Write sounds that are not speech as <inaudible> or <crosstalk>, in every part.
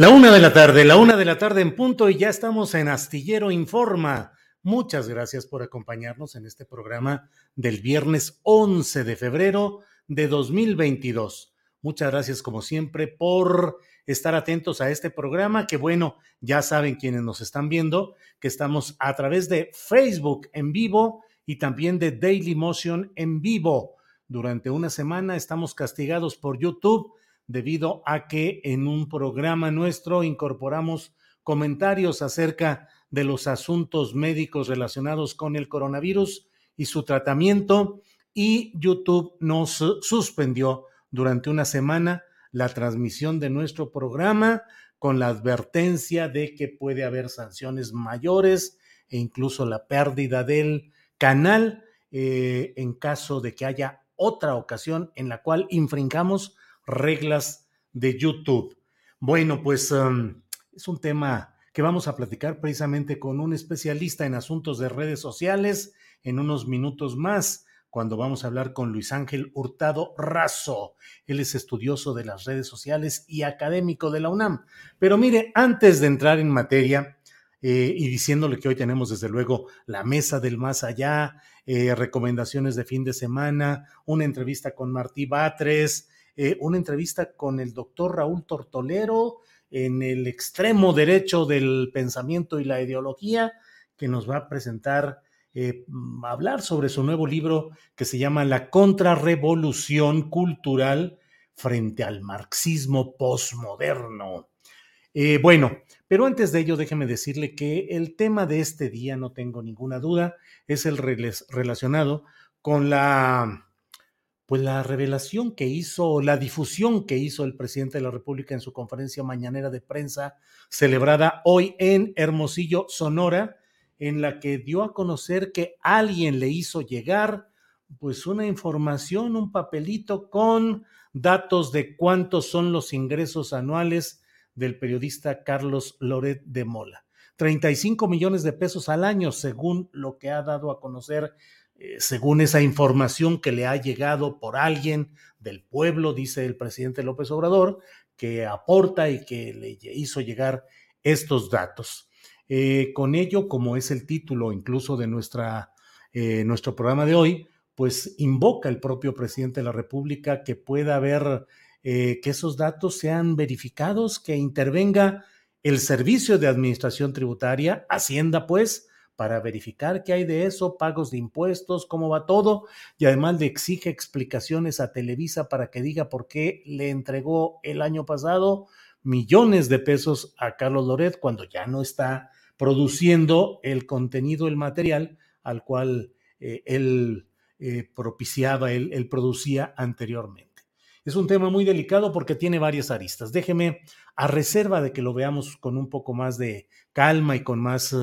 La una de la tarde, la una de la tarde en punto y ya estamos en Astillero Informa. Muchas gracias por acompañarnos en este programa del viernes 11 de febrero de 2022. Muchas gracias como siempre por estar atentos a este programa que bueno, ya saben quienes nos están viendo que estamos a través de Facebook en vivo y también de Daily Motion en vivo. Durante una semana estamos castigados por YouTube debido a que en un programa nuestro incorporamos comentarios acerca de los asuntos médicos relacionados con el coronavirus y su tratamiento y YouTube nos suspendió durante una semana la transmisión de nuestro programa con la advertencia de que puede haber sanciones mayores e incluso la pérdida del canal eh, en caso de que haya otra ocasión en la cual infringamos reglas de YouTube. Bueno, pues um, es un tema que vamos a platicar precisamente con un especialista en asuntos de redes sociales en unos minutos más, cuando vamos a hablar con Luis Ángel Hurtado Razo. Él es estudioso de las redes sociales y académico de la UNAM. Pero mire, antes de entrar en materia, eh, y diciéndole que hoy tenemos desde luego la mesa del más allá, eh, recomendaciones de fin de semana, una entrevista con Martí Batres, eh, una entrevista con el doctor Raúl Tortolero en el extremo derecho del pensamiento y la ideología, que nos va a presentar, eh, hablar sobre su nuevo libro que se llama La contrarrevolución cultural frente al marxismo posmoderno. Eh, bueno, pero antes de ello, déjeme decirle que el tema de este día, no tengo ninguna duda, es el relacionado con la pues la revelación que hizo, la difusión que hizo el presidente de la República en su conferencia mañanera de prensa celebrada hoy en Hermosillo, Sonora, en la que dio a conocer que alguien le hizo llegar pues una información, un papelito con datos de cuántos son los ingresos anuales del periodista Carlos Loret de Mola. 35 millones de pesos al año, según lo que ha dado a conocer eh, según esa información que le ha llegado por alguien del pueblo, dice el presidente López Obrador, que aporta y que le hizo llegar estos datos. Eh, con ello, como es el título incluso de nuestra, eh, nuestro programa de hoy, pues invoca el propio presidente de la República que pueda haber, que esos datos sean verificados, que intervenga el Servicio de Administración Tributaria, Hacienda, pues, para verificar qué hay de eso, pagos de impuestos, cómo va todo, y además le exige explicaciones a Televisa para que diga por qué le entregó el año pasado millones de pesos a Carlos Loret cuando ya no está produciendo el contenido, el material al cual eh, él eh, propiciaba, él, él producía anteriormente. es un tema muy delicado porque tiene varias aristas. Déjeme, a reserva de que lo veamos con un poco más de calma y con más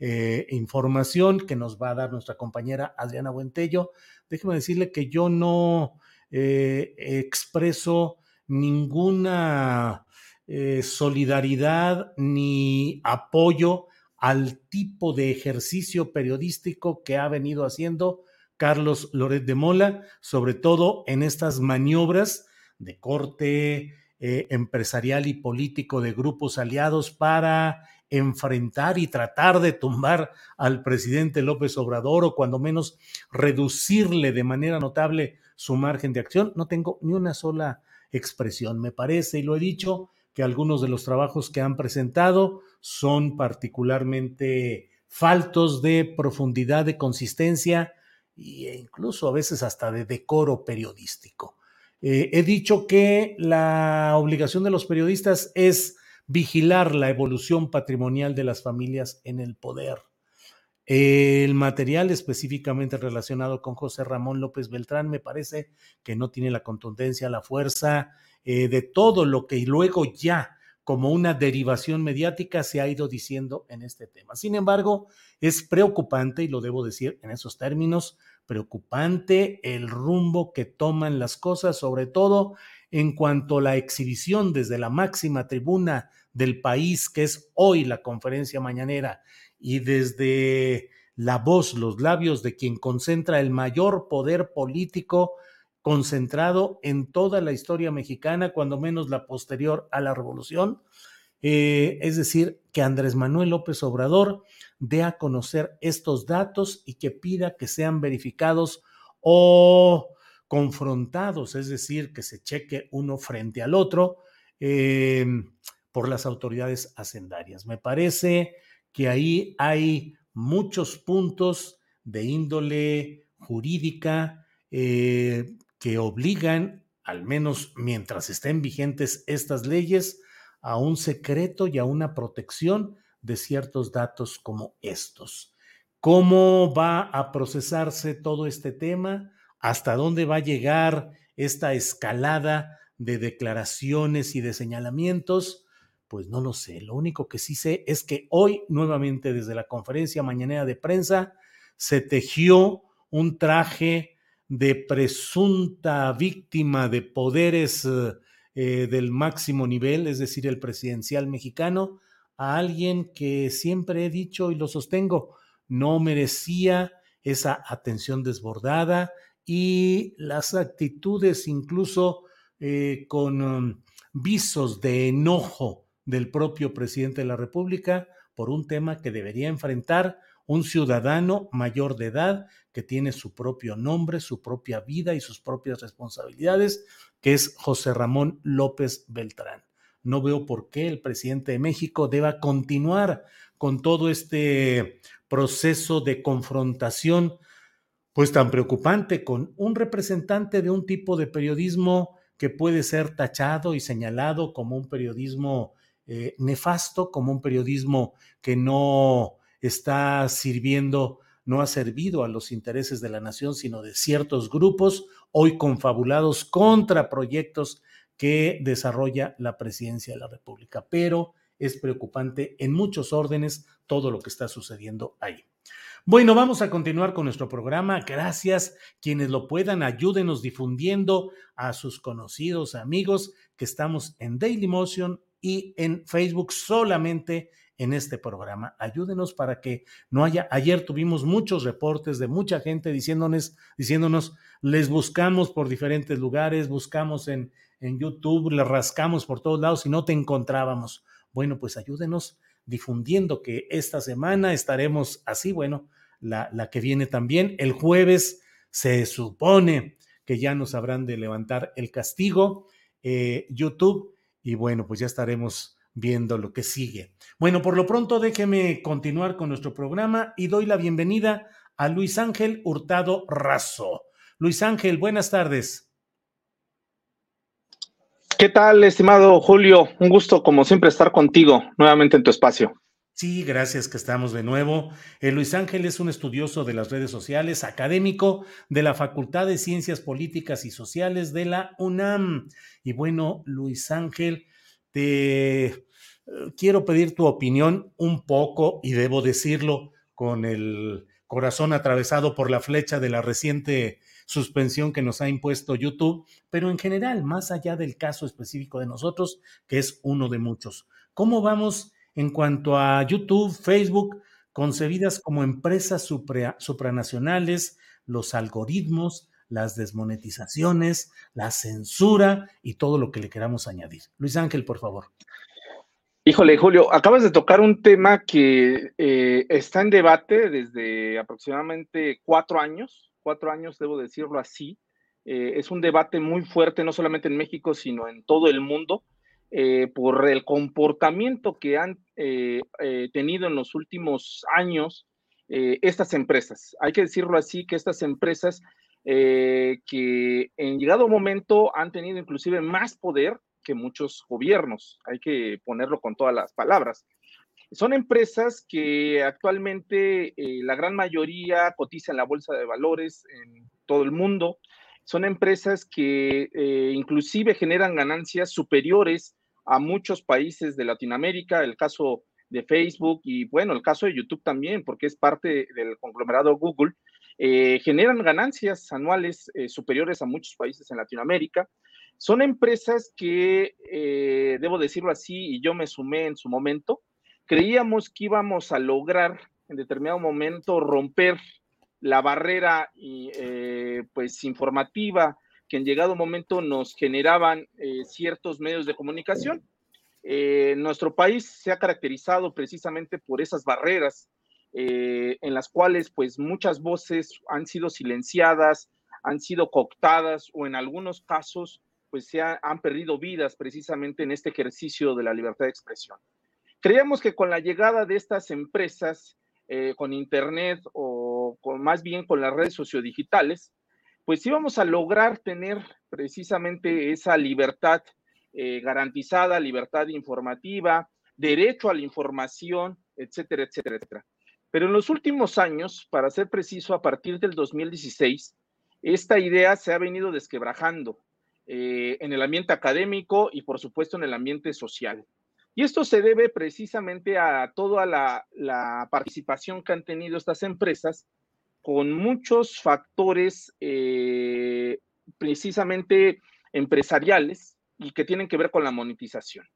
eh, información que nos va a dar nuestra compañera Adriana Buentello, déjeme decirle que yo no eh, expreso ninguna eh, solidaridad ni apoyo al tipo de ejercicio periodístico que ha venido haciendo Carlos Loret de Mola, sobre todo en estas maniobras de corte empresarial y político de grupos aliados para enfrentar y tratar de tumbar al presidente López Obrador o cuando menos reducirle de manera notable su margen de acción. No tengo ni una sola expresión. Me parece, y lo he dicho, que algunos de los trabajos que han presentado son particularmente faltos de profundidad, de consistencia e incluso a veces hasta de decoro periodístico. Eh, he dicho que la obligación de los periodistas es vigilar la evolución patrimonial de las familias en el poder. El material específicamente relacionado con José Ramón López Beltrán me parece que no tiene la contundencia, la fuerza eh, de todo lo que luego ya como una derivación mediática se ha ido diciendo en este tema. Sin embargo, es preocupante, y lo debo decir en esos términos, preocupante el rumbo que toman las cosas, sobre todo en cuanto a la exhibición desde la máxima tribuna del país, que es hoy la conferencia mañanera, y desde la voz, los labios de quien concentra el mayor poder político concentrado en toda la historia mexicana, cuando menos la posterior a la revolución. Eh, es decir, que Andrés Manuel López Obrador dé a conocer estos datos y que pida que sean verificados o confrontados, es decir, que se cheque uno frente al otro eh, por las autoridades hacendarias. Me parece que ahí hay muchos puntos de índole jurídica eh, que obligan, al menos mientras estén vigentes estas leyes, a un secreto y a una protección de ciertos datos como estos. ¿Cómo va a procesarse todo este tema? ¿Hasta dónde va a llegar esta escalada de declaraciones y de señalamientos? Pues no lo sé. Lo único que sí sé es que hoy, nuevamente desde la conferencia mañanera de prensa, se tejió un traje de presunta víctima de poderes eh, del máximo nivel, es decir, el presidencial mexicano, a alguien que siempre he dicho y lo sostengo, no merecía esa atención desbordada y las actitudes incluso eh, con um, visos de enojo del propio presidente de la República por un tema que debería enfrentar un ciudadano mayor de edad que tiene su propio nombre, su propia vida y sus propias responsabilidades, que es José Ramón López Beltrán. No veo por qué el presidente de México deba continuar con todo este proceso de confrontación, pues tan preocupante con un representante de un tipo de periodismo que puede ser tachado y señalado como un periodismo eh, nefasto, como un periodismo que no está sirviendo, no ha servido a los intereses de la nación, sino de ciertos grupos, hoy confabulados contra proyectos que desarrolla la presidencia de la República. Pero es preocupante en muchos órdenes todo lo que está sucediendo ahí. Bueno, vamos a continuar con nuestro programa. Gracias. Quienes lo puedan, ayúdenos difundiendo a sus conocidos, amigos, que estamos en Daily Motion y en Facebook solamente en este programa. Ayúdenos para que no haya. Ayer tuvimos muchos reportes de mucha gente diciéndonos, diciéndonos, les buscamos por diferentes lugares, buscamos en, en YouTube, le rascamos por todos lados y no te encontrábamos. Bueno, pues ayúdenos difundiendo que esta semana estaremos así, bueno, la, la que viene también. El jueves se supone que ya nos habrán de levantar el castigo. Eh, YouTube y bueno, pues ya estaremos viendo lo que sigue. Bueno, por lo pronto déjeme continuar con nuestro programa y doy la bienvenida a Luis Ángel Hurtado Razo. Luis Ángel, buenas tardes. ¿Qué tal, estimado Julio? Un gusto, como siempre, estar contigo nuevamente en tu espacio. Sí, gracias que estamos de nuevo. Eh, Luis Ángel es un estudioso de las redes sociales, académico de la Facultad de Ciencias Políticas y Sociales de la UNAM. Y bueno, Luis Ángel, te eh, quiero pedir tu opinión un poco, y debo decirlo con el corazón atravesado por la flecha de la reciente suspensión que nos ha impuesto YouTube, pero en general, más allá del caso específico de nosotros, que es uno de muchos. ¿Cómo vamos? en cuanto a YouTube, Facebook, concebidas como empresas supranacionales, los algoritmos, las desmonetizaciones, la censura y todo lo que le queramos añadir. Luis Ángel, por favor. Híjole, Julio, acabas de tocar un tema que eh, está en debate desde aproximadamente cuatro años, cuatro años, debo decirlo así. Eh, es un debate muy fuerte, no solamente en México, sino en todo el mundo. Eh, por el comportamiento que han eh, tenido en los últimos años estas empresas. Hay que decirlo así, que estas empresas que en llegado momento han tenido inclusive más poder que muchos gobiernos, hay que ponerlo con todas las palabras. Son empresas que actualmente la gran mayoría cotiza en la bolsa de valores en todo el mundo. Son empresas que inclusive generan ganancias superiores a muchos países de Latinoamérica, el caso de Facebook y bueno, el caso de YouTube también, porque es parte del conglomerado Google, eh, generan ganancias anuales eh, superiores a muchos países en Latinoamérica. Son empresas que, eh, debo decirlo así, y yo me sumé en su momento, creíamos que íbamos a lograr en determinado momento romper la barrera pues informativa que en llegado momento nos generaban eh, ciertos medios de comunicación. Eh, nuestro país se ha caracterizado precisamente por esas barreras eh, en las cuales pues muchas voces han sido silenciadas, han sido cooptadas o en algunos casos pues se han perdido vidas precisamente en este ejercicio de la libertad de expresión. Creíamos que con la llegada de estas empresas, con Internet o más bien con las redes sociodigitales, pues íbamos a lograr tener precisamente esa libertad eh, garantizada, libertad informativa, derecho a la información, etcétera, etcétera, etcétera. Pero en los últimos años, para ser preciso, a partir del 2016, esta idea se ha venido desquebrajando eh, en el ambiente académico y, por supuesto, en el ambiente social. Y esto se debe precisamente a toda la, participación que han tenido estas empresas con muchos factores eh, precisamente empresariales y que tienen que ver con la monetización.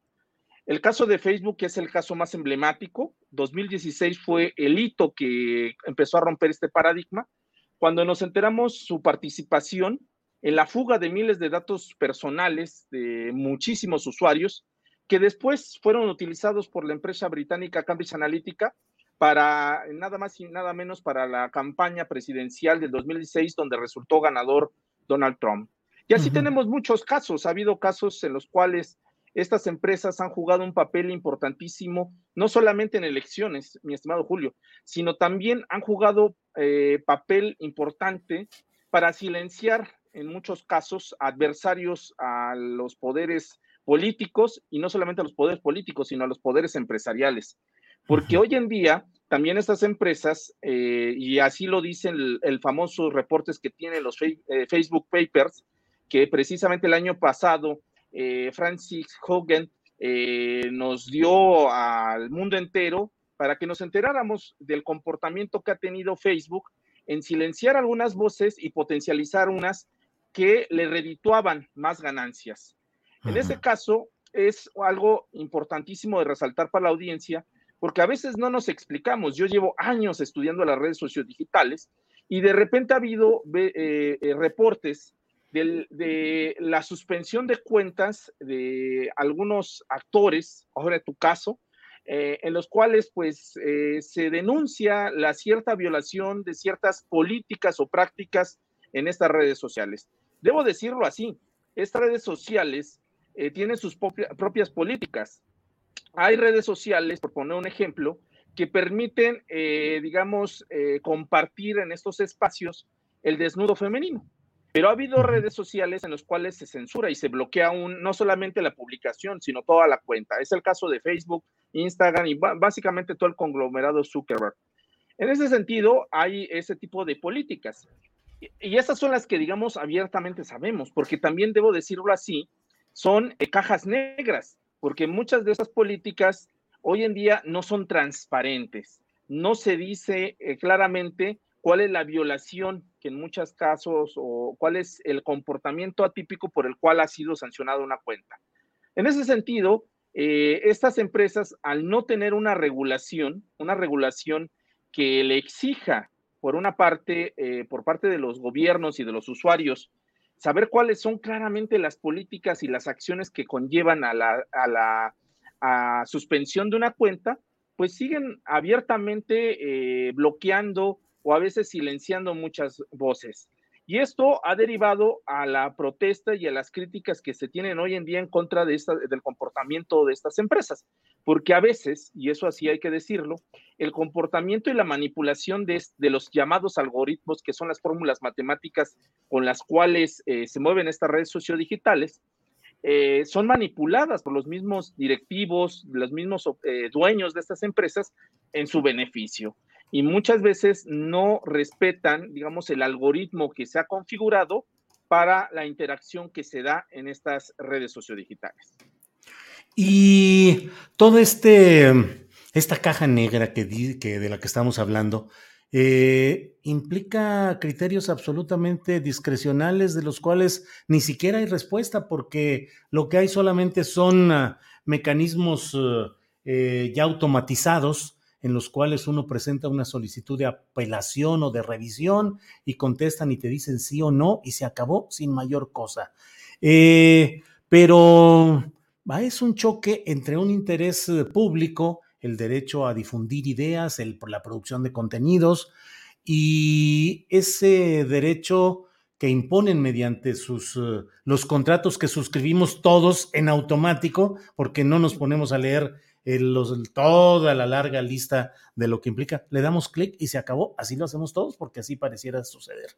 El caso de Facebook es el caso más emblemático. 2016 fue el hito que empezó a romper este paradigma cuando nos enteramos su participación en la fuga de miles de datos personales de muchísimos usuarios que después fueron utilizados por la empresa británica Cambridge Analytica para nada más y nada menos para la campaña presidencial del 2016 donde resultó ganador Donald Trump. Y así tenemos muchos casos. Ha habido casos en los cuales estas empresas han jugado un papel importantísimo, no solamente en elecciones, mi estimado Julio, sino también han jugado eh, papel importante para silenciar en muchos casos adversarios a los poderes políticos y no solamente a los poderes políticos, sino a los poderes empresariales. Porque hoy en día también estas empresas, eh, y así lo dicen el, famoso reportes que tienen los eh, Facebook Papers, que precisamente el año pasado eh, Francis Hogan nos dio al mundo entero para que nos enteráramos del comportamiento que ha tenido Facebook en silenciar algunas voces y potencializar unas que le redituaban más ganancias. En ese caso, es algo importantísimo de resaltar para la audiencia, porque a veces no nos explicamos. Yo llevo años estudiando las redes sociodigitales y de repente ha habido eh, eh, reportes de, la suspensión de cuentas de algunos actores, ahora en tu caso, eh, en los cuales pues se denuncia la cierta violación de ciertas políticas o prácticas en estas redes sociales. Debo decirlo así, estas redes sociales tienen sus propias políticas hay redes sociales, por poner un ejemplo, que permiten, eh, digamos, eh, compartir en estos espacios el desnudo femenino. Pero ha habido redes sociales en las cuales se censura y se bloquea un, no solamente la publicación, sino toda la cuenta. Es el caso de Facebook, Instagram y básicamente todo el conglomerado Zuckerberg. En ese sentido, hay ese tipo de políticas. Y esas son las que, digamos, abiertamente sabemos, porque también debo decirlo así, son eh, cajas negras, porque muchas de esas políticas hoy en día no son transparentes. No se dice eh, claramente cuál es la violación que en muchos casos o cuál es el comportamiento atípico por el cual ha sido sancionada una cuenta. En ese sentido, eh, estas empresas, al no tener una regulación, una regulación que le exija, por una parte, por parte de los gobiernos y de los usuarios, saber cuáles son claramente las políticas y las acciones que conllevan a la, a la suspensión de una cuenta, pues siguen abiertamente eh, bloqueando o a veces silenciando muchas voces. Y esto ha derivado a la protesta y a las críticas que se tienen hoy en día en contra de del comportamiento de estas empresas, porque a veces, y eso así hay que decirlo, el comportamiento y la manipulación de, de los llamados algoritmos, que son las fórmulas matemáticas con las cuales eh, se mueven estas redes sociodigitales, eh, son manipuladas por los mismos directivos, los mismos eh, dueños de estas empresas en su beneficio y muchas veces no respetan, digamos, el algoritmo que se ha configurado para la interacción que se da en estas redes sociodigitales. Y todo este, esta caja negra que, de la que estamos hablando, eh, implica criterios absolutamente discrecionales de los cuales ni siquiera hay respuesta porque lo que hay solamente son uh, mecanismos eh, ya automatizados en los cuales uno presenta una solicitud de apelación o de revisión y contestan y te dicen sí o no y se acabó sin mayor cosa. Eh, pero es un choque entre un interés eh, público, el derecho a difundir ideas, la producción de contenidos y ese derecho que imponen mediante sus, eh, los contratos que suscribimos todos en automático, porque no nos ponemos a leer toda la larga lista de lo que implica. Le damos clic y se acabó. Así lo hacemos todos porque así pareciera suceder.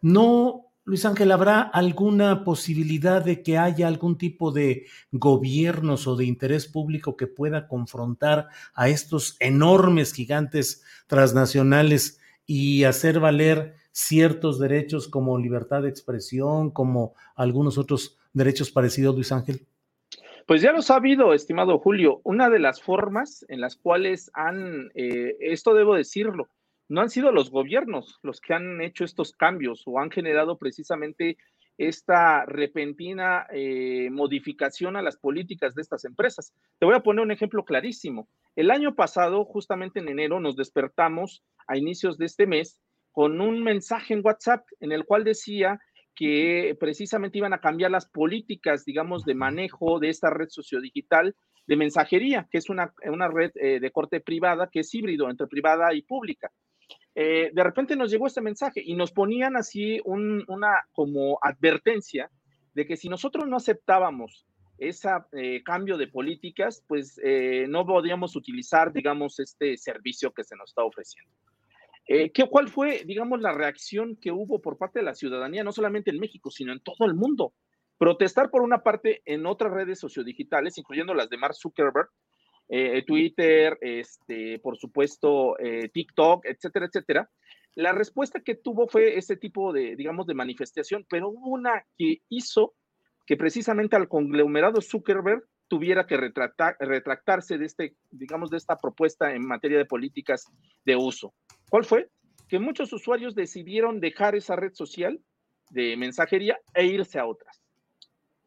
No, Luis Ángel, ¿habrá alguna posibilidad de que haya algún tipo de gobiernos o de interés público que pueda confrontar a estos enormes gigantes transnacionales y hacer valer ciertos derechos como libertad de expresión, como algunos otros derechos parecidos, Luis Ángel? Pues ya lo sabido, estimado Julio. Una de las formas en las cuales han, eh, esto debo decirlo, no han sido los gobiernos los que han hecho estos cambios o han generado precisamente esta repentina eh, modificación a las políticas de estas empresas. Te voy a poner un ejemplo clarísimo. El año pasado, justamente en enero, nos despertamos a inicios de este mes con un mensaje en WhatsApp en el cual decía que precisamente iban a cambiar las políticas, digamos, de manejo de esta red sociodigital de mensajería, que es una, una red eh, de corte privada, que es híbrido entre privada y pública. Eh, de repente nos llegó este mensaje y nos ponían así una como advertencia de que si nosotros no aceptábamos ese eh, cambio de políticas, pues no podíamos utilizar, digamos, este servicio que se nos está ofreciendo. Eh, ¿qué, ¿Cuál fue, digamos, la reacción que hubo por parte de la ciudadanía, no solamente en México, sino en todo el mundo? Protestar por una parte en otras redes sociodigitales, incluyendo las de Mark Zuckerberg, eh, Twitter, este, por supuesto, eh, TikTok, etcétera, etcétera. La respuesta que tuvo fue ese tipo de, digamos, de manifestación, pero una que hizo que precisamente al conglomerado Zuckerberg tuviera que retractarse de este, digamos, de esta propuesta en materia de políticas de uso. ¿Cuál fue? Que muchos usuarios decidieron dejar esa red social de mensajería e irse a otras.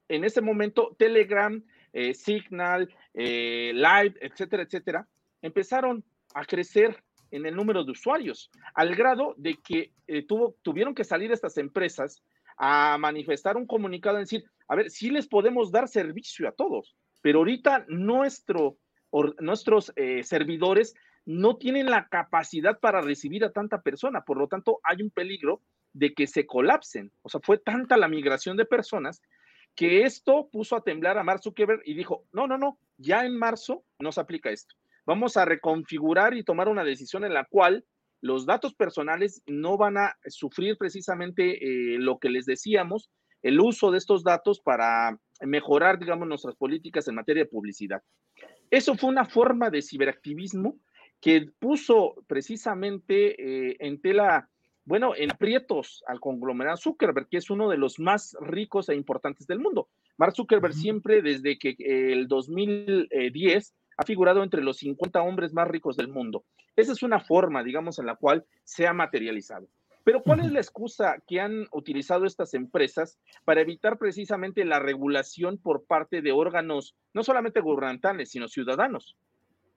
En ese momento, Telegram, eh, Signal, eh, Live, etcétera, etcétera, empezaron a crecer en el número de usuarios, al grado de que eh, tuvo, tuvieron que salir estas empresas a manifestar un comunicado en decir, a ver, sí les podemos dar servicio a todos, pero ahorita nuestro, nuestros servidores no tienen la capacidad para recibir a tanta persona, por lo tanto hay un peligro de que se colapsen. O sea, fue tanta la migración de personas que esto puso a temblar a Mark Zuckerberg y dijo, no, no, no, ya en marzo no se aplica esto. Vamos a reconfigurar y tomar una decisión en la cual los datos personales no van a sufrir precisamente eh, lo que les decíamos, el uso de estos datos para mejorar, digamos, nuestras políticas en materia de publicidad. Eso fue una forma de ciberactivismo que puso precisamente eh, en tela, bueno, en prietos al conglomerado Zuckerberg, que es uno de los más ricos e importantes del mundo. Mark Zuckerberg siempre, desde que el 2010, ha figurado entre los 50 hombres más ricos del mundo. Esa es una forma, digamos, en la cual se ha materializado. Pero ¿cuál es la excusa que han utilizado estas empresas para evitar precisamente la regulación por parte de órganos, no solamente gubernamentales, sino ciudadanos?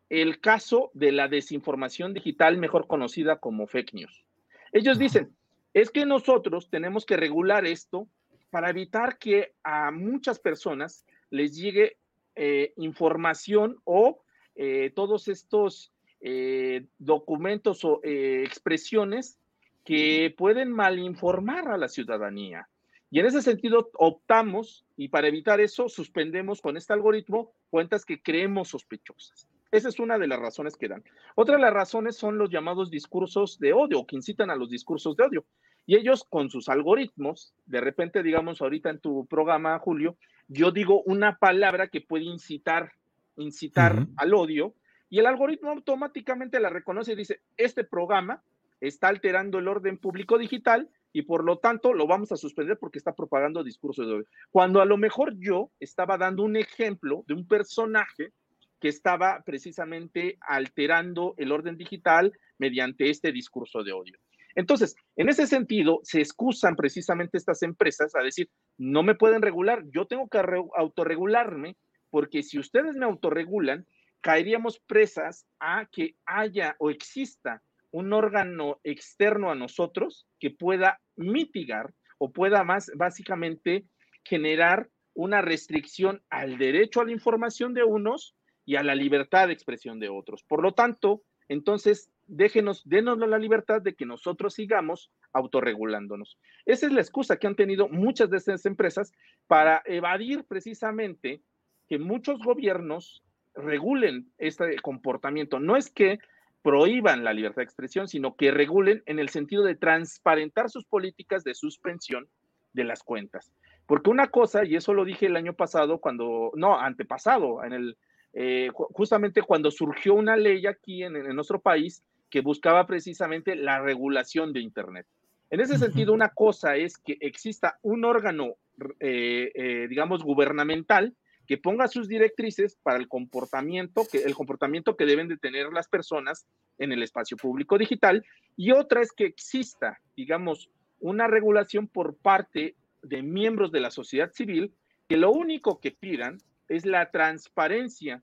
El caso de la desinformación digital, mejor conocida como fake news. Ellos dicen, es que nosotros tenemos que regular esto para evitar que a muchas personas les llegue eh, información o eh, todos estos eh, documentos o expresiones que pueden malinformar a la ciudadanía. Y en ese sentido optamos y para evitar eso suspendemos con este algoritmo cuentas que creemos sospechosas. Esa es una de las razones que dan. Otra de las razones son los llamados discursos de odio, que incitan a los discursos de odio. Y ellos con sus algoritmos, de repente, digamos, ahorita en tu programa, Julio, yo digo una palabra que puede incitar, incitar al odio, y el algoritmo automáticamente la reconoce y dice, este programa está alterando el orden público digital y por lo tanto lo vamos a suspender porque está propagando discursos de odio. Cuando a lo mejor yo estaba dando un ejemplo de un personaje que estaba precisamente alterando el orden digital mediante este discurso de odio. Entonces, en ese sentido, se excusan precisamente estas empresas a decir, no me pueden regular, yo tengo que autorregularme, porque si ustedes me autorregulan, caeríamos presas a que haya o exista un órgano externo a nosotros que pueda mitigar o pueda más básicamente generar una restricción al derecho a la información de unos y a la libertad de expresión de otros. Por lo tanto, entonces, déjenos, denos la libertad de que nosotros sigamos autorregulándonos. Esa es la excusa que han tenido muchas de estas empresas para evadir precisamente que muchos gobiernos regulen este comportamiento. No es que prohíban la libertad de expresión, sino que regulen en el sentido de transparentar sus políticas de suspensión de las cuentas. Porque una cosa, y eso lo dije el año pasado, cuando, no, antepasado, en el, eh, justamente cuando surgió una ley aquí en, nuestro país que buscaba precisamente la regulación de Internet. En ese sentido, una cosa es que exista un órgano, eh, eh, digamos, gubernamental que ponga sus directrices para el comportamiento que el comportamiento que deben de tener las personas en el espacio público digital y otra es que exista, digamos, una regulación por parte de miembros de la sociedad civil que lo único que pidan es la transparencia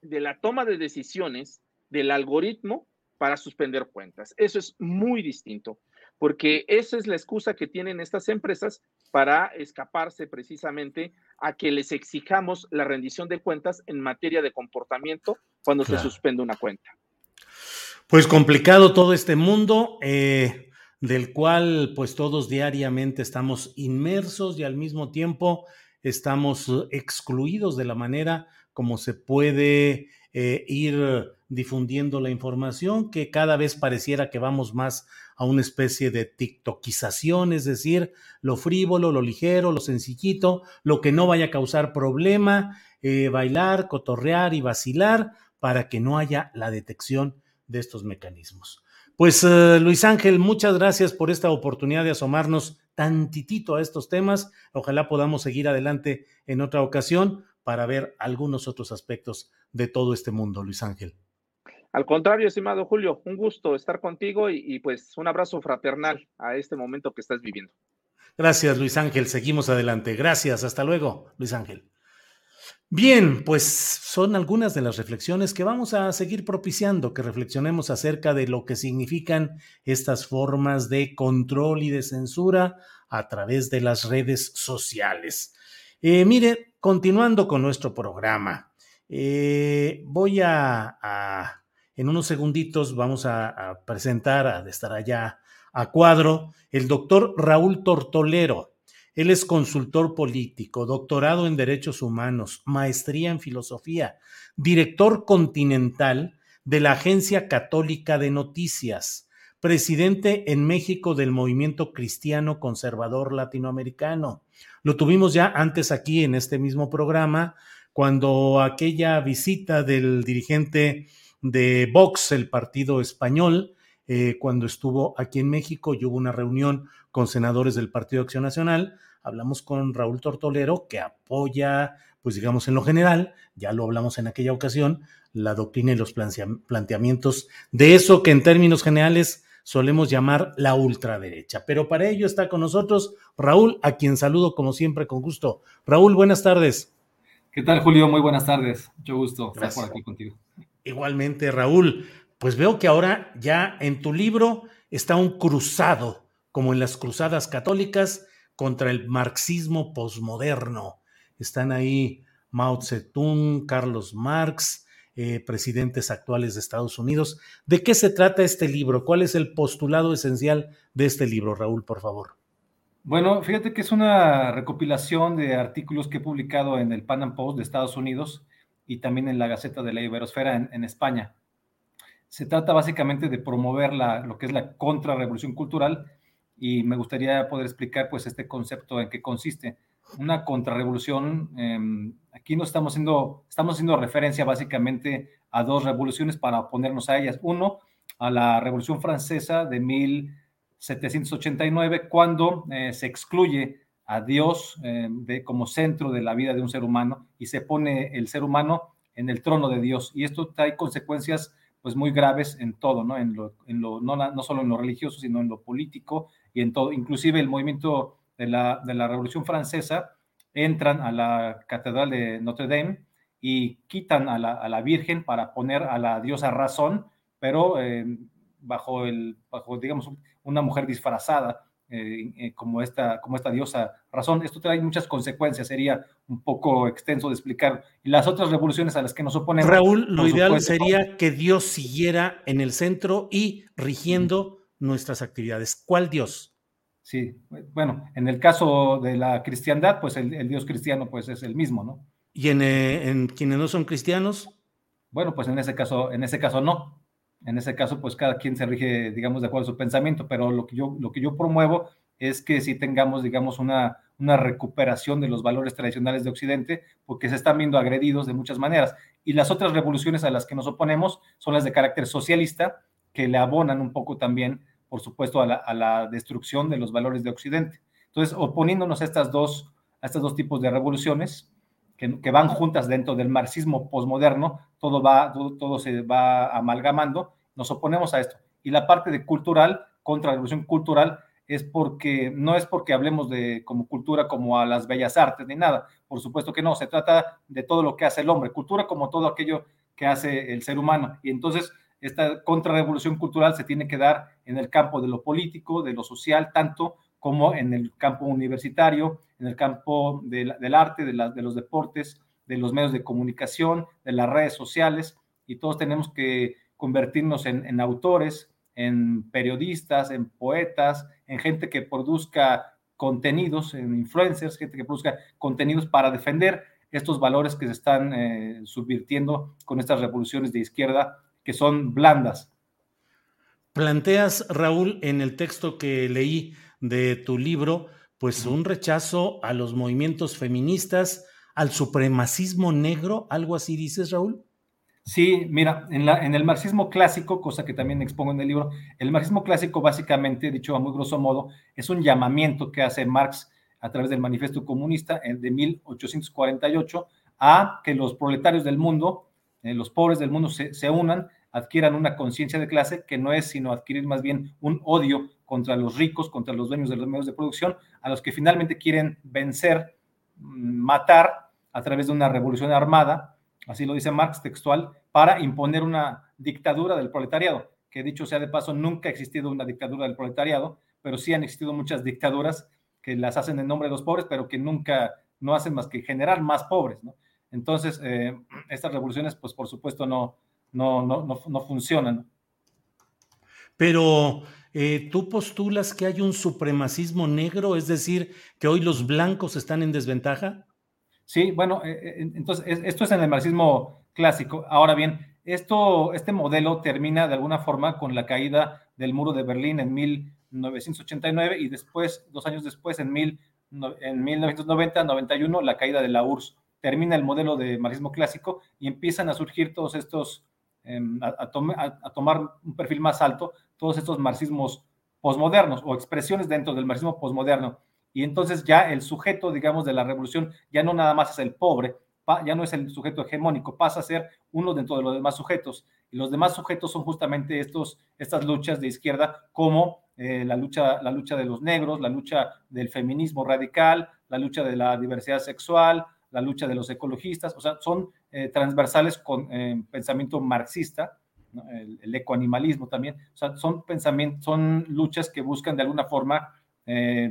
de la toma de decisiones del algoritmo para suspender cuentas. Eso es muy distinto, porque esa es la excusa que tienen estas empresas para escaparse precisamente a que les exijamos la rendición de cuentas en materia de comportamiento cuando se suspende una cuenta. Pues complicado todo este mundo, eh, del cual pues todos diariamente estamos inmersos y al mismo tiempo estamos excluidos de la manera como se puede eh, ir difundiendo la información, que cada vez pareciera que vamos más a una especie de tiktokización, es decir, lo frívolo, lo ligero, lo sencillito, lo que no vaya a causar problema, eh, bailar, cotorrear y vacilar para que no haya la detección de estos mecanismos. Pues eh, Luis Ángel, muchas gracias por esta oportunidad de asomarnos tantitito a estos temas. Ojalá podamos seguir adelante en otra ocasión para ver algunos otros aspectos de todo este mundo, Luis Ángel. Al contrario, estimado Julio, un gusto estar contigo y, pues un abrazo fraternal a este momento que estás viviendo. Gracias, Luis Ángel. Seguimos adelante. Gracias. Hasta luego, Luis Ángel. Bien, pues son algunas de las reflexiones que vamos a seguir propiciando, que reflexionemos acerca de lo que significan estas formas de control y de censura a través de las redes sociales. Eh, mire, continuando con nuestro programa, eh, voy a en unos segunditos vamos a, presentar, a estar allá a cuadro, el doctor Raúl Tortolero. Él es consultor político, doctorado en Derechos Humanos, maestría en Filosofía, director continental de la Agencia Católica de Noticias, presidente en México del movimiento cristiano conservador latinoamericano. Lo tuvimos ya antes aquí en este mismo programa, cuando aquella visita del dirigente de Vox, el partido español, eh, cuando estuvo aquí en México y hubo una reunión con senadores del Partido Acción Nacional, hablamos con Raúl Tortolero, que apoya, pues digamos en lo general, ya lo hablamos en aquella ocasión, la doctrina y los planteamientos de eso que en términos generales solemos llamar la ultraderecha. Pero para ello está con nosotros Raúl, a quien saludo como siempre con gusto. Raúl, buenas tardes. ¿Qué tal, Julio? Muy buenas tardes. Mucho gusto estar por aquí contigo. Igualmente, Raúl. Pues veo que ahora ya en tu libro está un cruzado, como en las cruzadas católicas, contra el marxismo posmoderno. Están ahí Mao Zedong, Carlos Marx, eh, presidentes actuales de Estados Unidos. ¿De qué se trata este libro? ¿Cuál es el postulado esencial de este libro, Raúl, por favor? Bueno, fíjate que es una recopilación de artículos que he publicado en el Pan Am Post de Estados Unidos y también en la Gaceta de la Iberosfera en, España. Se trata básicamente de promover la, lo que es la contrarrevolución cultural y me gustaría poder explicar pues este concepto en qué consiste. Una contrarrevolución, eh, aquí no estamos haciendo, estamos haciendo referencia básicamente a dos revoluciones para oponernos a ellas. Uno, a la Revolución Francesa de 1789, cuando eh, se excluye a Dios em, de, como centro de la vida de un ser humano y se pone el ser humano en el trono de Dios. Y esto trae consecuencias pues muy graves en todo, ¿no? En lo, en lo, no, no solo en lo religioso, sino en lo político y en todo, inclusive el movimiento de la, de la Revolución Francesa, entran a la Catedral de Notre Dame y quitan a la, a la Virgen para poner a la diosa razón, pero eh, bajo, el, bajo, digamos, una mujer disfrazada. Eh, eh, como, esta, como esta diosa razón. Esto trae muchas consecuencias, sería un poco extenso de explicar. Y las otras revoluciones a las que nos oponemos. Raúl, lo ideal sería que Dios siguiera en el centro y rigiendo nuestras actividades. ¿Cuál Dios? Sí, bueno, en el caso de la cristiandad, pues el, Dios cristiano pues es el mismo, ¿no? ¿Y en, eh, en, quienes no son cristianos? Bueno, pues en ese caso, en ese caso no. En ese caso, pues cada quien se rige, digamos, de acuerdo a su pensamiento, pero lo que yo, lo que yo promuevo es que si tengamos, digamos, una, una recuperación de los valores tradicionales de Occidente, porque se están viendo agredidos de muchas maneras. Y las otras revoluciones a las que nos oponemos son las de carácter socialista, que le abonan un poco también, por supuesto, a la, destrucción de los valores de Occidente. Entonces, oponiéndonos a, estas dos, a estos dos tipos de revoluciones, que, van juntas dentro del marxismo posmoderno, todo, va, todo, todo, se va amalgamando, nos oponemos a esto. Y la parte de cultural, contra la revolución cultural, es porque no es porque hablemos de como cultura como a las bellas artes ni nada, por supuesto que no, se trata de todo lo que hace el hombre, cultura como todo aquello que hace el ser humano. Y entonces esta contrarrevolución cultural se tiene que dar en el campo de lo político, de lo social, tanto como en el campo universitario, en el campo del arte, de, los deportes, de los medios de comunicación, de las redes sociales, y todos tenemos que convertirnos en, en autores, en periodistas, en poetas, en gente que produzca contenidos, en influencers, gente que produzca contenidos para defender estos valores que se están eh, subvirtiendo con estas revoluciones de izquierda que son blandas. Planteas, Raúl, en el texto que leí de tu libro, pues un rechazo a los movimientos feministas, al supremacismo negro, algo así dices, Raúl. Sí, mira, en, la, en, el marxismo clásico, cosa que también expongo en el libro, el marxismo clásico básicamente, dicho a muy grosso modo, es un llamamiento que hace Marx a través del manifiesto comunista de 1848 a que los proletarios del mundo, eh, los pobres del mundo se, se unan adquieran una conciencia de clase que no es sino adquirir más bien un odio contra los ricos, contra los dueños de los medios de producción, a los que finalmente quieren vencer, mm, matar a través de una revolución armada, así lo dice Marx textual, para imponer una dictadura del proletariado, que dicho sea de paso, nunca ha existido una dictadura del proletariado, pero sí han existido muchas dictaduras que las hacen en nombre de los pobres, pero que nunca no hacen más que generar más pobres. Entonces, eh, <clears throat> estas revoluciones, pues por supuesto, no, no, no, no, no funcionan. Pero eh, tú postulas que hay un supremacismo negro, es decir, que hoy los blancos están en desventaja. Sí, bueno, eh, eh, entonces esto es en el marxismo clásico. Ahora bien, esto, este modelo termina de alguna forma con la caída del muro de Berlín en 1989 y después, dos años después, en, mil, en 1990-91, la caída de la URSS. Termina el modelo de marxismo clásico y empiezan a surgir todos estos, em, a, tomar un perfil más alto, todos estos marxismos posmodernos o expresiones dentro del marxismo posmoderno. Y entonces ya el sujeto, digamos, de la revolución ya no nada más es el pobre, ya no es el sujeto hegemónico, pasa a ser uno dentro de los demás sujetos. Y los demás sujetos son justamente estos, estas luchas de izquierda, como eh, la, lucha, la lucha de los negros, la lucha del feminismo radical, la lucha de la diversidad sexual, la lucha de los ecologistas, o sea, son eh, transversales con eh, pensamiento marxista, el, ecoanimalismo también, o sea, son, pensamientos, son luchas que buscan de alguna forma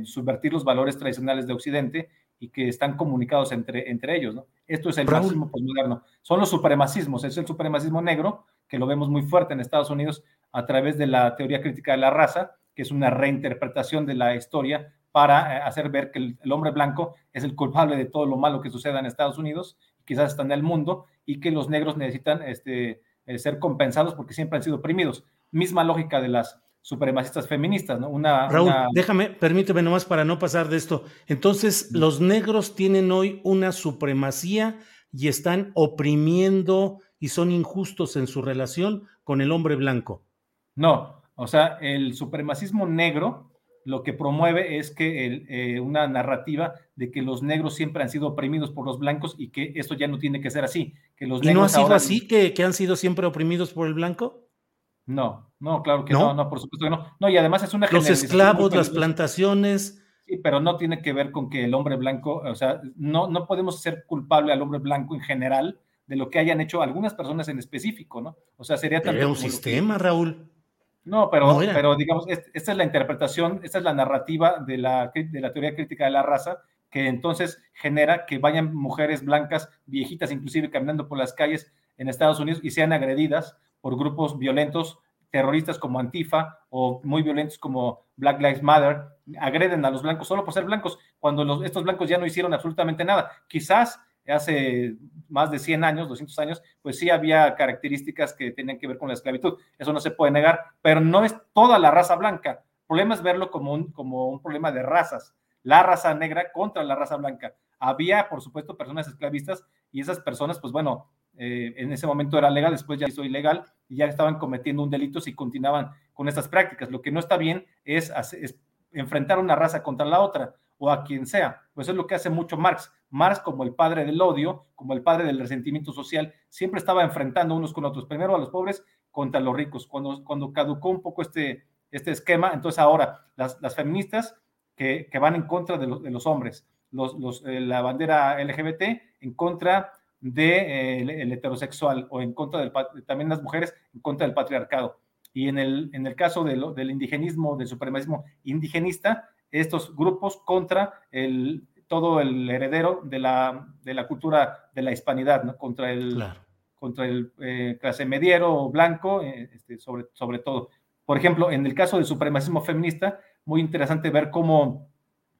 subvertir los valores tradicionales de Occidente y que están comunicados entre, entre ellos. ¿no? Esto es el marxismo postmoderno. Son los supremacismos, es el supremacismo negro, que lo vemos muy fuerte en Estados Unidos a través de la teoría crítica de la raza, que es una reinterpretación de la historia para eh, hacer ver que el, hombre blanco es el culpable de todo lo malo que suceda en Estados Unidos, quizás está en el mundo, y que los negros necesitan este, eh, ser compensados porque siempre han sido oprimidos. Misma lógica de las supremacistas feministas, ¿no? Una, Raúl, déjame, permíteme nomás para no pasar de esto. Entonces, los negros tienen hoy una supremacía y están oprimiendo y son injustos en su relación con el hombre blanco. No, o sea, el supremacismo negro lo que promueve es que eh, una narrativa de que los negros siempre han sido oprimidos por los blancos y que esto ya no tiene que ser así. Que los ¿Y no ha sido así que, que han sido siempre oprimidos por el blanco? No, no, claro que no, no, por supuesto que no. No, y además es una Los esclavos, las plantaciones. Sí, pero no tiene que ver con que el hombre blanco, o sea, no, no podemos ser culpable al hombre blanco en general de lo que hayan hecho algunas personas en específico, ¿no? O sea, sería también. un sistema, Raúl. No, pero, pero digamos, esta es la interpretación, esta es la narrativa de la, de la teoría crítica de la raza, que entonces genera que vayan mujeres blancas, viejitas, inclusive caminando por las calles en Estados Unidos y sean agredidas por grupos violentos, terroristas como Antifa o muy violentos como Black Lives Matter, agreden a los blancos solo por ser blancos, cuando los, estos blancos ya no hicieron absolutamente nada. Quizás hace más de 100 años, 200 años, pues sí había características que tenían que ver con la esclavitud. Eso no se puede negar, pero no es toda la raza blanca. El problema es verlo como un, como un problema de razas. La raza negra contra la raza blanca. Había, por supuesto, personas esclavistas y esas personas, pues bueno, eh, en ese momento era legal, después ya hizo ilegal y ya estaban cometiendo un delito si continuaban con estas prácticas. Lo que no está bien es, enfrentar una raza contra la otra o a quien sea. Pues es lo que hace mucho Marx. Marx, como el padre del odio, como el padre del resentimiento social, siempre estaba enfrentando unos con otros. Primero a los pobres contra los ricos. Cuando, cuando caducó un poco este, este esquema, entonces ahora las, las feministas que, que, van en contra de, de los hombres, los, los, eh, la bandera LGBT en contra de, eh, el heterosexual o en contra del, también las mujeres en contra del patriarcado. Y en el, en el caso de del indigenismo, del supremacismo indigenista, estos grupos contra el, todo el heredero de la, de la cultura de la hispanidad, ¿no? contra el, contra el eh, clase mediero blanco, eh, este, sobre, sobre todo. Por ejemplo, en el caso del supremacismo feminista, muy interesante ver cómo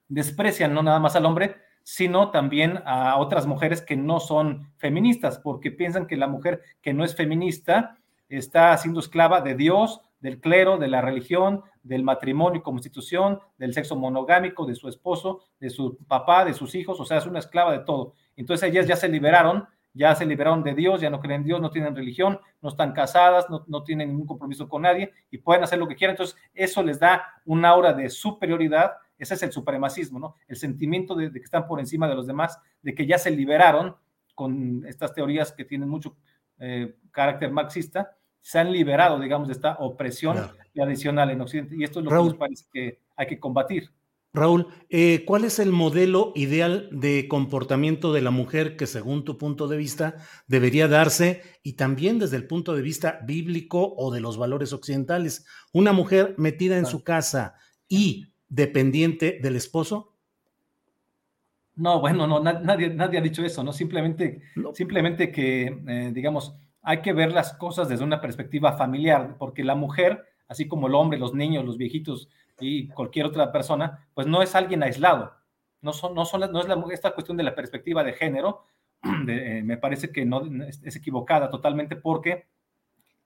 desprecian no nada más al hombre, sino también a otras mujeres que no son feministas, porque piensan que la mujer que no es feminista está siendo esclava de Dios, del clero, de la religión, del matrimonio como institución, del sexo monogámico, de su esposo, de su papá, de sus hijos, o sea, es una esclava de todo. Entonces ellas ya se liberaron, ya se liberaron de Dios, ya no creen en Dios, no tienen religión, no están casadas, no, no tienen ningún compromiso con nadie y pueden hacer lo que quieran. Entonces eso les da un aura de superioridad ese es el supremacismo, ¿no? El sentimiento de, que están por encima de los demás, de que ya se liberaron con estas teorías que tienen mucho eh, carácter marxista, se han liberado, digamos, de esta opresión tradicional en Occidente. Y esto es lo que nos parece que hay que combatir. Raúl, eh, ¿cuál es el modelo ideal de comportamiento de la mujer que según tu punto de vista debería darse y también desde el punto de vista bíblico o de los valores occidentales? Una mujer metida en su casa y dependiente del esposo? No, bueno, no, nadie, nadie ha dicho eso, ¿no? Simplemente, simplemente que, eh, digamos, hay que ver las cosas desde una perspectiva familiar, porque la mujer, así como el hombre, los niños, los viejitos y cualquier otra persona, pues no es alguien aislado. No, son, no, son, no es la, esta cuestión de la perspectiva de género, <clears throat> eh, me parece que no es, es equivocada totalmente porque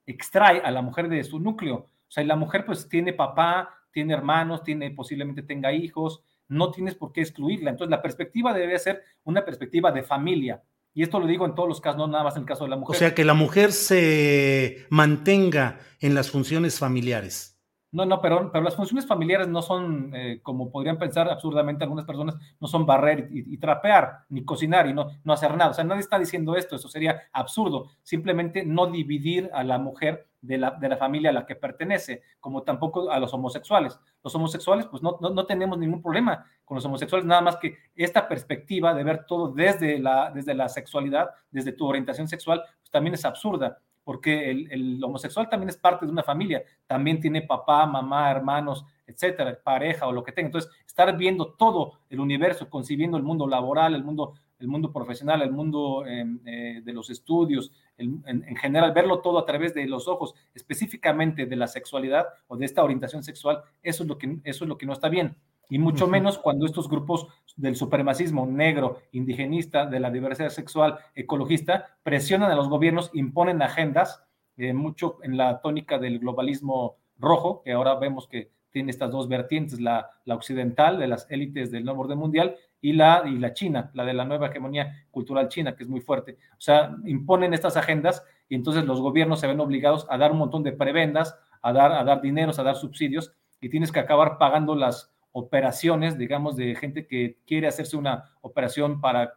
extrae a la mujer de su núcleo. O sea, la mujer pues tiene papá, tiene hermanos, tiene posiblemente tenga hijos, no tienes por qué excluirla. Entonces, la perspectiva debe ser una perspectiva de familia. Y esto lo digo en todos los casos, no nada más en el caso de la mujer. O sea, que la mujer se mantenga en las funciones familiares. No, no, pero, pero las funciones familiares no son, eh, como podrían pensar absurdamente algunas personas, no son barrer y, trapear, ni cocinar y no, no hacer nada. O sea, nadie está diciendo esto, eso sería absurdo. Simplemente no dividir a la mujer de la, de la familia a la que pertenece, como tampoco a los homosexuales. Los homosexuales, pues no, no, tenemos ningún problema con los homosexuales, nada más que esta perspectiva de ver todo desde la, desde la sexualidad, desde tu orientación sexual, pues también es absurda porque el, homosexual también es parte de una familia, también tiene papá, mamá, hermanos, etcétera, pareja o lo que tenga. Entonces, estar viendo todo el universo, concibiendo el mundo laboral, el mundo, el mundo profesional, el mundo em, eh, de los estudios, en, general, verlo todo a través de los ojos, específicamente de la sexualidad o de esta orientación sexual, eso es lo que, eso es lo que no está bien. Y mucho menos cuando estos grupos del supremacismo negro, indigenista, de la diversidad sexual, ecologista, presionan a los gobiernos, imponen agendas, eh, mucho en la tónica del globalismo rojo, que ahora vemos que tiene estas dos vertientes, la, la occidental de las élites del nuevo orden mundial y la, y la china, la de la nueva hegemonía cultural china, que es muy fuerte. O sea, imponen estas agendas y entonces los gobiernos se ven obligados a dar un montón de prebendas, a dar, a dar dineros, a dar subsidios, y tienes que acabar pagando las, operaciones, digamos, de gente que quiere hacerse una operación para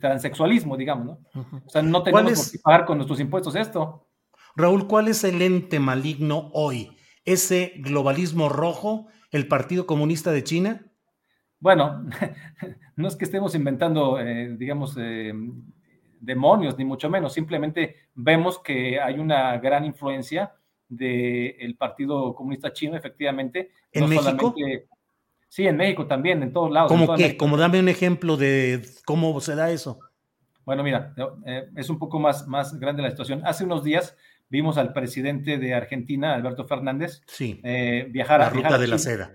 transexualismo, digamos, ¿no? O sea, no tenemos que pagar con nuestros impuestos esto. Raúl, ¿cuál es el ente maligno hoy? ¿Ese globalismo rojo, el Partido Comunista de China? Bueno, <laughs> no es que estemos inventando, eh, digamos, eh, demonios, ni mucho menos, simplemente vemos que hay una gran influencia del Partido Comunista Chino, efectivamente. ¿En México? Sí, en México también, en todos lados. ¿Cómo qué? Como dame un ejemplo de cómo se da eso. Bueno, mira, eh, es un poco más, más grande la situación. Hace unos días vimos al presidente de Argentina, Alberto Fernández, sí. eh, viajar la ruta de la seda.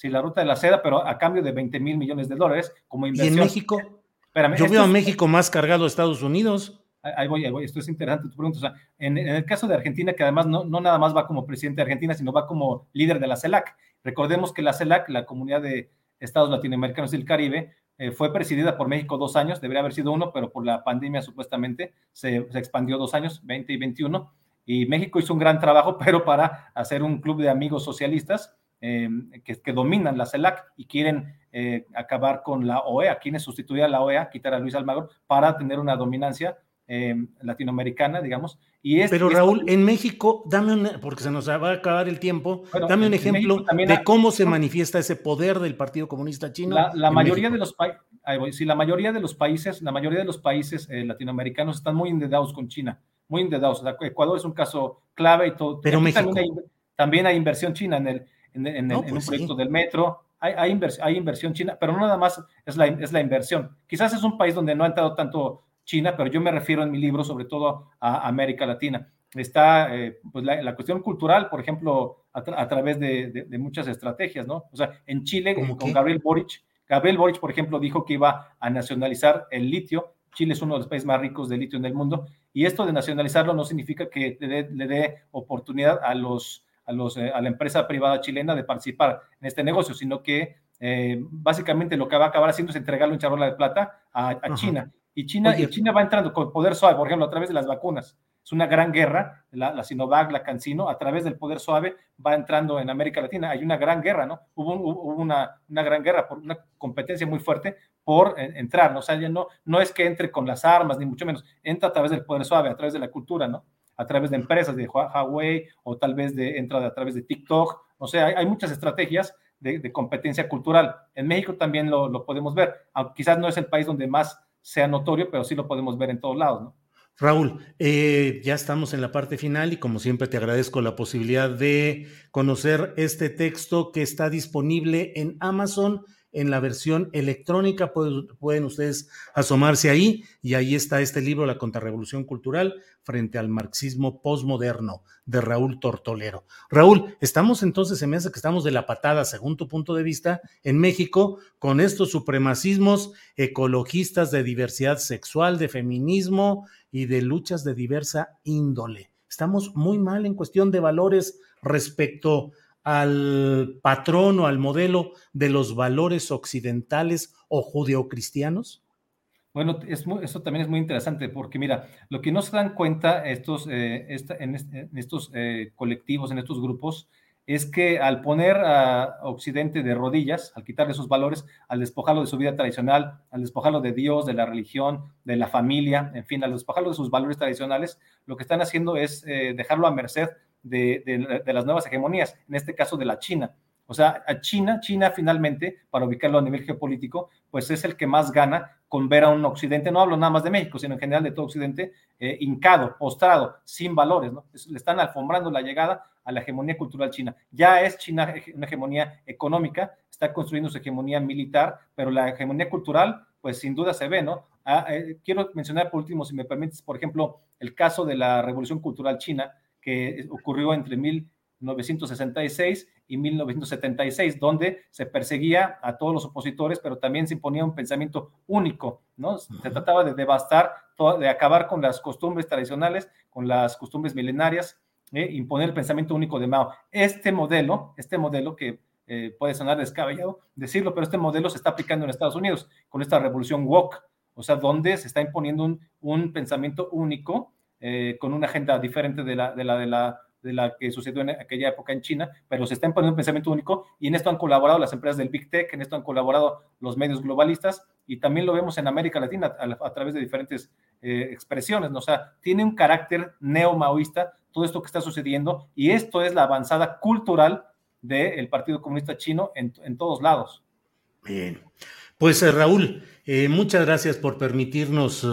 Sí, la ruta de la seda, pero a cambio de 20 mil millones de dólares como inversión. ¿Y en México? Espérame, Yo veo a México más cargado a Estados Unidos. Ahí voy, ahí voy, esto es interesante tu pregunta. O sea, en, el caso de Argentina, que además no, no, nada más va como presidente de Argentina, sino va como líder de la CELAC. Recordemos que la CELAC, la Comunidad de Estados Latinoamericanos del Caribe, eh, fue presidida por México dos años, debería haber sido uno, pero por la pandemia supuestamente se, se, expandió dos años, 20 y 21. Y México hizo un gran trabajo, <laughs> pero para hacer un club de amigos socialistas eh, que, que, dominan la CELAC y quieren eh, acabar con la OEA, quieren sustituir a la OEA, quitar a Luis Almagro, para tener una dominancia eh, latinoamericana, digamos. Y Pero Raúl, en México, dame un, porque se nos va a acabar el tiempo, dame un ejemplo de cómo se manifiesta ese poder del Partido Comunista Chino. La, mayoría de los países, sí, la mayoría de los países, la mayoría de los países eh, latinoamericanos están muy endedados con China, muy endedados. Ecuador es un caso clave y todo. Pero México. También hay, inversión china en el, en, un pues proyecto del metro. Hay, hay, hay, inversión china, pero no nada más es la, es la inversión. Quizás es un país donde no ha entrado tanto China, pero yo me refiero en mi libro sobre todo a América Latina. Está eh, pues la, cuestión cultural, por ejemplo, a, través de, muchas estrategias, ¿no? O sea, en Chile, con Gabriel Boric, Gabriel Boric, por ejemplo, dijo que iba a nacionalizar el litio. Chile es uno de los países más ricos de litio en el mundo, y esto de nacionalizarlo no significa que le dé, oportunidad a, los, a, los, eh, a la empresa privada chilena de participar en este negocio, sino que eh, básicamente lo que va a acabar haciendo es entregarle un charola de plata a, China. Y China, y China va entrando con poder suave, por ejemplo, a través de las vacunas. Es una gran guerra, la, la Sinovac, la Cancino, a través del poder suave va entrando en América Latina. Hay una gran guerra, ¿no? Hubo, una, una, gran guerra, por una competencia muy fuerte por entrar, ¿no? O sea, ya no, no es que entre con las armas, ni mucho menos, entra a través del poder suave, a través de la cultura, ¿no? A través de empresas de Huawei o tal vez de, entra a través de TikTok. O sea, hay, muchas estrategias de, competencia cultural. En México también lo, podemos ver, quizás no es el país donde más sea notorio, pero sí lo podemos ver en todos lados, ¿no? Raúl, eh, ya estamos en la parte final y como siempre te agradezco la posibilidad de conocer este texto que está disponible en Amazon en la versión electrónica. Pueden, ustedes asomarse ahí y ahí está este libro, La Contrarrevolución Cultural frente al marxismo posmoderno de Raúl Tortolero. Raúl, estamos entonces, se me hace que estamos de la patada, según tu punto de vista, en México con estos supremacismos ecologistas de diversidad sexual, de feminismo y de luchas de diversa índole. Estamos muy mal en cuestión de valores respecto al patrón o al modelo de los valores occidentales o judeocristianos? Bueno, eso también es muy interesante porque mira, lo que no se dan cuenta estos, eh, en, estos eh, colectivos, en estos grupos, es que al poner a Occidente de rodillas, al quitarle sus valores, al despojarlo de su vida tradicional, al despojarlo de Dios, de la religión, de la familia, en fin, al despojarlo de sus valores tradicionales, lo que están haciendo es eh, dejarlo a merced de, las nuevas hegemonías, en este caso de la China. O sea, a China, China finalmente, para ubicarlo a nivel geopolítico, pues es el que más gana con ver a un Occidente, no hablo nada más de México, sino en general de todo Occidente, eh, hincado, postrado, sin valores, ¿no? le están alfombrando la llegada a la hegemonía cultural china. Ya es China una hegemonía económica, está construyendo su hegemonía militar, pero la hegemonía cultural, pues sin duda se ve, ¿no? Ah, eh, quiero mencionar por último, si me permites, por ejemplo, el caso de la Revolución Cultural China, que ocurrió entre 1966 y 1976, donde se perseguía a todos los opositores, pero también se imponía un pensamiento único, ¿no? Se trataba de devastar, de acabar con las costumbres tradicionales, con las costumbres milenarias, ¿eh? imponer el pensamiento único de Mao. Este modelo, este modelo que eh, puede sonar descabellado decirlo, pero este modelo se está aplicando en Estados Unidos con esta revolución woke, o sea, donde se está imponiendo un, un pensamiento único eh, con una agenda diferente de la, de la, de la de la que sucedió en aquella época en China, pero se está imponiendo un pensamiento único y en esto han colaborado las empresas del Big Tech, en esto han colaborado los medios globalistas y también lo vemos en América Latina a, través de diferentes eh, expresiones, ¿no? o sea, tiene un carácter neo-maoísta todo esto que está sucediendo y esto es la avanzada cultural del Partido Comunista Chino en, todos lados. Bien, pues eh, Raúl, eh, muchas gracias por permitirnos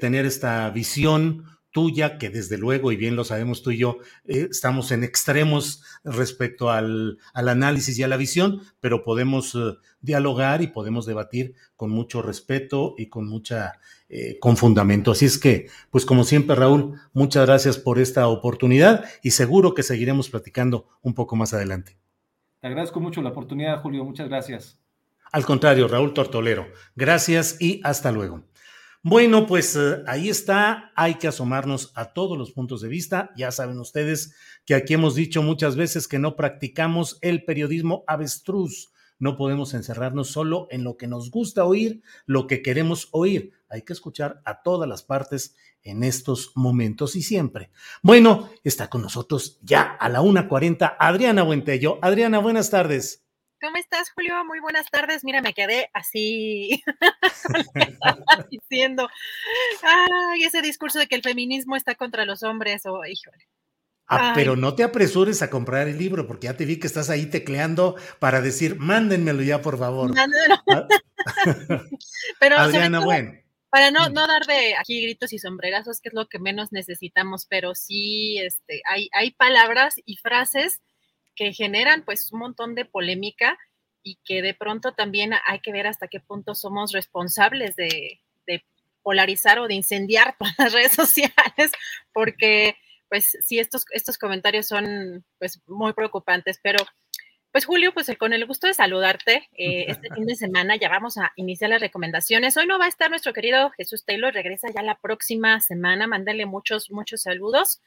tener esta visión tuya, que desde luego, y bien lo sabemos tú y yo, eh, estamos en extremos respecto al, análisis y a la visión, pero podemos eh, dialogar y podemos debatir con mucho respeto y con mucha, eh, con fundamento. Así es que, pues como siempre, Raúl, muchas gracias por esta oportunidad y seguro que seguiremos platicando un poco más adelante. Te agradezco mucho la oportunidad, Julio. Muchas gracias. Al contrario, Raúl Tortolero. Gracias y hasta luego. Bueno, pues eh, ahí está, hay que asomarnos a todos los puntos de vista. Ya saben ustedes que aquí hemos dicho muchas veces que no practicamos el periodismo avestruz. No podemos encerrarnos solo en lo que nos gusta oír, lo que queremos oír. Hay que escuchar a todas las partes en estos momentos y siempre. Bueno, está con nosotros ya a la 1.40 Adriana Buentello. Adriana, buenas tardes. ¿Cómo estás, Julio? Muy buenas tardes. Mira, me quedé así <laughs> <laughs> diciendo, ay, ese discurso de que el feminismo está contra los hombres, o híjole. Ah, pero no te apresures a comprar el libro, porque ya te vi que estás ahí tecleando para decir, mándenmelo ya, por favor. Ah. <laughs> pero, Adriana, bueno. Para no, no dar de aquí gritos y sombrerazos, que es lo que menos necesitamos, pero sí este, hay, hay palabras y frases que generan pues un montón de polémica y que de pronto también hay que ver hasta qué punto somos responsables de, polarizar o de incendiar <laughs> todas las redes sociales, porque pues sí, estos, estos comentarios son pues muy preocupantes, pero pues Julio, pues con el gusto de saludarte eh, <laughs> este fin de semana, ya vamos a iniciar las recomendaciones. Hoy no va a estar nuestro querido Jesús Taylor, regresa ya la próxima semana, mándale muchos, muchos saludos.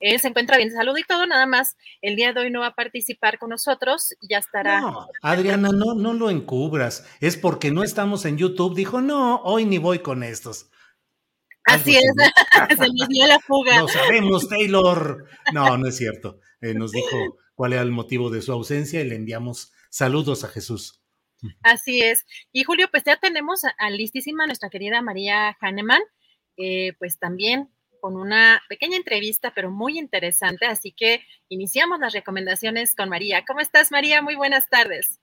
Él se encuentra bien salud y todo, nada más el día de hoy no va a participar con nosotros, ya estará. No, Adriana, no, no lo encubras, es porque no estamos en YouTube, dijo, no, hoy ni voy con estos. Así es, <laughs> se nos dio la fuga. Lo sabemos, Taylor. No, no es cierto. Eh, nos dijo cuál era el motivo de su ausencia y le enviamos saludos a Jesús. Así es. Y Julio, pues ya tenemos a, listísima nuestra querida María Hahnemann, eh, pues también con una pequeña entrevista, pero muy interesante. Así que iniciamos las recomendaciones con María. ¿Cómo estás, María? Muy buenas tardes.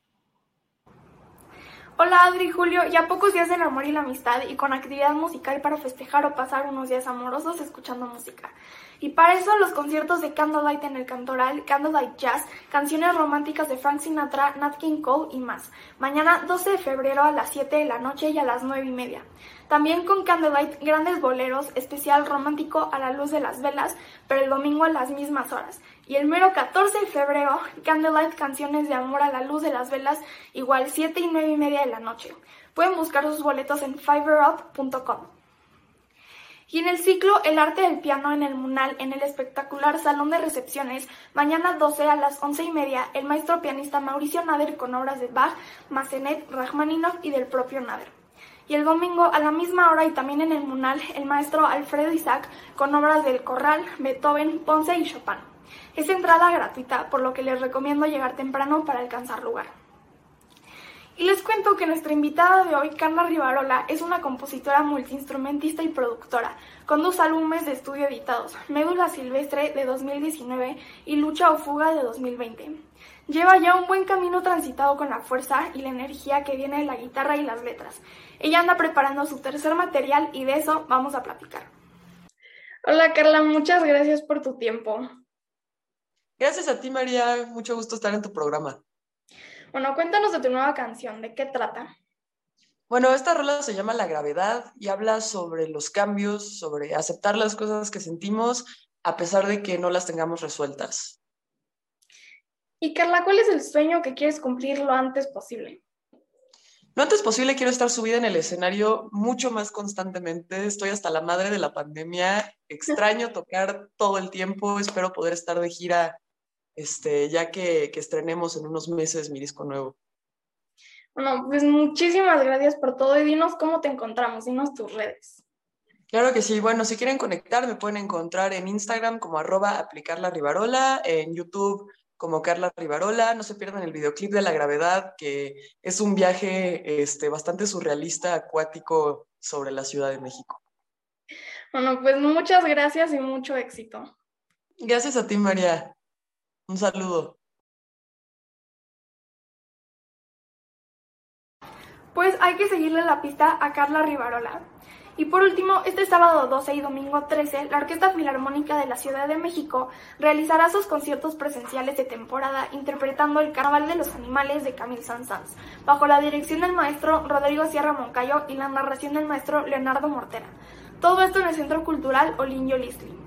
Hola Adri Julio, ya pocos días del amor y la amistad y con actividad musical para festejar o pasar unos días amorosos escuchando música. Y para eso los conciertos de Candlelight en el Cantoral, Candlelight Jazz, canciones románticas de Frank Sinatra, Nat King Cole y más. Mañana 12 de febrero a las 7 de la noche y a las 9 y media. También con Candlelight, grandes boleros, especial romántico a la luz de las velas, pero el domingo a las mismas horas. Y el mero 14 de febrero, Candlelight, canciones de amor a la luz de las velas, igual 7 y 9 y media de la noche. Pueden buscar sus boletos en fiverup.com. Y en el ciclo El arte del piano en el Munal, en el espectacular Salón de Recepciones, mañana 12 a las 11 y media, el maestro pianista Mauricio Nader con obras de Bach, Massenet, Rachmaninoff y del propio Nader. Y el domingo, a la misma hora y también en el Munal, el maestro Alfredo Isaac con obras del Corral, Beethoven, Ponce y Chopin. Es entrada gratuita, por lo que les recomiendo llegar temprano para alcanzar lugar. Y les cuento que nuestra invitada de hoy, Carla Rivarola, es una compositora multiinstrumentista y productora, con dos álbumes de estudio editados, Médula Silvestre de 2019 y Lucha o Fuga de 2020. Lleva ya un buen camino transitado con la fuerza y la energía que viene de la guitarra y las letras. Ella anda preparando su tercer material y de eso vamos a platicar. Hola Carla, muchas gracias por tu tiempo. Gracias a ti María, mucho gusto estar en tu programa. Bueno, cuéntanos de tu nueva canción, ¿de qué trata? Bueno, esta rola se llama La gravedad y habla sobre los cambios, sobre aceptar las cosas que sentimos a pesar de que no las tengamos resueltas. Y Carla, ¿cuál es el sueño que quieres cumplir lo antes posible? Lo antes posible quiero estar subida en el escenario mucho más constantemente. Estoy hasta la madre de la pandemia. Extraño tocar todo el tiempo. Espero poder estar de gira este, ya que, que estrenemos en unos meses mi disco nuevo. Bueno, pues muchísimas gracias por todo y dinos cómo te encontramos, dinos tus redes. Claro que sí, bueno, si quieren conectar me pueden encontrar en Instagram como arroba aplicar rivarola, en YouTube como Carla Rivarola, no se pierdan el videoclip de La Gravedad, que es un viaje este, bastante surrealista, acuático sobre la Ciudad de México. Bueno, pues muchas gracias y mucho éxito. Gracias a ti, María. Un saludo. Pues hay que seguirle la pista a Carla Rivarola. Y por último, este sábado 12 y domingo 13, la Orquesta Filarmónica de la Ciudad de México realizará sus conciertos presenciales de temporada interpretando el Carnaval de los Animales de Camille Saint-Saëns, bajo la dirección del maestro Rodrigo Sierra Moncayo y la narración del maestro Leonardo Mortera. Todo esto en el Centro Cultural Olinio Lisli.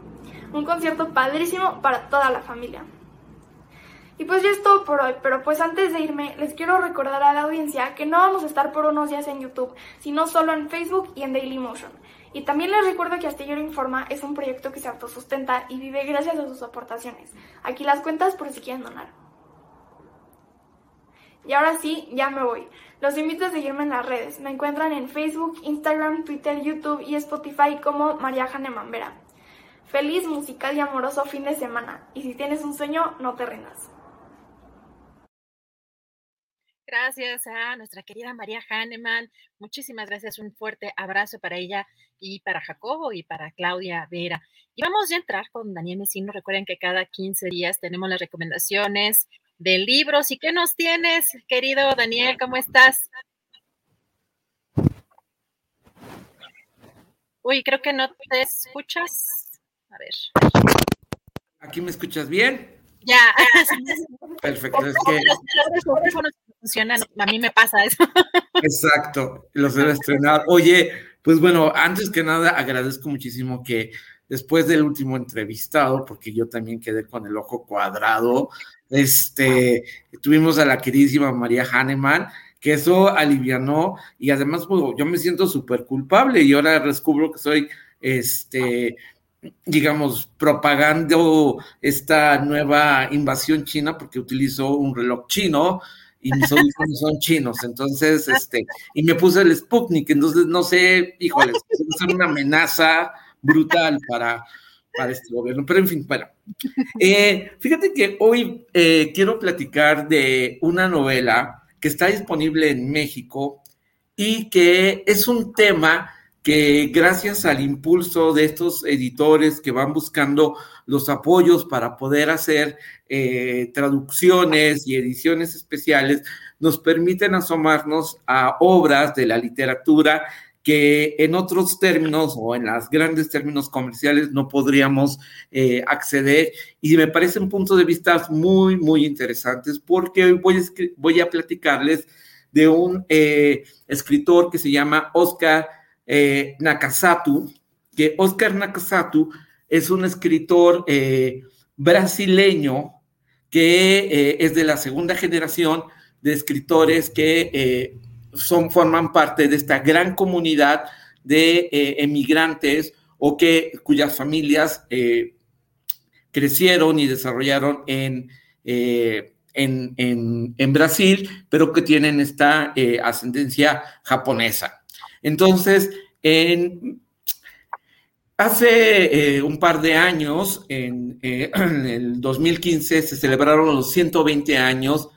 Un concierto padrísimo para toda la familia. Y pues ya es todo por hoy, pero pues antes de irme les quiero recordar a la audiencia que no vamos a estar por unos días en YouTube, sino solo en Facebook y en Dailymotion. Y también les recuerdo que Astillero Informa es un proyecto que se autosustenta y vive gracias a sus aportaciones. Aquí las cuentas por si quieren donar. Y ahora sí, ya me voy. Los invito a seguirme en las redes. Me encuentran en Facebook, Instagram, Twitter, YouTube y Spotify como María Janeman Vera. Feliz, musical y amoroso fin de semana. Y si tienes un sueño, no te rindas. Gracias a nuestra querida María Hahnemann. Muchísimas gracias. Un fuerte abrazo para ella y para Jacobo y para Claudia Vera. Y vamos a entrar con Daniel Mesino. Recuerden que cada 15 días tenemos las recomendaciones de libros. ¿Y qué nos tienes, querido Daniel? ¿Cómo estás? Uy, creo que no te escuchas. A ver. ¿Aquí me escuchas bien? Ya. <laughs> Perfecto. Es que funcionan, a mí me pasa eso. <laughs> Exacto, los debe estrenar. Oye, pues bueno, antes que nada agradezco muchísimo que después del último entrevistado, porque yo también quedé con el ojo cuadrado, este, tuvimos a la queridísima María Hahnemann, que eso alivianó y además pues, yo me siento súper culpable y ahora descubro que soy, este, digamos, propagando esta nueva invasión china porque utilizo un reloj chino y mis audífonos son chinos, entonces, este, y me puse el Sputnik, entonces no sé, híjole, es una amenaza brutal para, para este gobierno, pero en fin, bueno. Eh, fíjate que hoy eh, quiero platicar de una novela que está disponible en México y que es un tema que gracias al impulso de estos editores que van buscando los apoyos para poder hacer eh, traducciones y ediciones especiales, nos permiten asomarnos a obras de la literatura que en otros términos o en los grandes términos comerciales no podríamos eh, acceder. Y me parecen puntos de vista muy, muy interesantes porque hoy voy a, platicarles de un eh, escritor que se llama Oscar Nakasatu, que Oscar Nakasatu es un escritor eh, brasileño que eh, es de la segunda generación de escritores que eh, son, forman parte de esta gran comunidad de emigrantes o que cuyas familias eh, crecieron y desarrollaron en, eh, en, Brasil, pero que tienen esta eh, ascendencia japonesa. Entonces, en, hace un par de años, en, <clears throat> en, el 2015, se celebraron los 120 años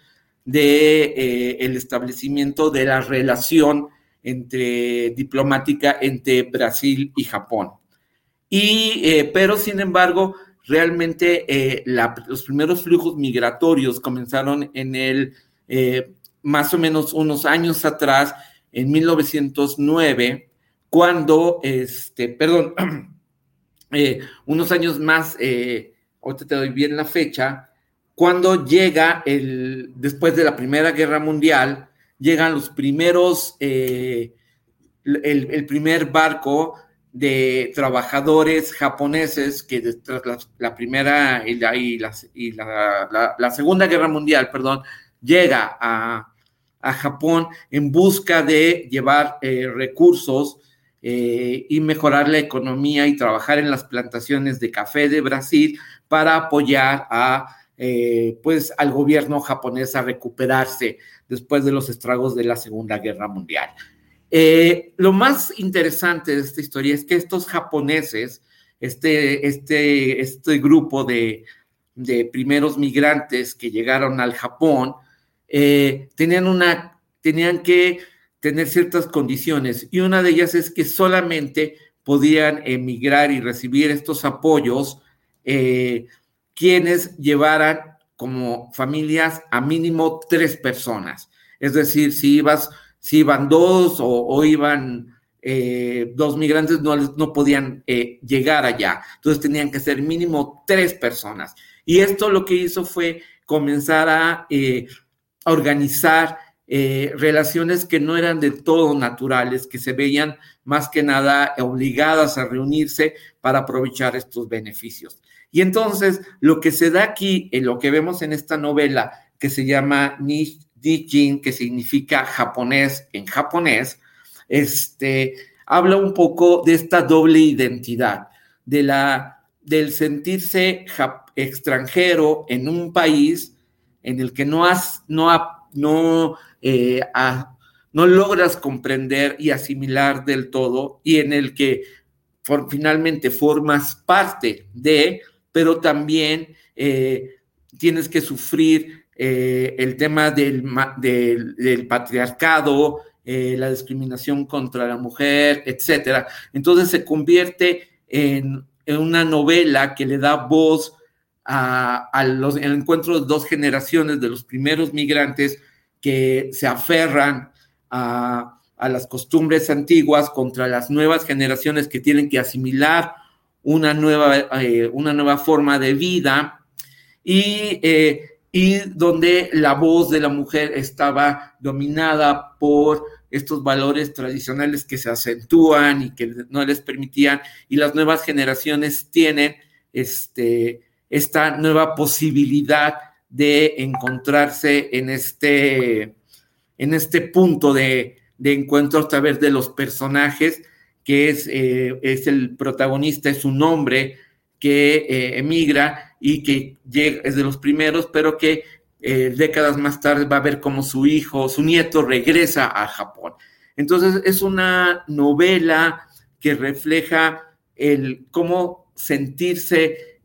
de el establecimiento de la relación entre diplomática entre Brasil y Japón. Y, eh, pero sin embargo, realmente eh, los primeros flujos migratorios comenzaron en el, eh, más o menos unos años atrás, en 1909, cuando, este, perdón, <clears throat> unos años más, ahorita te doy bien la fecha, cuando llega el, después de la Primera Guerra Mundial, llegan los primeros, el, el primer barco de trabajadores japoneses que tras la, primera y, la, y, la, segunda guerra mundial, perdón, llega a, Japón en busca de llevar eh, recursos eh, y mejorar la economía y trabajar en las plantaciones de café de Brasil para apoyar a eh, pues al gobierno japonés a recuperarse después de los estragos de la Segunda Guerra Mundial. Lo más interesante de esta historia es que estos japoneses, este, este, este grupo de, primeros migrantes que llegaron al Japón, eh, tenían, una, tenían que tener ciertas condiciones y una de ellas es que solamente podían emigrar y recibir estos apoyos eh, quienes llevaran como familias a mínimo tres personas. Es decir, si ibas si iban dos o, iban eh, dos migrantes, no, no podían llegar allá. Entonces tenían que ser mínimo tres personas. Y esto lo que hizo fue comenzar a, eh, organizar relaciones que no eran de todo naturales, que se veían más que nada obligadas a reunirse para aprovechar estos beneficios. Y entonces lo que se da aquí, en lo que vemos en esta novela que se llama Nish Dijin, que significa japonés en japonés, este, habla un poco de esta doble identidad, de la, del sentirse extranjero en un país en el que no, has, no, no, eh, no logras comprender y asimilar del todo y en el que finalmente formas parte de, pero también eh, tienes que sufrir eh, el tema del, del, patriarcado, la discriminación contra la mujer, etcétera. Entonces se convierte en, una novela que le da voz a, los el encuentro de dos generaciones de los primeros migrantes que se aferran a, las costumbres antiguas contra las nuevas generaciones que tienen que asimilar una nueva, eh, una nueva forma de vida. Y y donde la voz de la mujer estaba dominada por estos valores tradicionales que se acentúan y que no les permitían, y las nuevas generaciones tienen este, esta nueva posibilidad de encontrarse en este, en este punto de, encuentro a través de los personajes, que es, eh, es el protagonista, es un hombre que eh, emigra y que llega, es de los primeros, pero que eh, décadas más tarde va a ver cómo su hijo, su nieto regresa a Japón. Entonces es una novela que refleja el cómo sentirse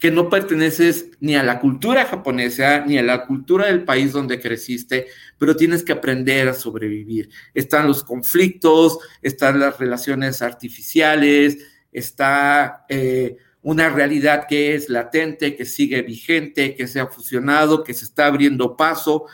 que no perteneces ni a la cultura japonesa ni a la cultura del país donde creciste, pero tienes que aprender a sobrevivir. Están los conflictos, están las relaciones artificiales, está eh, una realidad que es latente, que sigue vigente, que se ha fusionado, que se está abriendo paso.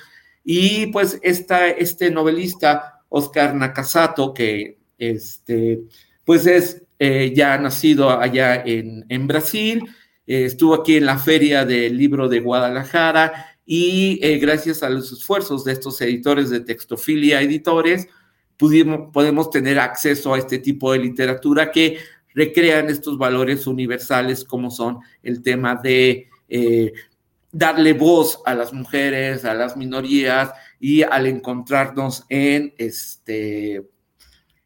Y pues esta, este novelista, Oscar Nakasato, que este, pues es eh, ya nacido allá en, en Brasil, eh, estuvo aquí en la Feria del Libro de Guadalajara y eh, gracias a los esfuerzos de estos editores de Textofilia Editores, pudimos, podemos tener acceso a este tipo de literatura que recrean estos valores universales como son el tema de eh, darle voz a las mujeres, a las minorías y al encontrarnos en este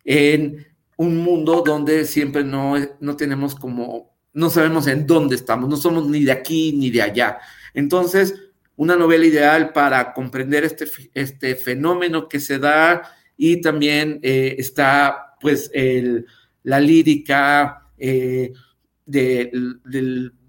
en un mundo donde siempre no, no tenemos como, no sabemos en dónde estamos, no somos ni de aquí ni de allá. Entonces, una novela ideal para comprender este, este fenómeno que se da y también eh, está pues el, la lírica eh, de,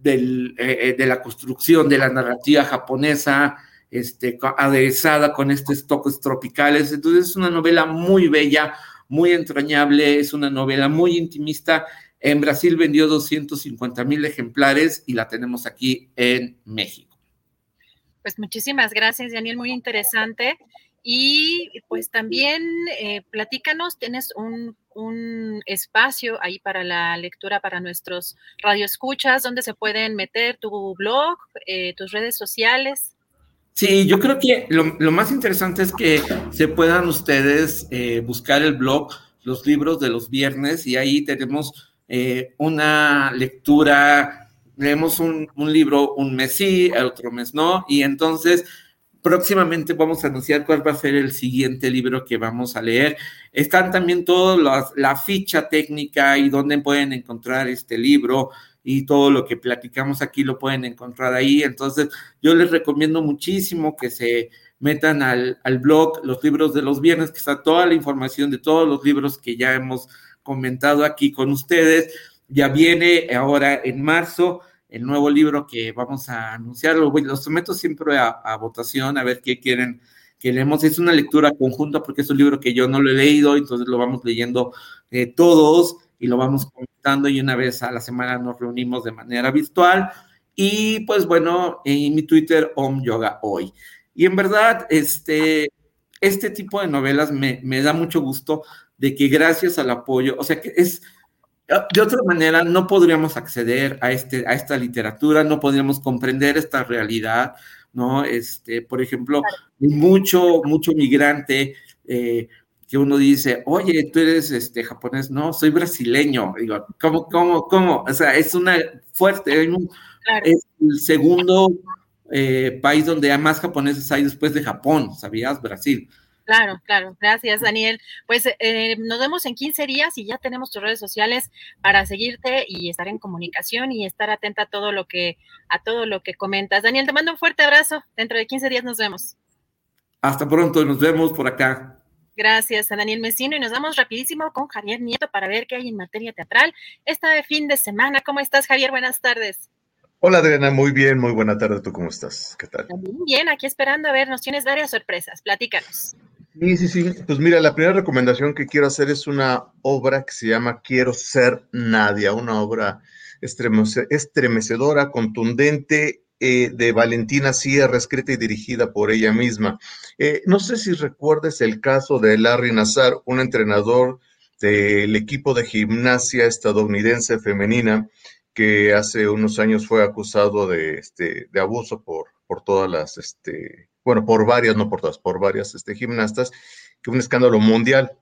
eh, de, la construcción de la narrativa japonesa, este, aderezada con estos toques tropicales. Entonces es una novela muy bella, muy entrañable, es una novela muy intimista. En Brasil vendió 250 mil ejemplares y la tenemos aquí en México. Pues muchísimas gracias, Daniel, muy interesante. Y pues también eh, platícanos, tienes un, espacio ahí para la lectura para nuestros radioescuchas, donde se pueden meter tu blog, eh, tus redes sociales. Sí, yo creo que lo, más interesante es que se puedan ustedes eh, buscar el blog, los libros de los viernes, y ahí tenemos eh, una lectura, leemos un, libro un mes sí, el otro mes no, y entonces próximamente vamos a anunciar cuál va a ser el siguiente libro que vamos a leer. Están también todas la ficha técnica y dónde pueden encontrar este libro, y todo lo que platicamos aquí lo pueden encontrar ahí. Entonces, yo les recomiendo muchísimo que se metan al, blog Los Libros de los Viernes, que está toda la información de todos los libros que ya hemos comentado aquí con ustedes. Ya viene ahora en marzo el nuevo libro que vamos a anunciar. Lo, someto siempre a, votación a ver qué quieren que leemos. Es una lectura conjunta porque es un libro que yo no lo he leído, entonces lo vamos leyendo eh, todos y lo vamos comentando y una vez a la semana nos reunimos de manera virtual. Y pues bueno, en mi Twitter, Om Yoga Hoy. Y en verdad, este, este tipo de novelas me, me da mucho gusto de que gracias al apoyo, o sea que es, de otra manera no podríamos acceder a, este, a esta literatura, no podríamos comprender esta realidad, ¿no? Este, por ejemplo, mucho, mucho migrante eh, que uno dice, oye, tú eres este, japonés, no, soy brasileño. Digo, ¿cómo, cómo, cómo? O sea, es una fuerte, es el segundo eh, país donde hay más japoneses hay después de Japón, ¿sabías? Brasil. Claro, claro. Gracias, Daniel. Pues eh, nos vemos en 15 días y ya tenemos tus redes sociales para seguirte y estar en comunicación y estar atenta a todo lo que a todo lo que comentas. Daniel, te mando un fuerte abrazo. Dentro de 15 días nos vemos. Hasta pronto, nos vemos por acá. Gracias a Daniel Mesino y nos vamos rapidísimo con Javier Nieto para ver qué hay en materia teatral esta fin de semana. ¿Cómo estás, Javier? Buenas tardes. Hola, Adriana, muy bien, muy buena tarde. ¿Tú cómo estás? ¿Qué tal? bien, aquí esperando a ver, nos tienes varias sorpresas. Platícanos. Sí, sí, sí. Pues mira, la primera recomendación que quiero hacer es una obra que se llama Quiero ser Nadia, una obra estremecedora, contundente eh, de Valentina Sierra, escrita y dirigida por ella misma. Eh, no sé si recuerdes el caso de Larry Nazar, un entrenador del equipo de gimnasia estadounidense femenina que hace unos años fue acusado de, este, de abuso por, por todas las, este, bueno, por varias, no por todas, por varias este, gimnastas, que un escándalo mundial.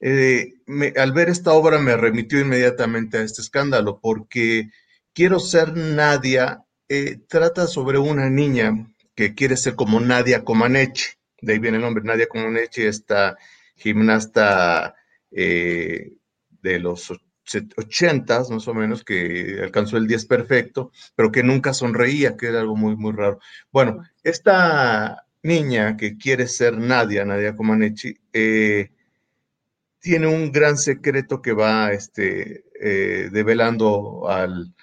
Eh, al ver esta obra me remitió inmediatamente a este escándalo porque quiero ser Nadia eh, trata sobre una niña que quiere ser como Nadia Comaneci, de ahí viene el nombre, Nadia Comaneci, esta gimnasta eh, de los ochentas, más o menos, que alcanzó el 10 perfecto, pero que nunca sonreía, que era algo muy, muy raro. Bueno, esta niña que quiere ser Nadia, Nadia Comaneci, eh, tiene un gran secreto que va este, develando al,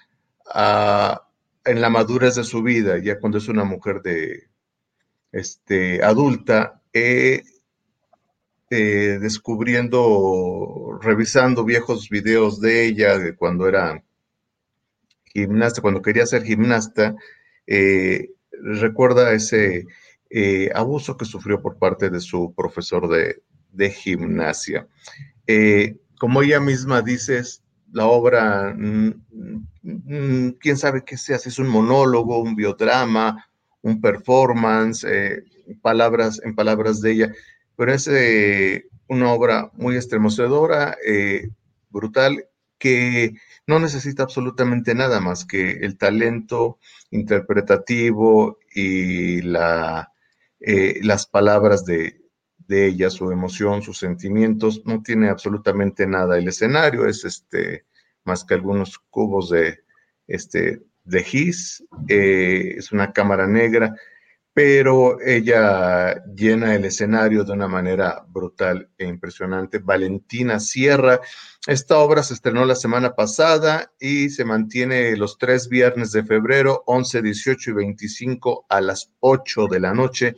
a, en la madurez de su vida, ya cuando es una mujer de este, adulta, eh, descubriendo, revisando viejos videos de ella de cuando era gimnasta, cuando quería ser gimnasta, eh, recuerda ese eh, abuso que sufrió por parte de su profesor de, gimnasia. como ella misma dice, la obra, mm, quién sabe qué sea, si es un monólogo, un biodrama, un performance, eh, palabras, en palabras de ella, pero es eh, una obra muy estremecedora, eh, brutal, que no necesita absolutamente nada más que el talento interpretativo y la, las palabras de, ella, su emoción, sus sentimientos, no tiene absolutamente nada. El escenario es este, más que algunos cubos de, este, de gis, eh, es una cámara negra, pero ella llena el escenario de una manera brutal e impresionante. Valentina Sierra, esta obra se estrenó la semana pasada y se mantiene los tres viernes de febrero, 11, 18 y 25 a las 8 de la noche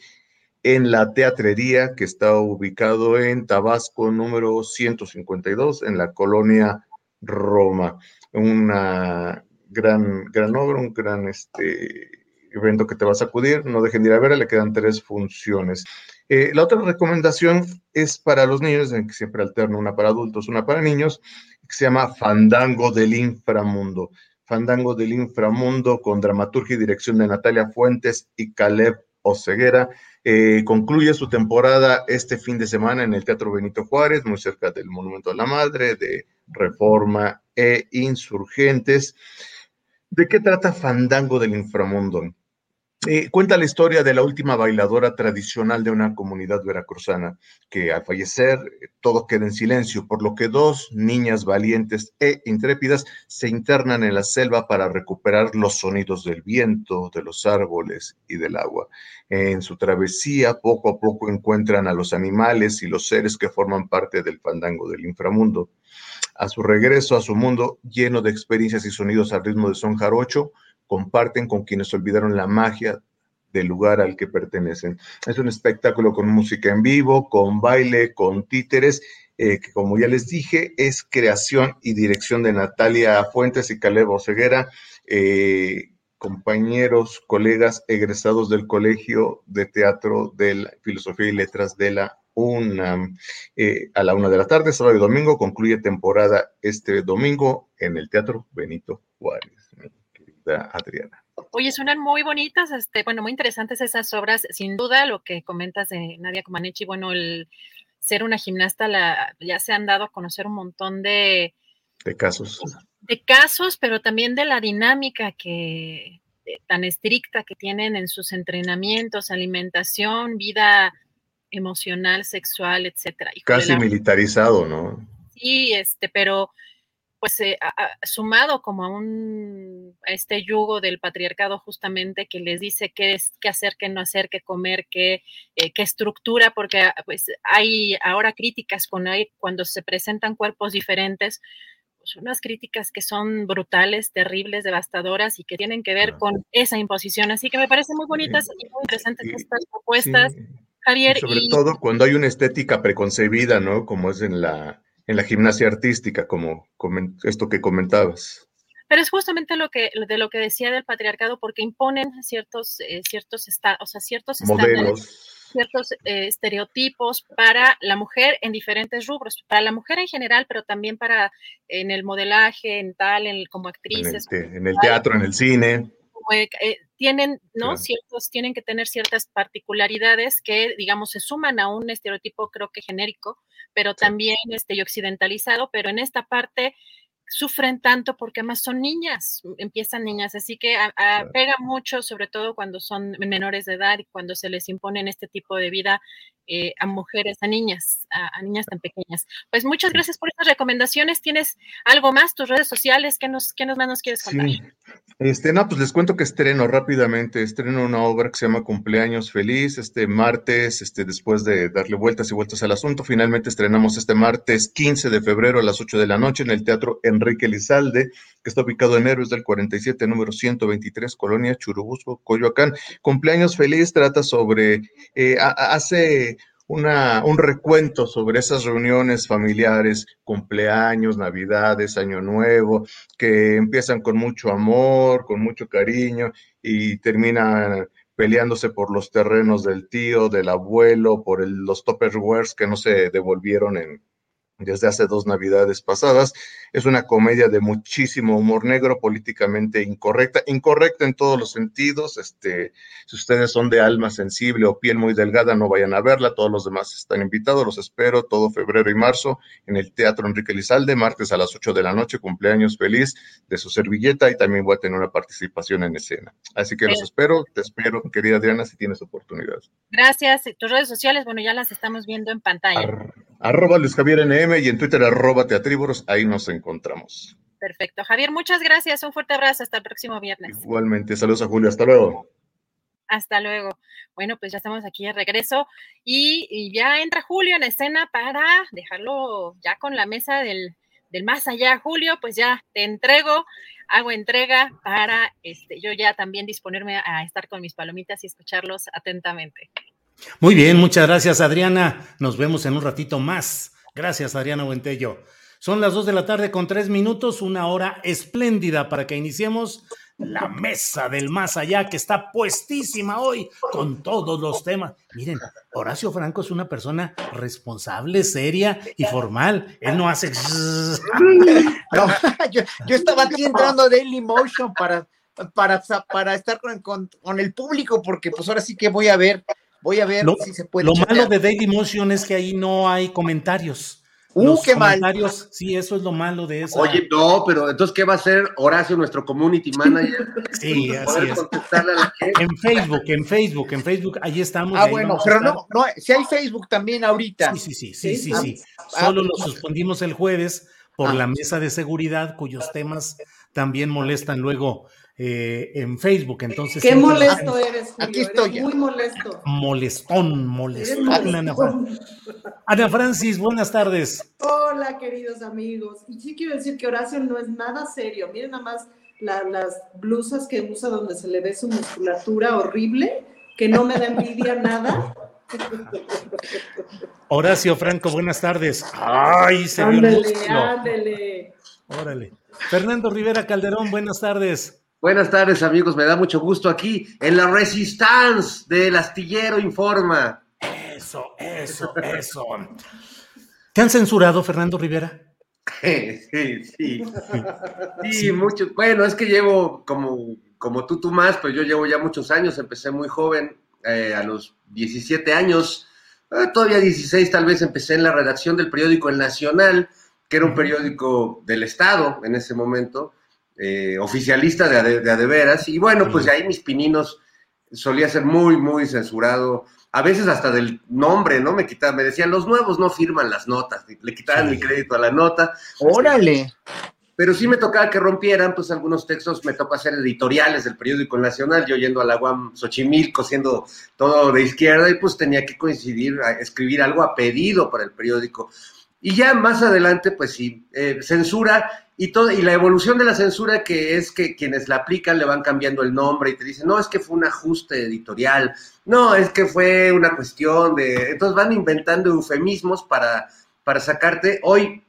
en la teatrería que está ubicado en Tabasco número 152 en la colonia Roma. Una gran, gran obra, un gran este, evento que te vas a acudir. No dejen de ir a verla, le quedan tres funciones. Eh, la otra recomendación es para los niños, en que siempre alterno una para adultos, una para niños, que se llama Fandango del Inframundo. Fandango del Inframundo con dramaturgia y dirección de Natalia Fuentes y Caleb Oceguera. Eh, concluye su temporada este fin de semana en el Teatro Benito Juárez, muy cerca del Monumento a la Madre, de Reforma e Insurgentes. ¿De qué trata Fandango del Inframundo? Eh, cuenta la historia de la última bailadora tradicional de una comunidad veracruzana, que al fallecer todo queda en silencio, por lo que dos niñas valientes e intrépidas se internan en la selva para recuperar los sonidos del viento, de los árboles y del agua. En su travesía, poco a poco encuentran a los animales y los seres que forman parte del fandango del inframundo. A su regreso a su mundo lleno de experiencias y sonidos al ritmo de son jarocho, comparten con quienes olvidaron la magia del lugar al que pertenecen. Es un espectáculo con música en vivo, con baile, con títeres, eh, que como ya les dije, es creación y dirección de Natalia Fuentes y Caleb Oseguera, eh, compañeros, colegas egresados del Colegio de Teatro de la Filosofía y Letras de la UNAM. Eh, a la una de la tarde, sábado y domingo, concluye temporada este domingo en el Teatro Benito Juárez. Adriana. Oye, suenan muy bonitas, este, bueno, muy interesantes esas obras. Sin duda, lo que comentas de Nadia Comaneci, bueno, el ser una gimnasta, la, ya se han dado a conocer un montón de, de casos. De casos, pero también de la dinámica que eh, tan estricta que tienen en sus entrenamientos, alimentación, vida emocional, sexual, etcétera. Casi militarizado, ¿no? Sí, este, pero pues eh, sumado como a un este yugo del patriarcado justamente que les dice qué es qué hacer, qué no hacer, qué comer, qué, eh, qué estructura, porque ah, pues hay ahora críticas con cuando se presentan cuerpos diferentes, pues unas críticas que son brutales, terribles, devastadoras y que tienen que ver con esa imposición. Así que me parecen muy bonitas y muy interesantes estas propuestas, Javier. sobre todo cuando hay una estética preconcebida, ¿no? Como es en la en la gimnasia artística, como esto que comentabas. Pero es justamente lo que, de lo que decía del patriarcado, porque imponen ciertos, eh, ciertos, o sea, ciertos modelos, ciertos eh, estereotipos para la mujer en diferentes rubros, para la mujer en general, pero también para en el modelaje, en tal, en, como actrices. En el, teatro, en el cine. Eh, tienen, ¿no? Ciertos, tienen que tener ciertas particularidades que, digamos, se suman a un estereotipo, creo que genérico, pero también este, y occidentalizado, pero en esta parte sufren tanto porque además son niñas, empiezan niñas, así que pega mucho, sobre todo cuando son menores de edad y cuando se les imponen este tipo de vida eh, a mujeres, a niñas, a, niñas tan pequeñas. Pues muchas gracias por estas recomendaciones. ¿Tienes algo más, tus redes sociales? ¿Qué, nos, qué nos más nos quieres contar? Sí. Este, no, pues les cuento que estreno rápidamente, estreno una obra que se llama Cumpleaños Feliz, este martes, este, después de darle vueltas y vueltas al asunto, finalmente estrenamos este martes 15 de febrero a las 8 de la noche en el Teatro Enrique Lizalde, que está ubicado en Héroes del 47, número 123, Colonia Churubusco, Coyoacán. Cumpleaños Feliz trata sobre, eh, hace una, un recuento sobre esas reuniones familiares, cumpleaños, navidades, año nuevo, que empiezan con mucho amor, con mucho cariño y terminan peleándose por los terrenos del tío, del abuelo, por los topperwares que no se devolvieron en, desde hace dos navidades pasadas. Es una comedia de muchísimo humor negro, políticamente incorrecta, incorrecta en todos los sentidos. Este, si ustedes son de alma sensible o piel muy delgada, no vayan a verla. Todos los demás están invitados. Los espero todo febrero y marzo en el Teatro Enrique Lizalde, martes a las 8 de la noche. Cumpleaños feliz de su servilleta y también voy a tener una participación en escena. Así que los espero. Te espero, querida Adriana, si tienes oportunidad. Gracias. Tus redes sociales, bueno, ya las estamos viendo en pantalla. arroba Luis Javier NM y en Twitter arroba teatrívoros, ahí nos encontramos. Perfecto. Javier, muchas gracias. Un fuerte abrazo. Hasta el próximo viernes. Igualmente. Saludos a Julio. Hasta luego. Hasta luego. Bueno, pues ya estamos aquí de regreso y, ya entra Julio en escena para dejarlo ya con la mesa del, del, más allá. Julio, pues ya te entrego, hago entrega para este, yo ya también disponerme a estar con mis palomitas y escucharlos atentamente. Muy bien, muchas gracias Adriana. Nos vemos en un ratito más. Gracias, Adriana Buentello. Son las dos de la tarde con tres minutos, una hora espléndida para que iniciemos la mesa del más allá que está puestísima hoy con todos los temas. Miren, Horacio Franco es una persona responsable, seria y formal. Él no hace... <laughs> yo, estaba aquí entrando Motion para, para, para estar con, con, el público porque pues ahora sí que voy a ver Voy a ver si se puede. Lo malo de Daily Motion es que ahí no hay comentarios. Uh, qué comentarios, mal. Sí, eso es lo malo de eso. Oye, no, pero entonces, ¿qué va a hacer Horacio, nuestro community manager? <laughs> Sí, así es. En Facebook, en Facebook, en Facebook, ahí estamos. Ah, bueno, pero no, no, si hay Facebook también ahorita. Sí, sí, sí, sí, sí, sí. Ah, Solo lo suspendimos el jueves por ah. la mesa de seguridad, cuyos temas también molestan luego eh, en Facebook. Entonces, Qué molesto eres. Aquí estoy. muy molesto. Molestón, molestón. Ana, Ana, Francis, buenas tardes. Hola, queridos amigos. Y sí quiero decir que Horacio no es nada serio. Miren nada más las blusas que usa donde se le ve su musculatura horrible, que no me da envidia <laughs> nada. Horacio Franco, buenas tardes. Ay, se Ándele, ándele. Órale. Fernando Rivera Calderón, buenas tardes. Buenas tardes, amigos. Me da mucho gusto aquí en la Resistance del Astillero Informa. Eso, eso, eso. ¿Te han censurado, Fernando Rivera? <laughs> sí, sí. Sí, mucho. Bueno, es que llevo como, como tú, tú más, pero yo llevo ya muchos años. Empecé muy joven, eh, a los 17 años, eh, todavía 16 tal vez, empecé en la redacción del periódico El Nacional, que era un periódico del Estado en ese momento eh, oficialista de, de, veras, y bueno, pues ahí mis pininos solía ser muy, muy censurado, a veces hasta del nombre, ¿no? Me quitaban, me decían, los nuevos no firman las notas, le quitaban mi crédito a la nota. Órale. Pero sí me tocaba que rompieran, pues algunos textos me tocó hacer editoriales del periódico Nacional, yo yendo a la UAM Xochimilco, siendo todo de izquierda, y pues tenía que coincidir, a escribir algo a pedido para el periódico. Y ya más adelante, pues sí, eh, censura y, todo, y la evolución de la censura que es que quienes la aplican le van cambiando el nombre y te dicen, no, es que fue un ajuste editorial, no, es que fue una cuestión de... Entonces van inventando eufemismos para, para sacarte. Hoy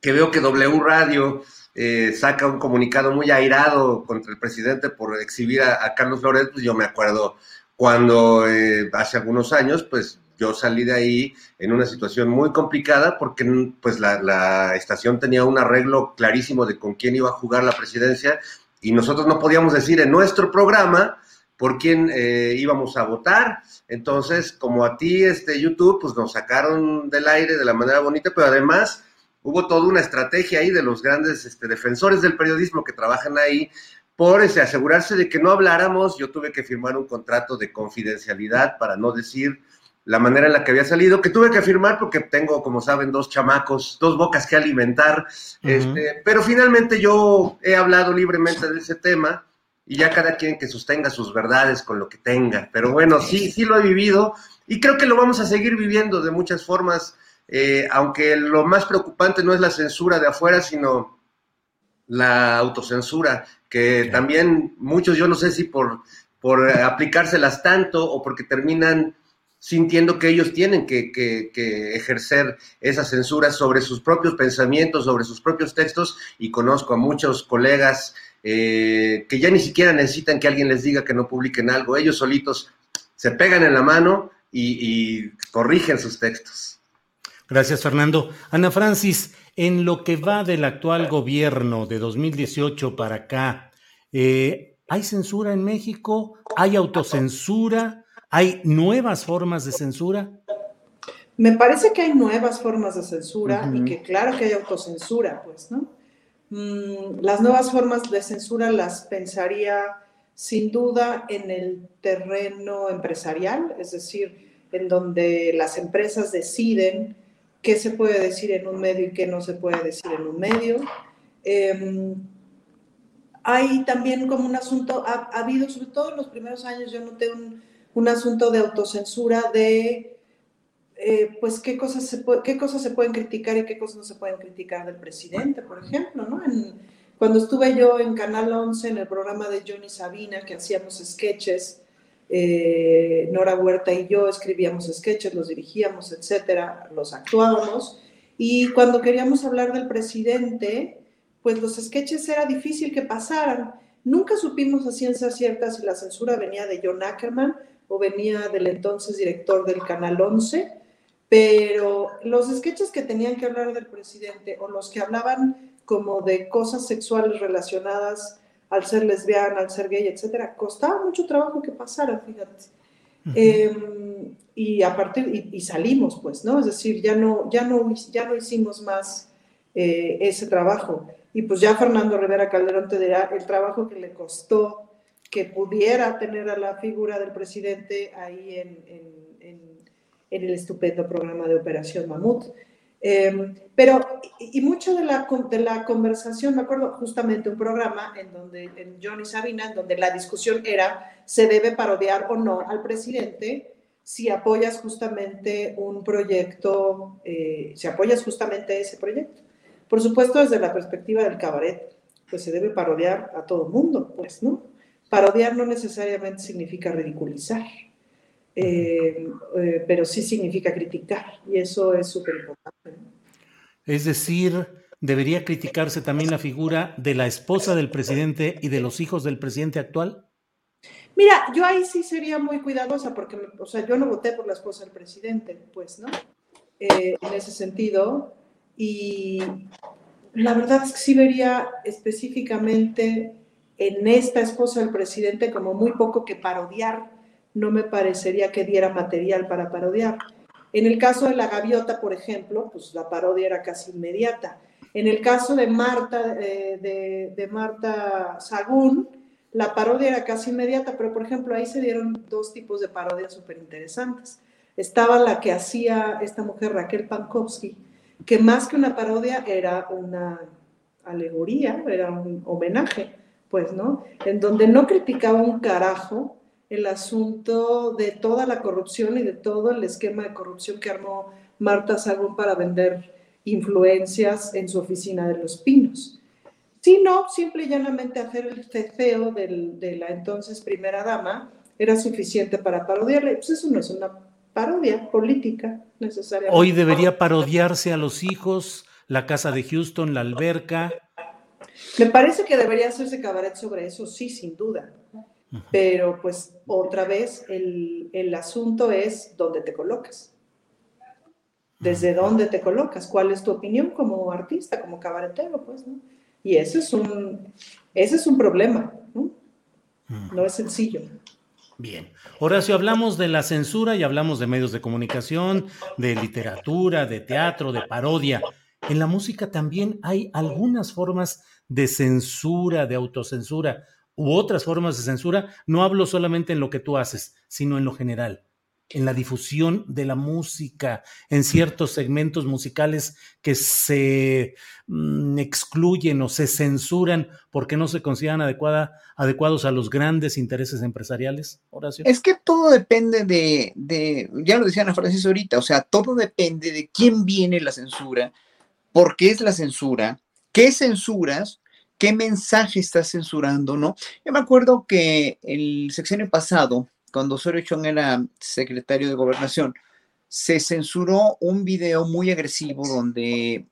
que veo que W Radio eh, saca un comunicado muy airado contra el presidente por exhibir a, Carlos Flores, pues yo me acuerdo cuando eh, hace algunos años, pues yo salí de ahí en una situación muy complicada porque pues la, estación tenía un arreglo clarísimo de con quién iba a jugar la presidencia y nosotros no podíamos decir en nuestro programa por quién eh, íbamos a votar. Entonces, como a ti, este YouTube, pues nos sacaron del aire de la manera bonita, pero además hubo toda una estrategia ahí de los grandes este, defensores del periodismo que trabajan ahí por ese, asegurarse de que no habláramos. Yo tuve que firmar un contrato de confidencialidad para no decir la manera en la que había salido, que tuve que firmar porque tengo, como saben, dos chamacos, dos bocas que alimentar, este, pero finalmente yo he hablado libremente de ese tema y ya cada quien que sostenga sus verdades con lo que tenga, pero bueno, sí, sí lo he vivido y creo que lo vamos a seguir viviendo de muchas formas, eh, aunque lo más preocupante no es la censura de afuera, sino la autocensura, que también muchos, yo no sé si por, por aplicárselas tanto o porque terminan sintiendo que ellos tienen que, ejercer esa censura sobre sus propios pensamientos, sobre sus propios textos, y conozco a muchos colegas eh, que ya ni siquiera necesitan que alguien les diga que no publiquen algo, ellos solitos se pegan en la mano y, corrigen sus textos. Gracias, Fernando. Ana Francis, en lo que va del actual gobierno de 2018 para acá, eh, ¿hay censura en México? ¿Hay autocensura? ¿Hay nuevas formas de censura? Me parece que hay nuevas formas de censura y que claro que hay autocensura, pues, ¿no? Mm, las nuevas formas de censura las pensaría sin duda en el terreno empresarial, es decir, en donde las empresas deciden qué se puede decir en un medio y qué no se puede decir en un medio. Em, hay también como un asunto, ha, habido, sobre todo en los primeros años, yo noté un, un asunto de autocensura de eh, pues qué cosas, se qué cosas se pueden criticar y qué cosas no se pueden criticar del presidente, por ejemplo, ¿no? cuando estuve yo en Canal 11 en el programa de Johnny Sabina, que hacíamos sketches, eh, Nora Huerta y yo escribíamos sketches, los dirigíamos, etcétera, los actuábamos, y cuando queríamos hablar del presidente, pues los sketches era difícil que pasaran. Nunca supimos a ciencia cierta si la censura venía de John Ackerman o venía del entonces director del Canal 11, pero los sketches que tenían que hablar del presidente o los que hablaban como de cosas sexuales relacionadas al ser lesbiana, al ser gay, etcétera, costaba mucho trabajo que pasara, fíjate. Em, y a partir, y, salimos, pues, ¿no? Es decir, ya no, ya no, ya no hicimos más eh, ese trabajo. Y pues ya Fernando Rivera Calderón te dirá el trabajo que le costó que pudiera tener a la figura del presidente ahí en en el estupendo programa de Operación Mamut. Em, pero, y, mucho de la, de la conversación, me acuerdo justamente un programa en donde, en Johnny Sabina, en donde la discusión era, ¿se debe parodiar o no al presidente si apoyas justamente un proyecto, eh, si apoyas justamente ese proyecto? Por supuesto, desde la perspectiva del cabaret, pues se debe parodiar a todo mundo, pues, ¿no? Parodiar no necesariamente significa ridiculizar. Eh, eh, pero sí significa criticar y eso es súper importante. Es decir, ¿debería criticarse también la figura de la esposa del presidente y de los hijos del presidente actual? Mira, yo ahí sí sería muy cuidadosa porque, o sea, yo no voté por la esposa del presidente, pues, ¿no? Eh, en ese sentido. Y la verdad es que sí vería específicamente en esta esposa del presidente como muy poco que parodiar no me parecería que diera material para parodiar. En el caso de la gaviota, por ejemplo, pues la parodia era casi inmediata. En el caso de Marta, eh, de, Marta Sagún, la parodia era casi inmediata, pero por ejemplo ahí se dieron dos tipos de parodias súper interesantes. Estaba la que hacía esta mujer Raquel Pankowski, que más que una parodia era una alegoría, era un homenaje, pues, ¿no? En donde no criticaba un carajo, el asunto de toda la corrupción y de todo el esquema de corrupción que armó Marta Sagún para vender influencias en su oficina de Los Pinos. Si no, simple y llanamente hacer el ceceo de la entonces primera dama era suficiente para parodiarle. Pues eso no es una parodia política necesariamente. Hoy debería parodiarse a los hijos, la casa de Houston, la alberca. Me parece que debería hacerse cabaret sobre eso, sí, sin duda. Pero pues otra vez el, el, asunto es dónde te colocas. ¿Desde dónde te colocas? ¿Cuál es tu opinión como artista, como cabaretero? Pues, ¿no? Y ese es un, ese es un problema, ¿no? No es sencillo. Bien. Horacio, hablamos de la censura y hablamos de medios de comunicación, de literatura, de teatro, de parodia. En la música también hay algunas formas de censura, de autocensura u otras formas de censura, no hablo solamente en lo que tú haces, sino en lo general, en la difusión de la música, en ciertos segmentos musicales que se mm, excluyen o se censuran porque no se consideran adecuada, adecuados a los grandes intereses empresariales, Horacio. Es que todo depende de, de, ya lo decía Ana Francis ahorita, o sea, todo depende de quién viene la censura, por qué es la censura, qué censuras qué mensaje está censurando, ¿no? Yo me acuerdo que el sexenio pasado, cuando Osorio Chong era secretario de gobernación, se censuró un video muy agresivo donde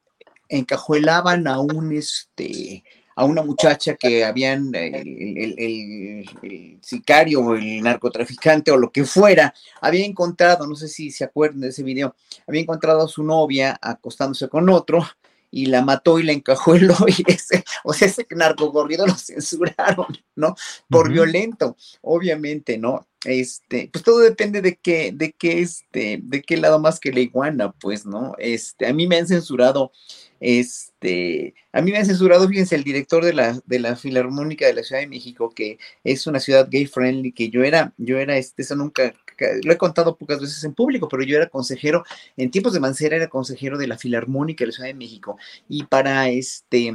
encajuelaban a un, este, a una muchacha que habían, el, el, sicario o el narcotraficante o lo que fuera, había encontrado, no sé si se acuerdan de ese video, había encontrado a su novia acostándose con otro y la mató y la encajó el <laughs> y ese, o sea, ese narcocorrido lo censuraron, ¿no? Por violento, obviamente, ¿no? Este, pues todo depende de qué, de qué, este, de qué lado más que la iguana, pues, ¿no? Este, a mí me han censurado, este, a mí me han censurado, fíjense, el director de la, de la Filarmónica de la Ciudad de México, que es una ciudad gay friendly, que yo era, yo era, este, eso nunca, lo he contado pocas veces en público, pero yo era consejero, en tiempos de Mancera era consejero de la Filarmónica de la Ciudad de México, y para, este,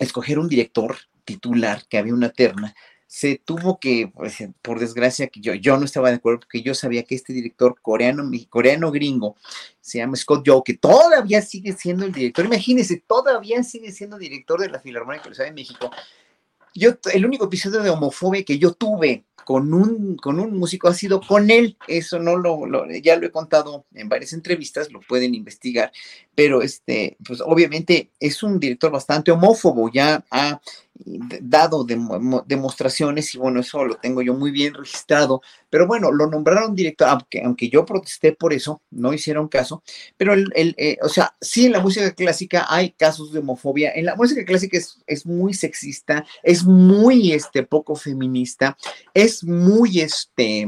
escoger un director titular, que había una terna, se tuvo que, pues, por desgracia, que yo, yo no estaba de acuerdo porque yo sabía que este director coreano, coreano gringo, se llama Scott Joe, que todavía sigue siendo el director, imagínense, todavía sigue siendo director de la Filarmónica de México. Yo, el único episodio de homofobia que yo tuve con un, con un músico ha sido con él. Eso no lo, ya lo he contado en varias entrevistas, lo pueden investigar, pero este, pues obviamente es un director bastante homófobo, ya ha dado demostraciones y bueno, eso lo tengo yo muy bien registrado, pero bueno, lo nombraron director, aunque, aunque yo protesté por eso, no hicieron caso, pero el, el eh, o sea, sí en la música clásica hay casos de homofobia, en la música clásica es, es muy sexista, es muy este, poco feminista, es muy este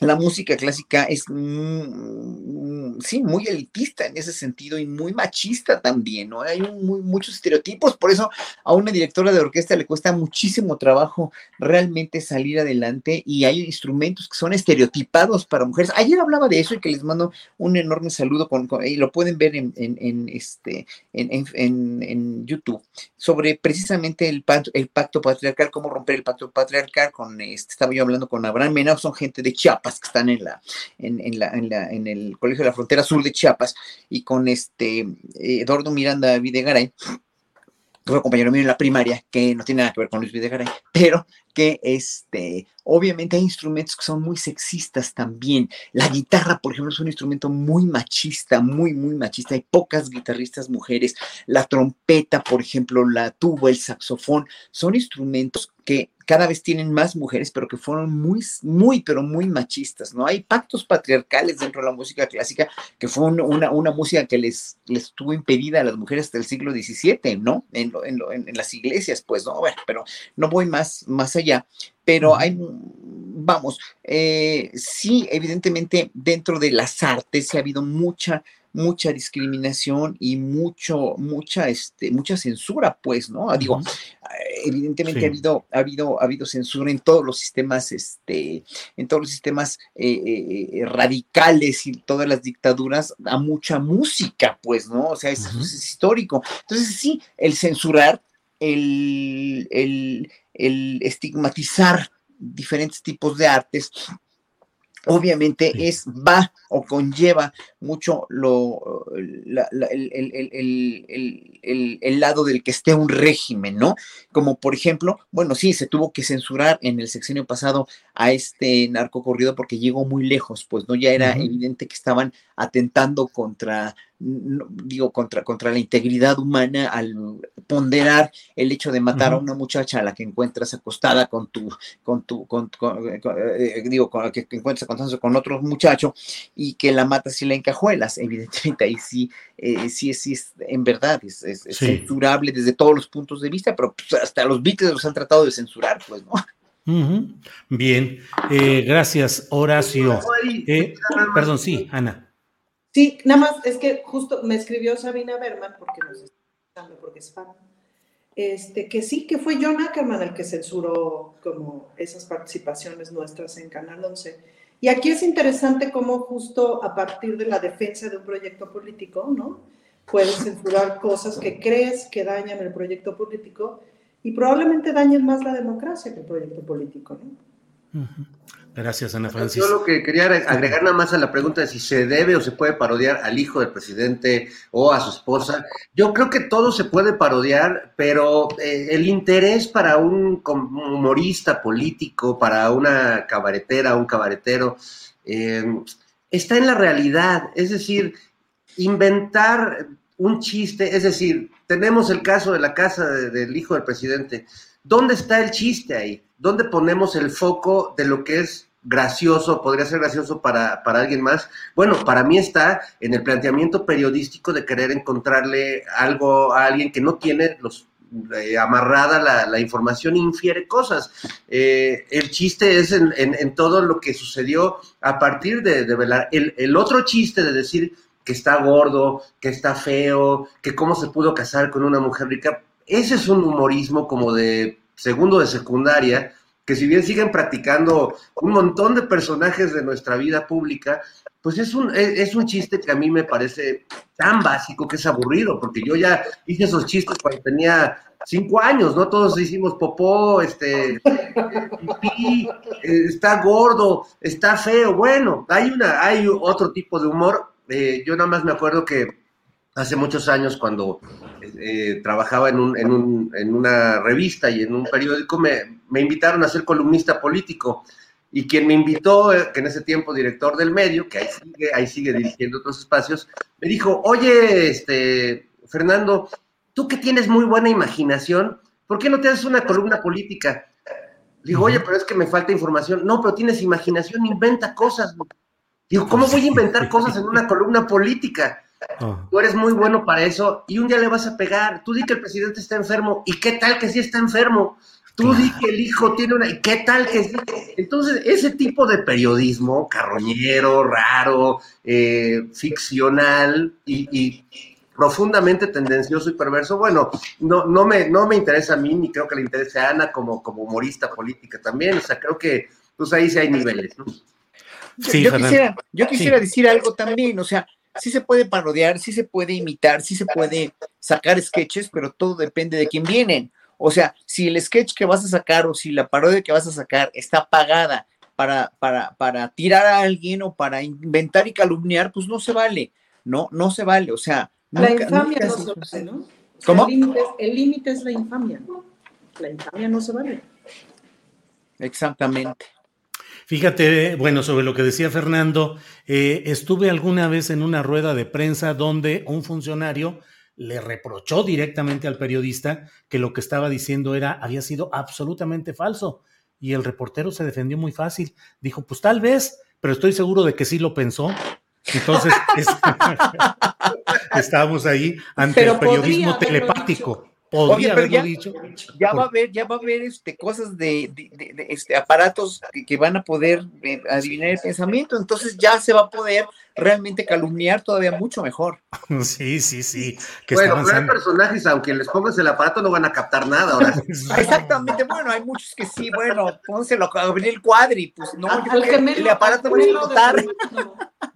la música clásica es, mm, sí, muy elitista en ese sentido y muy machista también, ¿no? Hay muchos estereotipos, por eso a una directora de orquesta le cuesta muchísimo trabajo realmente salir adelante y hay instrumentos que son estereotipados para mujeres. Ayer hablaba de eso y que les mando un enorme saludo y lo pueden ver en, este, YouTube, sobre precisamente el pacto, el pacto patriarcal, cómo romper el pacto patriarcal con, este, estaba yo hablando con Abraham Mena, son gente de Chiapas, que están en, la, en, la, en, la, en el Colegio de la Frontera Sur de Chiapas, y con este Eduardo Miranda Videgaray, que fue compañero mío en la primaria, que no tiene nada que ver con Luis Videgaray, pero que este, obviamente hay instrumentos que son muy sexistas también. La guitarra, por ejemplo, es un instrumento muy machista, muy, muy machista. Hay pocas guitarristas mujeres. La trompeta, por ejemplo, la tuba, el saxofón, son instrumentos que cada vez tienen más mujeres, pero que fueron muy, muy, pero muy machistas, ¿no? Hay pactos patriarcales dentro de la música clásica, que fue una, una música que les, les estuvo impedida a las mujeres hasta el siglo XVII, ¿no? En, en, las iglesias, pues, ¿no? Bueno, pero no voy más, más allá, pero hay, vamos, eh, sí, evidentemente dentro de las artes se ha habido mucha mucha discriminación y mucho, mucha, este, mucha censura, pues, ¿no? Ah, digo, eh, evidentemente ha habido, ha habido, ha habido censura en todos los sistemas, este, en todos los sistemas eh, eh, radicales y todas las dictaduras a mucha música, pues, ¿no? O sea, eso es histórico. Entonces, sí, el censurar, el, el, el estigmatizar diferentes tipos de artes, obviamente es, va o conlleva mucho lo, el, el, lado del que esté un régimen, ¿no? Como por ejemplo, bueno, sí, se tuvo que censurar en el sexenio pasado a este narco corrido porque llegó muy lejos, pues no ya era evidente que estaban atentando contra digo, contra, contra la integridad humana al ponderar el hecho de matar a una muchacha a la que encuentras acostada con tu, con tu, con, eh, digo, con la que encuentras acostándose con otro muchacho y que la matas y la encajuelas. Evidentemente ahí sí, eh, sí, sí, es, en verdad, es, censurable desde todos los puntos de vista, pero pues, hasta los Beatles los han tratado de censurar, pues, ¿no? Bien, eh, gracias, Horacio. perdón, sí, Ana. Sí, nada más, es que justo me escribió Sabina Berman, porque nos está escuchando, porque es fan, este, que sí, que fue John Ackerman el que censuró como esas participaciones nuestras en Canal 11. Y aquí es interesante cómo justo a partir de la defensa de un proyecto político, ¿no? Puedes censurar cosas que crees que dañan el proyecto político y probablemente dañen más la democracia que el proyecto político, ¿no? Gracias, Ana Francis. Yo lo que quería agregar nada más a la pregunta de si se debe o se puede parodiar al hijo del presidente o a su esposa. Yo creo que todo se puede parodiar, pero eh, el interés para un humorista político, para una cabaretera, un cabaretero, eh, está en la realidad. Es decir, inventar un chiste, es decir, tenemos el caso de la casa del hijo del presidente. ¿Dónde está el chiste ahí? ¿Dónde ponemos el foco de lo que es gracioso, podría ser gracioso para, para, alguien más. Bueno, para mí está en el planteamiento periodístico de querer encontrarle algo a alguien que no tiene los eh, amarrada la, información infiere cosas. Eh, el chiste es en, todo lo que sucedió a partir de, de velar. El, el, otro chiste de decir que está gordo, que está feo, que cómo se pudo casar con una mujer rica, ese es un humorismo como de segundo de secundaria, que si bien siguen practicando un montón de personajes de nuestra vida pública, pues es un, es un chiste que a mí me parece tan básico que es aburrido, porque yo ya hice esos chistes cuando tenía cinco años, ¿no? Todos hicimos popó, este, pipí, está gordo, está feo. Bueno, hay, una, hay otro tipo de humor. Eh, yo nada más me acuerdo que hace muchos años cuando eh, trabajaba en, un, en, un, en, una revista y en un periódico, me, me, invitaron a ser columnista político. Y quien me invitó, eh, que en ese tiempo director del medio, que ahí sigue, ahí sigue dirigiendo otros espacios, me dijo, oye, este, Fernando, tú que tienes muy buena imaginación, ¿por qué no te haces una columna política? Digo, oye, pero es que me falta información. No, pero tienes imaginación, inventa cosas. Digo, ¿cómo voy a inventar cosas en una columna política? Ah. Tú eres muy bueno para eso y un día le vas a pegar. Tú di que el presidente está enfermo y qué tal que sí está enfermo. Tú di que el hijo tiene una... ¿Y qué tal que sí? Entonces, ese tipo de periodismo carroñero, raro, eh, ficcional y, profundamente tendencioso y perverso, bueno, no, no, me, no me interesa a mí ni creo que le interese a Ana como, como humorista política también. O sea, creo que pues ahí sí hay niveles. yo, quisiera, yo quisiera decir algo también, o sea, sí se puede parodiar, sí se puede imitar, sí se puede sacar sketches, pero todo depende de quién vienen. O sea, si el sketch que vas a sacar o si la parodia que vas a sacar está pagada para, para, para tirar a alguien o para inventar y calumniar, pues no se vale, ¿no? No se vale, o sea... La infamia no se vale, ¿no? ¿Cómo? El límite es la infamia, ¿no? La infamia no se vale. Exactamente. Fíjate, bueno, sobre lo que decía Fernando, eh, estuve alguna vez en una rueda de prensa donde un funcionario le reprochó directamente al periodista que lo que estaba diciendo era había sido absolutamente falso y el reportero se defendió muy fácil. Dijo, pues tal vez, pero estoy seguro de que sí lo pensó. Entonces, <laughs> <laughs> estábamos ahí ante el periodismo telepático. Podría ya, dicho. Ya va a haber, ya va a haber este, cosas de, este, aparatos que, van a poder eh, adivinar el pensamiento, entonces ya se va a poder realmente calumniar todavía mucho mejor. <laughs> Sí, sí, sí. bueno, pero hay personajes, aunque les pongas el aparato, no van a captar nada ahora. <laughs> Exactamente, bueno, hay muchos que sí, bueno, pónselo a abrir el cuadri, pues no, el aparato va a explotar.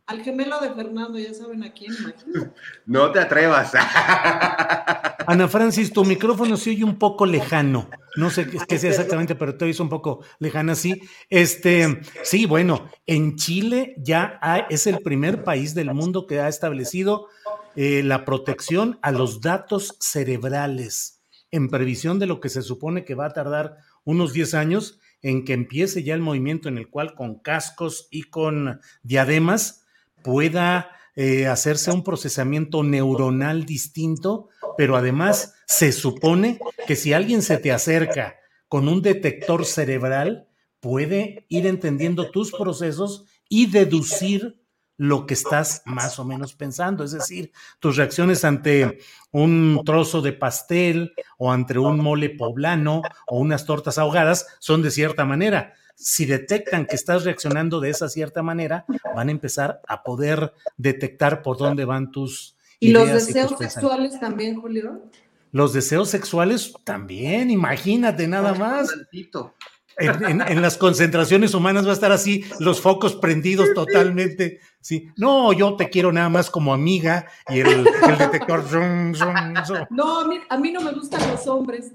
Al gemelo de Fernando, ya saben a quién, imagino. <laughs> No te atrevas. <laughs> Ana Francis, tu micrófono se oye un poco lejano. No sé qué sea exactamente, pero te oyes un poco lejana, sí. Este, sí, bueno, en Chile ya es el primer país del mundo que ha establecido eh, la protección a los datos cerebrales en previsión de lo que se supone que va a tardar unos 10 años en que empiece ya el movimiento en el cual con cascos y con diademas pueda eh, hacerse un procesamiento neuronal distinto, pero además se supone que si alguien se te acerca con un detector cerebral, puede ir entendiendo tus procesos y deducir lo que estás más o menos pensando, es decir, tus reacciones ante un trozo de pastel o ante un mole poblano o unas tortas ahogadas son de cierta manera si detectan que estás reaccionando de esa cierta manera, van a empezar a poder detectar por dónde van tus... ¿Y los deseos sexuales también, Julio? Los deseos sexuales también, imagínate nada más. En, las concentraciones humanas va a estar así, los focos prendidos totalmente. Sí. No, yo te quiero nada más como amiga y el, detector. No, a mí, a mí no me gustan los hombres.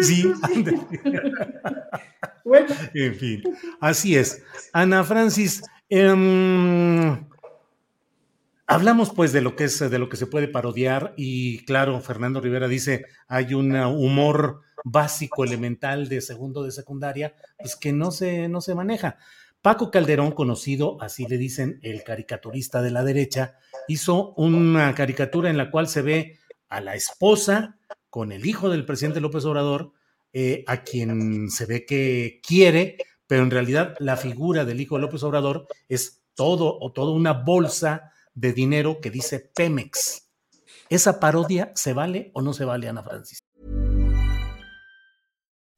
Sí. <laughs> bueno. En fin, así es. Ana Francis, em, hablamos pues de lo que es, de lo que se puede parodiar y claro, Fernando Rivera dice, hay un humor básico, elemental de segundo de secundaria, pues que no se, no se maneja. Paco Calderón, conocido, así le dicen, el caricaturista de la derecha, hizo una caricatura en la cual se ve a la esposa con el hijo del presidente López Obrador, eh, a quien se ve que quiere, pero en realidad la figura del hijo de López Obrador es todo o toda una bolsa de dinero que dice Pemex. ¿Esa parodia se vale o no se vale, Ana Francis?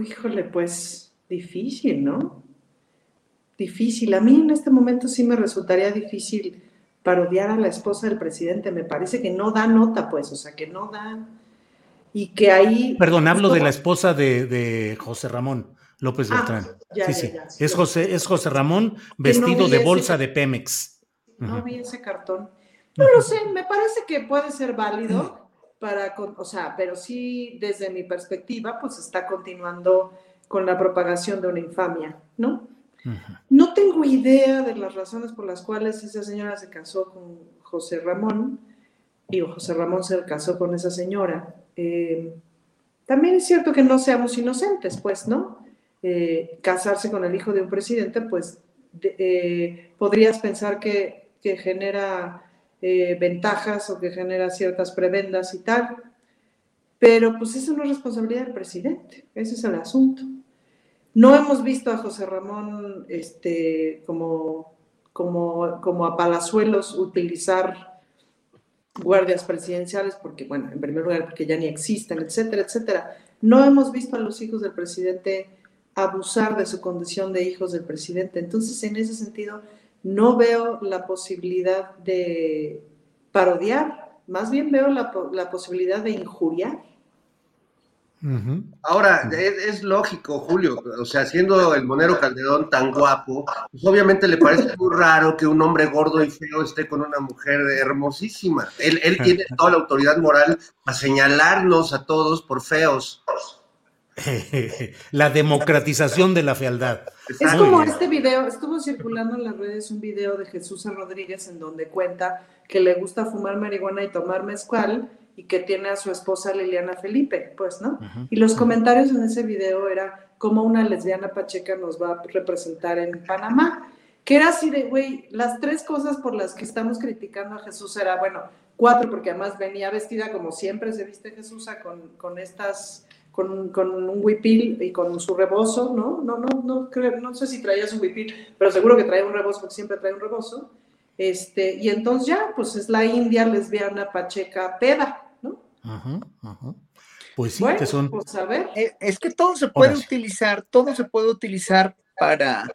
Híjole, pues difícil, ¿no? Difícil. A mí en este momento sí me resultaría difícil parodiar a la esposa del presidente. Me parece que no da nota, pues, o sea, que no da. Y que ahí. Perdón, hablo de la esposa de, de José Ramón López Ah, Beltrán. ya, sí, ya, sí. ya, Es sí. José, es José Ramón vestido de ese- bolsa de Pemex. No vi ese cartón. No lo sé, me parece que puede ser válido para, con- o sea, pero sí desde mi perspectiva, pues está continuando con la propagación de una infamia, ¿no? No tengo idea de las razones por las cuales esa señora se casó con José Ramón, y José Ramón se casó con esa señora. Eh, también es cierto que no seamos inocentes, pues, ¿no? Eh, casarse con el hijo de un presidente, pues, de- eh, podrías pensar que, que genera eh, ventajas o que genera ciertas prebendas y tal, pero pues eso no es responsabilidad del presidente, ese es el asunto. No hemos visto a José Ramón este, como, como, como a Palazuelos utilizar guardias presidenciales, porque, bueno, en primer lugar, porque ya ni existen, etcétera, etcétera. No hemos visto a los hijos del presidente abusar de su condición de hijos del presidente. Entonces, en ese sentido, no veo la posibilidad de parodiar, más bien veo la, po- la posibilidad de injuriar. Ahora, es, es lógico, Julio, o sea, siendo el monero Calderón tan guapo, pues obviamente le parece muy raro que un hombre gordo y feo esté con una mujer hermosísima. Él, él <laughs> tiene toda la autoridad moral para señalarnos a todos por feos. La democratización de la fealdad. Es Muy como bien. este video, estuvo circulando en las redes un video de Jesús Rodríguez en donde cuenta que le gusta fumar marihuana y tomar mezcal y que tiene a su esposa Liliana Felipe, pues, ¿no? Y los comentarios en ese video era cómo una lesbiana pacheca nos va a representar en Panamá, que era así de, güey, las tres cosas por las que estamos criticando a Jesús era, bueno, cuatro, porque además venía vestida como siempre se viste Jesús con, con estas con, con un huipil y con su rebozo, ¿no? No, no, no, creo, no sé si traía su huipil, pero seguro que traía un rebozo, porque siempre trae un rebozo. Este, y entonces ya, pues es la india lesbiana pacheca peda, ¿no? Ajá, ajá. Pues sí, Bueno, que son. pues a ver. Eh, Es que todo se puede utilizar, todo se puede utilizar para,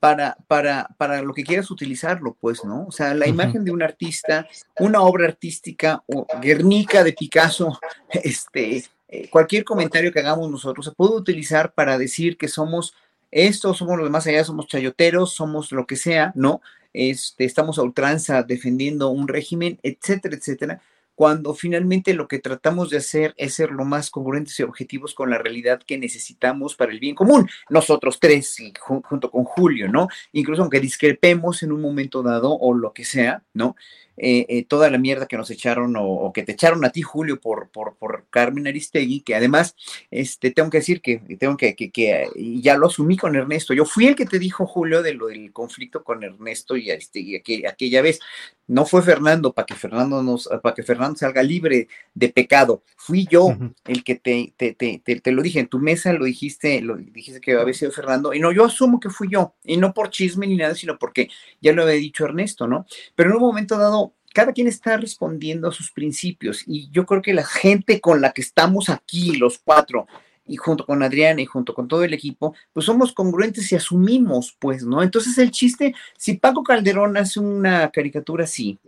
para, para, para lo que quieras utilizarlo, pues, ¿no? O sea, la Ujú. imagen de un artista, una obra artística, o Guernica de Picasso, <laughs> este, eh, cualquier comentario que hagamos nosotros se puede utilizar para decir que somos esto, somos los demás allá, somos chayoteros, somos lo que sea, ¿no? Este, estamos a ultranza defendiendo un régimen, etcétera, etcétera cuando finalmente lo que tratamos de hacer es ser lo más congruentes y objetivos con la realidad que necesitamos para el bien común. Nosotros tres, y ju- junto con Julio, ¿no? Incluso aunque discrepemos en un momento dado o lo que sea, ¿no? Eh, eh, toda la mierda que nos echaron o, que te echaron a ti, Julio, por, por, por Carmen Aristegui, que además, este, tengo que decir que, tengo que, que, que, ya lo asumí con Ernesto. Yo fui el que te dijo, Julio, de lo del conflicto con Ernesto y Aristegui aquella vez No fue Fernando para que Fernando nos, para que Fernando salga libre de pecado. Fui yo el que te, te, te, te, lo dije en tu mesa, lo dijiste, lo dijiste que había sido Fernando, y no, yo asumo que fui yo, y no por chisme ni nada, sino porque ya lo había dicho Ernesto, ¿no? Pero en un momento dado, cada quien está respondiendo a sus principios, y yo creo que la gente con la que estamos aquí, los cuatro, y junto con Adriana y junto con todo el equipo, pues somos congruentes y asumimos, pues, ¿no? Entonces el chiste, si Paco Calderón hace una caricatura así,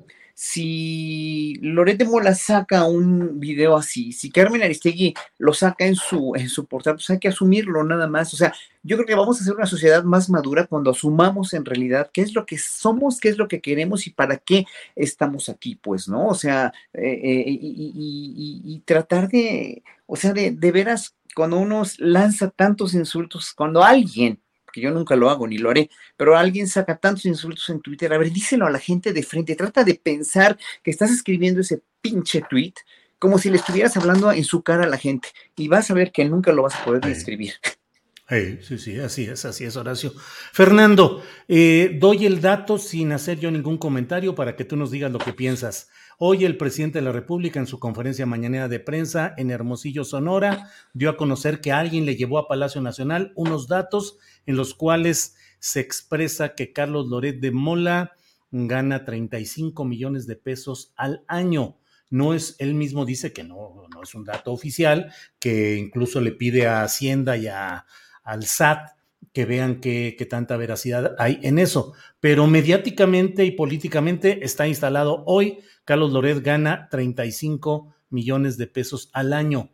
si Lorete Mola saca un video así, si Carmen Aristegui lo saca en su, en su portal, pues hay que asumirlo nada más. O sea, yo creo que vamos a ser una sociedad más madura cuando asumamos en realidad qué es lo que somos, qué es lo que queremos y para qué estamos aquí, pues, ¿no? O sea, eh, eh, y, tratar de, o sea, de veras cuando uno lanza tantos insultos, cuando alguien, que yo nunca lo hago ni lo haré, pero alguien saca tantos insultos en Twitter, a ver, díselo a la gente de frente, trata de pensar que estás escribiendo ese pinche tweet como si le estuvieras hablando en su cara a la gente y vas a ver que nunca lo vas a poder escribir. <laughs> sí, sí, así es, así es, Horacio. Fernando, eh, doy el dato sin hacer yo ningún comentario para que tú nos digas lo que piensas. Hoy el presidente de la República en su conferencia mañanera de prensa en Hermosillo, Sonora, dio a conocer que alguien le llevó a Palacio Nacional unos datos en los cuales se expresa que Carlos Loret de Mola gana 35 millones de pesos al año. No es, él mismo dice que no, no es un dato oficial, que incluso le pide a Hacienda y a, al SAT que vean qué, tanta veracidad hay en eso. Pero mediáticamente y políticamente está instalado hoy, Carlos Loret gana 35 millones de pesos al año.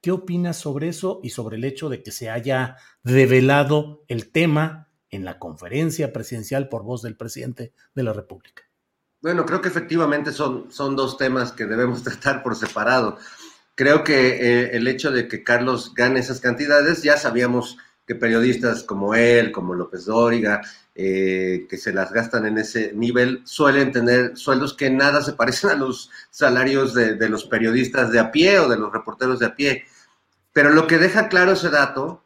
¿Qué opinas sobre eso y sobre el hecho de que se haya revelado el tema en la conferencia presidencial por voz del presidente de la República? Bueno, creo que efectivamente son, son dos temas que debemos <laughs> tratar por separado. Creo que eh, el hecho de que Carlos gane esas cantidades, ya sabíamos que periodistas como él, como López Dóriga, eh, que se las gastan en ese nivel, suelen tener sueldos que nada se parecen a los salarios de, los periodistas de a pie o de los reporteros de a pie. Pero lo que deja claro ese dato,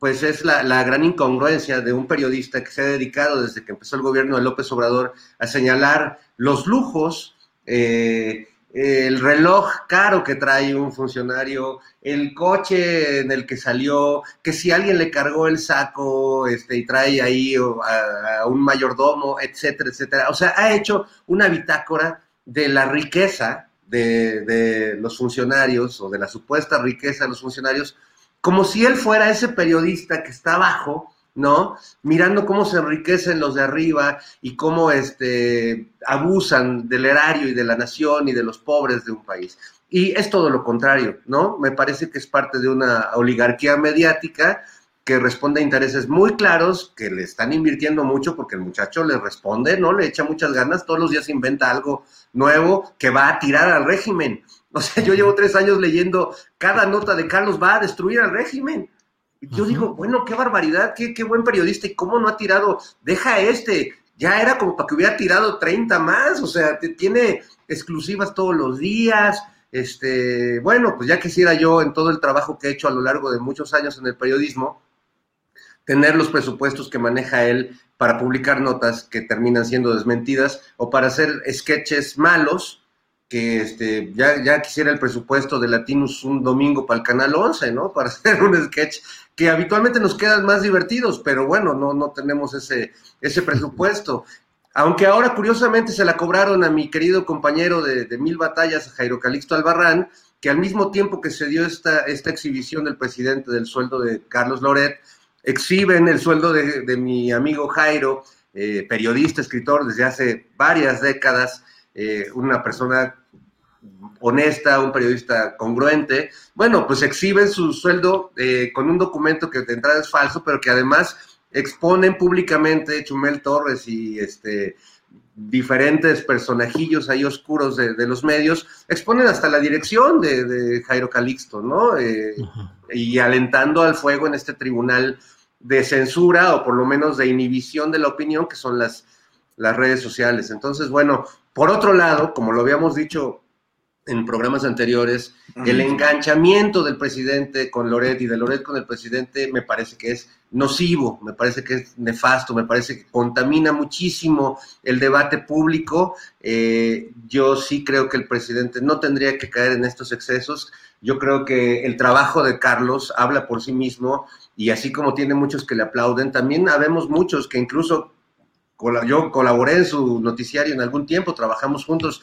pues es la, gran incongruencia de un periodista que se ha dedicado desde que empezó el gobierno de López Obrador a señalar los lujos, eh, el reloj caro que trae un funcionario, el coche en el que salió, que si alguien le cargó el saco este, y trae ahí a, un mayordomo, etcétera, etcétera. O sea, ha hecho una bitácora de la riqueza de, de los funcionarios o de la supuesta riqueza de los funcionarios, como si él fuera ese periodista que está abajo ¿no? Mirando cómo se enriquecen los de arriba y cómo este, abusan del erario y de la nación y de los pobres de un país. Y es todo lo contrario, ¿no? Me parece que es parte de una oligarquía mediática que responde a intereses muy claros, que le están invirtiendo mucho porque el muchacho le responde, ¿no? Le echa muchas ganas, todos los días inventa algo nuevo que va a tirar al régimen. O sea, yo llevo tres años leyendo cada nota de Carlos va a destruir al régimen. Yo digo, bueno, qué barbaridad, qué, qué buen periodista y cómo no ha tirado, deja este, ya era como para que hubiera tirado 30 más, o sea, tiene exclusivas todos los días, este, bueno, pues ya quisiera yo en todo el trabajo que he hecho a lo largo de muchos años en el periodismo, tener los presupuestos que maneja él para publicar notas que terminan siendo desmentidas o para hacer sketches malos que este, ya, ya quisiera el presupuesto de Latinus un domingo para el Canal 11, ¿no? <laughs> Para hacer un sketch que habitualmente nos quedan más divertidos, pero bueno, no, no tenemos ese, ese presupuesto. Aunque ahora curiosamente se la cobraron a mi querido compañero de, Mil Batallas, Jairo Calixto Albarrán, que al mismo tiempo que se dio esta, esta exhibición del presidente del sueldo de Carlos Loret, exhiben el sueldo de, mi amigo Jairo, eh, periodista, escritor desde hace varias décadas, eh, una persona honesta, un periodista congruente, bueno, pues exhiben su sueldo eh, con un documento que de entrada es falso, pero que además exponen públicamente Chumel Torres y este diferentes personajillos ahí oscuros de, los medios, exponen hasta la dirección de, Jairo Calixto, ¿no? Eh, y alentando al fuego en este tribunal de censura o por lo menos de inhibición de la opinión que son las, las redes sociales. Entonces, bueno, por otro lado, como lo habíamos dicho en programas anteriores, el enganchamiento del presidente con Loret y de Loret con el presidente me parece que es nocivo, me parece que es nefasto, me parece que contamina muchísimo el debate público. Eh, yo sí creo que el presidente no tendría que caer en estos excesos. Yo creo que el trabajo de Carlos habla por sí mismo y así como tiene muchos que le aplauden, también habemos muchos que incluso yo colaboré en su noticiario en algún tiempo, trabajamos juntos,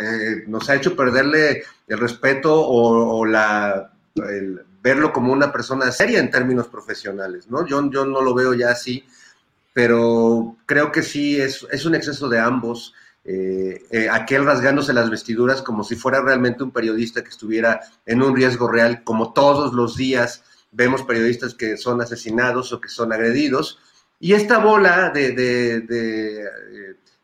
eh, nos ha hecho perderle el respeto o, la, verlo como una persona seria en términos profesionales, ¿no? Yo, yo no lo veo ya así, pero creo que sí es, es un exceso de ambos. Eh, eh, aquel rasgándose las vestiduras como si fuera realmente un periodista que estuviera en un riesgo real, como todos los días vemos periodistas que son asesinados o que son agredidos, y esta bola de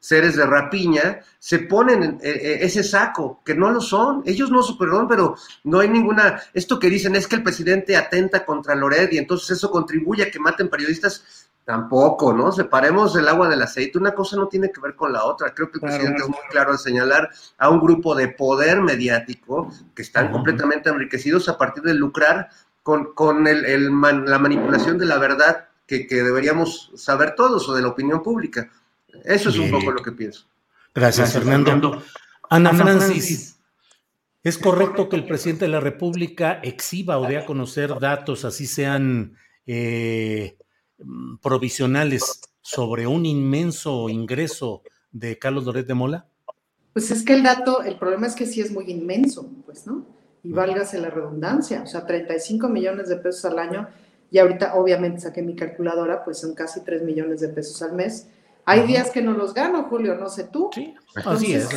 seres de rapiña, se ponen en, ese saco, que no lo son. Ellos no, perdón, pero no hay ninguna. Esto que dicen es que el presidente atenta contra Lored y entonces eso contribuye a que maten periodistas. Tampoco, ¿no? Separemos el agua del aceite. Una cosa no tiene que ver con la otra. Creo que el presidente es muy claro al señalar a un grupo de poder mediático que están completamente enriquecidos a partir de lucrar con, con el, la manipulación de la verdad que, que deberíamos saber todos o de la opinión pública. Eso es un poco lo que pienso. Gracias, Fernando. Ana, Francis, ¿es correcto que el presidente de la República exhiba o dé a conocer datos, así sean eh, provisionales, sobre un inmenso ingreso de Carlos Loret de Mola? Pues es que el dato, el problema es que sí es muy inmenso, pues, ¿no? Y válgase la redundancia, o sea, 35 millones de pesos al año, y ahorita obviamente saqué mi calculadora, pues son casi 3 millones de pesos al mes hay días que no los gano, Julio, no sé tú. Sí, así es.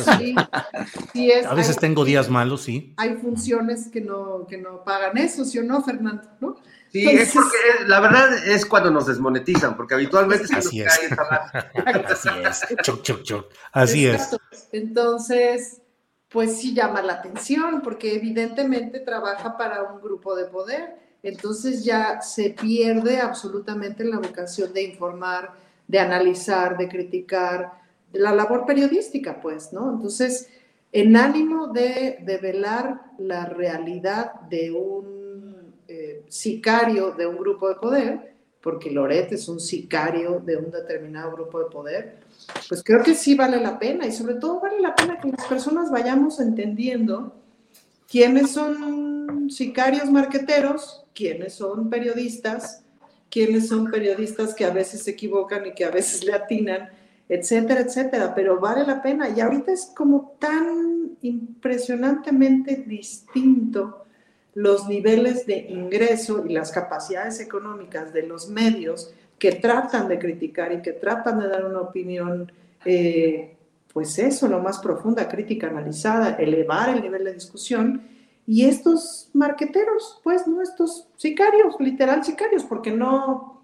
Sí, a veces tengo días malos, sí. Hay funciones que no, que no pagan eso, ¿sí o no, Fernando? ¿No? Sí, es porque la verdad es cuando nos desmonetizan, porque habitualmente así es. <laughs> así es. Choc, choc, choc. Así es. Entonces, pues sí llama la atención, porque evidentemente trabaja para un grupo de poder. Entonces ya se pierde absolutamente la vocación de informar de analizar, de criticar, de la labor periodística, pues, ¿no? Entonces, en ánimo de, velar la realidad de un eh, sicario de un grupo de poder, porque Loret es un sicario de un determinado grupo de poder, pues creo que sí vale la pena y sobre todo vale la pena que las personas vayamos entendiendo quiénes son sicarios marqueteros, quiénes son periodistas, quiénes son periodistas que a veces se equivocan y que a veces le atinan, etcétera, etcétera, pero vale la pena. Y ahorita es como tan impresionantemente distinto los niveles de ingreso y las capacidades económicas de los medios que tratan de criticar y que tratan de dar una opinión, eh, pues eso, lo más profunda, crítica, analizada, elevar el nivel de discusión y estos marqueteros, pues, ¿no? Estos sicarios, literal sicarios, porque no,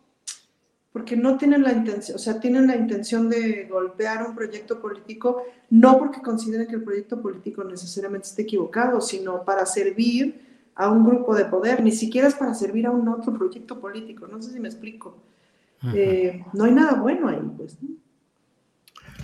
porque no tienen la intención, o sea, tienen la intención de golpear un proyecto político, no porque consideren que el proyecto político necesariamente esté equivocado, sino para servir a un grupo de poder, ni siquiera es para servir a un otro proyecto político, no sé si me explico. Eh, no hay nada bueno ahí, pues.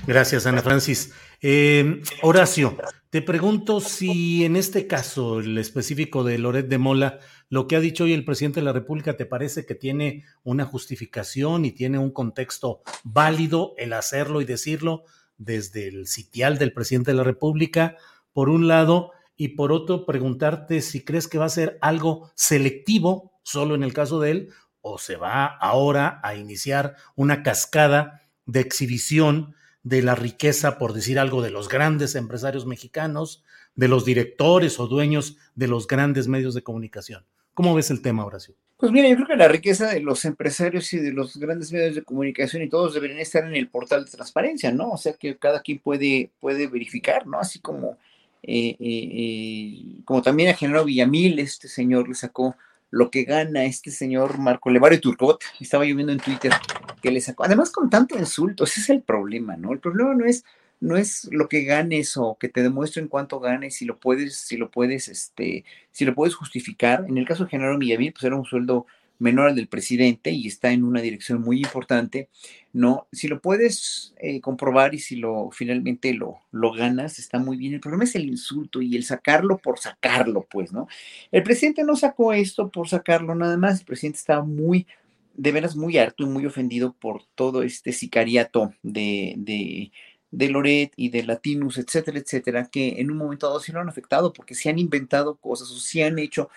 Gracias, Ana Francis. Eh, Horacio, te pregunto si en este caso, el específico de Loret de Mola, lo que ha dicho hoy el presidente de la República, ¿te parece que tiene una justificación y tiene un contexto válido el hacerlo y decirlo desde el sitial del presidente de la República, por un lado, y por otro, preguntarte si crees que va a ser algo selectivo, solo en el caso de él, o se va ahora a iniciar una cascada de exhibición de la riqueza, por decir algo, de los grandes empresarios mexicanos, de los directores o dueños de los grandes medios de comunicación. ¿Cómo ves el tema, Horacio? Pues mira, yo creo que la riqueza de los empresarios y de los grandes medios de comunicación y todos deberían estar en el portal de transparencia, ¿no? O sea que cada quien puede, puede verificar, ¿no? Así como, eh, eh, eh, como también a General Villamil, este señor le sacó lo que gana este señor Marco Levario Turcot, estaba yo viendo en Twitter que le sacó, además con tanto insulto, ese es el problema, ¿no? El problema no es, no es lo que ganes o que te demuestren cuánto ganes, si lo puedes, si lo puedes, este, si lo puedes justificar. En el caso de Genaro Villamil, pues era un sueldo menor al del presidente y está en una dirección muy importante, ¿no? Si lo puedes eh, comprobar y si lo finalmente lo, lo ganas, está muy bien. El problema es el insulto y el sacarlo por sacarlo, pues, ¿no? El presidente no sacó esto por sacarlo nada más, el presidente estaba muy, de veras muy harto y muy ofendido por todo este sicariato de, de de Loret y de Latinus, etcétera, etcétera, que en un momento dado se lo han afectado porque se han inventado cosas o se han hecho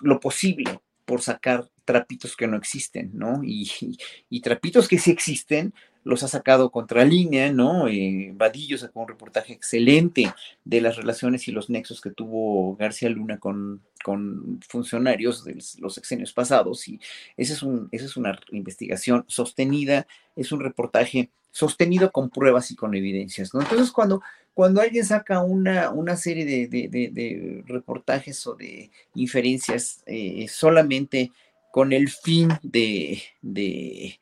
lo posible por sacar trapitos que no existen, ¿no? <laughs> Y, trapitos que sí existen, los ha sacado contra línea, ¿no? Eh, sacó un reportaje excelente de las relaciones y los nexos que tuvo García Luna con, con funcionarios de los sexenios pasados, y esa es, un, es una investigación sostenida, es un reportaje sostenido con pruebas y con evidencias, ¿no? Entonces, cuando, cuando alguien saca una, una serie de, de, reportajes o de inferencias eh, solamente con el fin de, de,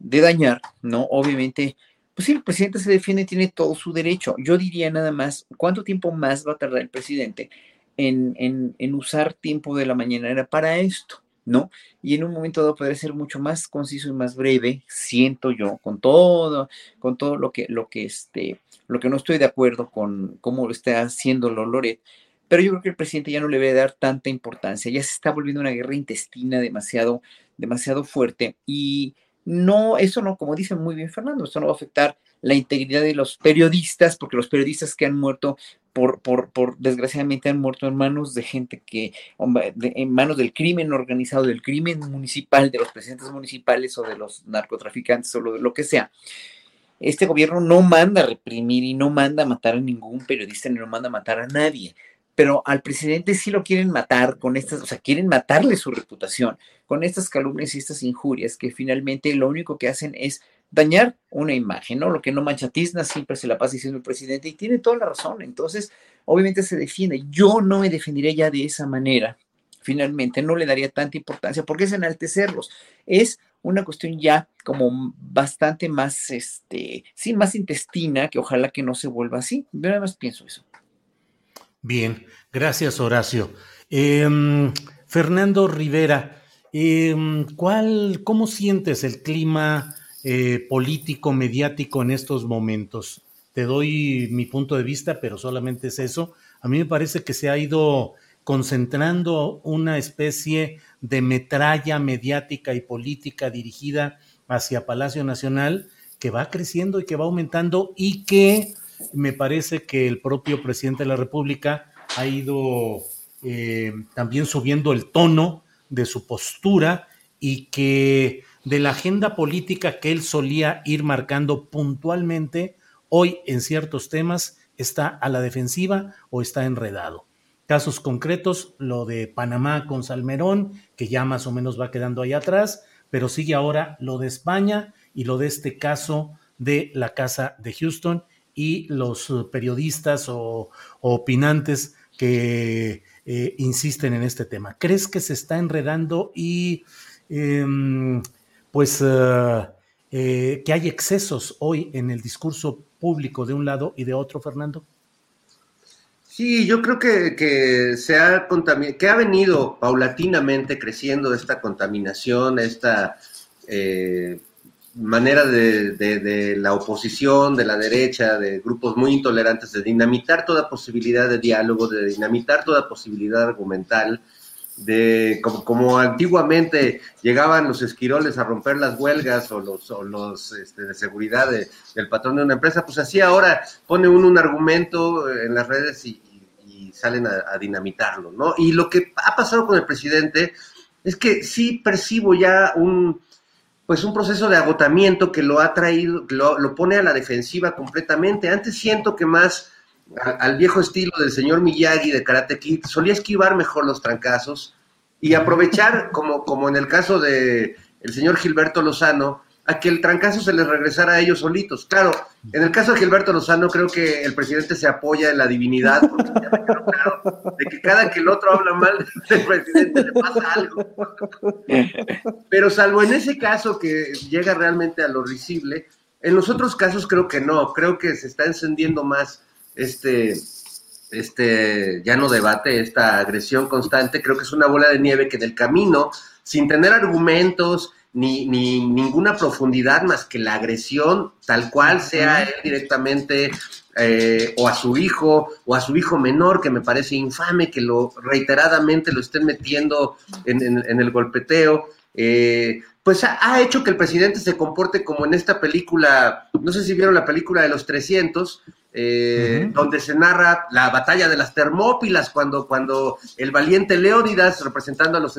dañar, ¿no? Obviamente, pues sí, el presidente se defiende, tiene todo su derecho. Yo diría nada más, ¿cuánto tiempo más va a tardar el presidente en, en, usar tiempo de la mañanera para esto? ¿no? Y en un momento dado podría ser mucho más conciso y más breve, siento yo, con todo, con todo lo que, lo que, este, lo que no estoy de acuerdo con cómo lo está haciendo Loret, pero yo creo que el presidente ya no le debe dar tanta importancia, ya se está volviendo una guerra intestina demasiado, demasiado fuerte y no, eso no, como dice muy bien Fernando, esto no va a afectar la integridad de los periodistas, porque los periodistas que han muerto por, por, por desgraciadamente han muerto en manos de gente que, en manos del crimen organizado, del crimen municipal, de los presidentes municipales o de los narcotraficantes o lo, lo que sea. Este gobierno no manda a reprimir y no manda a matar a ningún periodista ni no manda a matar a nadie pero al presidente sí lo quieren matar con estas, o sea, quieren matarle su reputación con estas calumnias y estas injurias que finalmente lo único que hacen es dañar una imagen, ¿no? Lo que no mancha tizna siempre se la pasa diciendo el presidente y tiene toda la razón, entonces obviamente se defiende. Yo no me defendiría ya de esa manera, finalmente no le daría tanta importancia porque es enaltecerlos, es una cuestión ya como bastante más, este, sí, más intestina, que ojalá que no se vuelva así. Yo nada más pienso eso. Bien, gracias Horacio. Em, Fernando Rivera, em, ¿cuál, ¿cómo sientes el clima eh, político, mediático en estos momentos? Te doy mi punto de vista, pero solamente es eso. A mí me parece que se ha ido concentrando una especie de metralla mediática y política dirigida hacia Palacio Nacional que va creciendo y que va aumentando y que me parece que el propio presidente de la República ha ido eh, también subiendo el tono de su postura y que de la agenda política que él solía ir marcando puntualmente, hoy en ciertos temas está a la defensiva o está enredado. Casos concretos, lo de Panamá con Salmerón, que ya más o menos va quedando ahí atrás, pero sigue ahora lo de España y lo de este caso de la Casa de Houston y los eh, periodistas o, opinantes que eh, insisten en este tema. ¿Crees que se está enredando y em, pues eh, que hay excesos hoy en el discurso público de un lado y de otro, Fernando? Sí, yo creo que, se ha que ha venido paulatinamente creciendo esta contaminación, esta manera de, la oposición, de la derecha, de grupos muy intolerantes, de dinamitar toda posibilidad de diálogo, de dinamitar toda posibilidad argumental, de como, antiguamente llegaban los esquiroles a romper las huelgas o los, este, de seguridad del patrón de una empresa, pues así ahora pone uno un argumento en las redes y, salen a dinamitarlo, ¿no? Y lo que ha pasado con el presidente es que sí percibo ya un, pues un proceso de agotamiento que lo ha traído, lo, lo pone a la defensiva completamente. Antes siento que más al, viejo estilo del señor Miyagi de Karate Kid, solía esquivar mejor los trancazos y aprovechar, como, como en el caso de el señor Gilberto Lozano, a que el trancazo se les regresara a ellos solitos. Claro, en el caso de Gilberto Lozano, creo que el presidente se apoya en la divinidad, porque ya me claro de que cada que el otro habla mal <laughs> del presidente le pasa algo. Pero salvo en ese caso que llega realmente a lo risible, en los otros casos creo que no, creo que se está encendiendo más este, este ya no debate, esta agresión constante, creo que es una bola de nieve que del camino sin tener argumentos ni, ni ninguna profundidad más que la agresión, tal cual sea él directamente eh, o a su hijo o a su hijo menor, que me parece infame que lo reiteradamente lo estén metiendo en, el golpeteo. Eh, pues ha, hecho que el presidente se comporte como en esta película, no sé si vieron la película de los 300, eh, donde se narra la batalla de las Termópilas, cuando, cuando el valiente Leónidas, representando a los,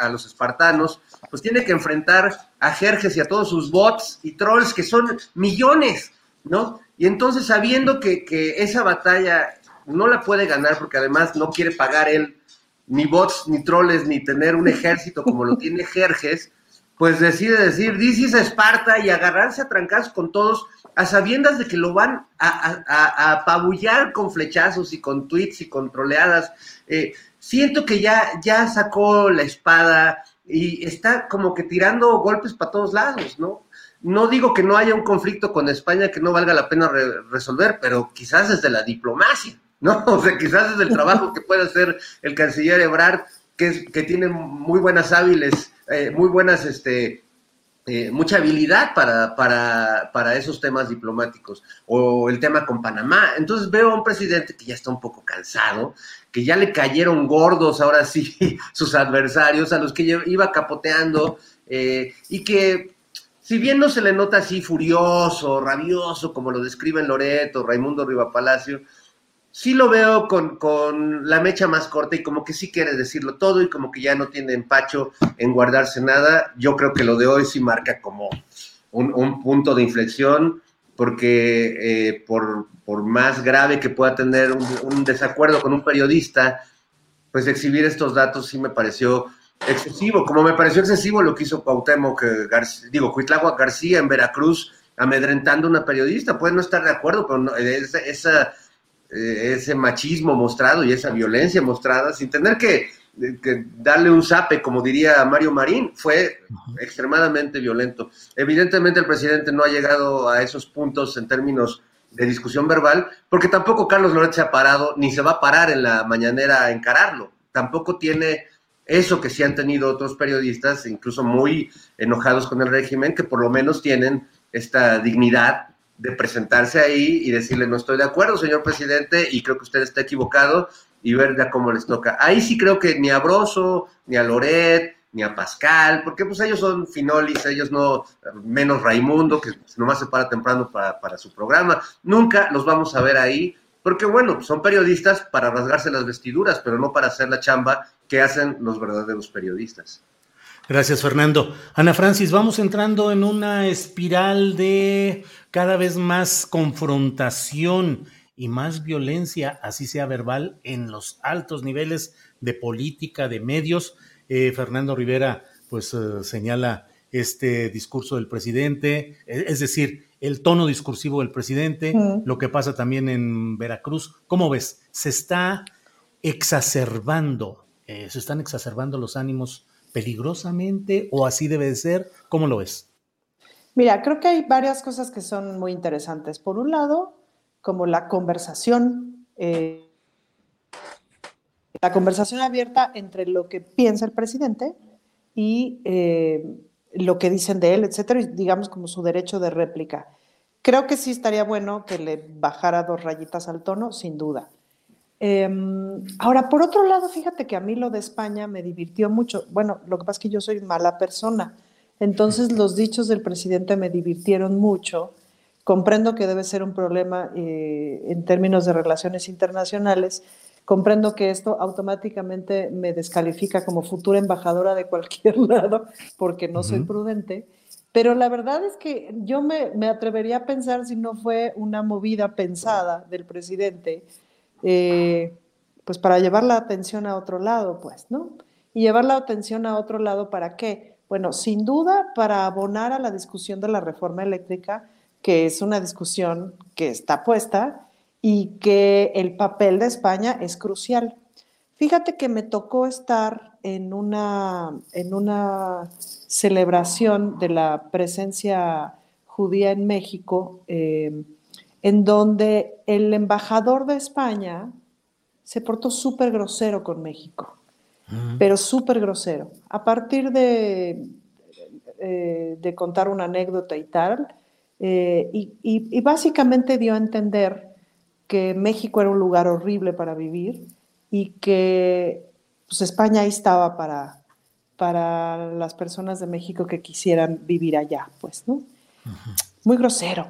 a los espartanos, pues tiene que enfrentar a Jerjes y a todos sus bots y trolls, que son millones, ¿no? Y entonces, sabiendo que, esa batalla no la puede ganar, porque además no quiere pagar él ni bots, ni trolls, ni tener un ejército como lo tiene Jerjes, pues decide decir, dices Esparta y agarrarse a trancas con todos, a sabiendas de que lo van a, apabullar con flechazos y con tweets y con troleadas. Eh, siento que ya, ya sacó la espada y está como que tirando golpes para todos lados, ¿no? No digo que no haya un conflicto con España que no valga la pena resolver, pero quizás desde la diplomacia, ¿no? <laughs> O sea, quizás desde el trabajo que puede hacer el canciller Ebrard, que, que tiene muy buenas hábiles, eh, muy buenas, este, eh, mucha habilidad para, para, para, esos temas diplomáticos, o el tema con Panamá. Entonces veo a un presidente que ya está un poco cansado, que ya le cayeron gordos ahora sí <laughs> sus adversarios, a los que iba capoteando, eh, y que si bien no se le nota así furioso, rabioso, como lo describen Loreto, Raimundo Palacio, sí lo veo con, la mecha más corta y como que sí quiere decirlo todo y como que ya no tiene empacho en guardarse nada. Yo creo que lo de hoy sí marca como un, punto de inflexión, porque eh, por, más grave que pueda tener un, un, desacuerdo con un periodista, pues exhibir estos datos sí me pareció excesivo, como me pareció excesivo lo que hizo Cuauhtémoc, García, digo, Cuitláhuac García en Veracruz, amedrentando a una periodista. Puede no estar de acuerdo, pero esa, eh, ese machismo mostrado y esa violencia mostrada, sin tener que, darle un zape, como diría Mario Marín, fue extremadamente violento. Evidentemente el presidente no ha llegado a esos puntos en términos de discusión verbal, porque tampoco Carlos Loret se ha parado, ni se va a parar en la mañanera a encararlo. Tampoco tiene eso que sí han tenido otros periodistas, incluso muy enojados con el régimen, que por lo menos tienen esta dignidad de presentarse ahí y decirle, no estoy de acuerdo, señor presidente, y creo que usted está equivocado, y ver ya cómo les toca. Ahí sí creo que ni a Broso, ni a Loret, ni a Pascal, porque pues ellos son finolis, ellos no, menos Raimundo, que nomás se para temprano para, para su programa, nunca los vamos a ver ahí, porque bueno, son periodistas para rasgarse las vestiduras, pero no para hacer la chamba que hacen los verdaderos periodistas. Gracias, Fernando. Ana Francis, vamos entrando en una espiral de cada vez más confrontación y más violencia, así sea verbal, en los altos niveles de política, de medios. Eh, Fernando Rivera, pues eh, señala este discurso del presidente, e, es decir, el tono discursivo del presidente, lo que pasa también en Veracruz. ¿Cómo ves? ¿Se está exacerbando eh, se están exacerbando los ánimos peligrosamente o así debe de ser? ¿Cómo lo ves? Mira, creo que hay varias cosas que son muy interesantes. Por un lado, como la conversación, eh, la conversación abierta entre lo que piensa el presidente y eh, lo que dicen de él, etcétera, y digamos como su derecho de réplica. Creo que sí estaría bueno que le bajara dos rayitas al tono, sin duda. Em, ahora, por otro lado, fíjate que a mí lo de España me divirtió mucho. Bueno, lo que pasa es que yo soy mala persona, entonces los dichos del presidente me divirtieron mucho. Comprendo que debe ser un problema eh, en términos de relaciones internacionales. Comprendo que esto automáticamente me descalifica como futura embajadora de cualquier <laughs> lado porque no soy prudente. Pero la verdad es que yo me, me atrevería a pensar si no fue una movida pensada del presidente eh, pues para llevar la atención a otro lado, pues, ¿no? Y llevar la atención a otro lado para qué? Bueno, sin duda para abonar a la discusión de la reforma eléctrica, que es una discusión que está puesta y que el papel de España es crucial. Fíjate que me tocó estar en una, en una celebración de la presencia judía en México, eh, en donde el embajador de España se portó súper grosero con México. pero súper grosero. A partir de, eh, de contar una anécdota y tal, eh, y, básicamente dio a entender que México era un lugar horrible para vivir y que pues, España ahí estaba para, para las personas de México que quisieran vivir allá, pues, ¿no? Muy grosero.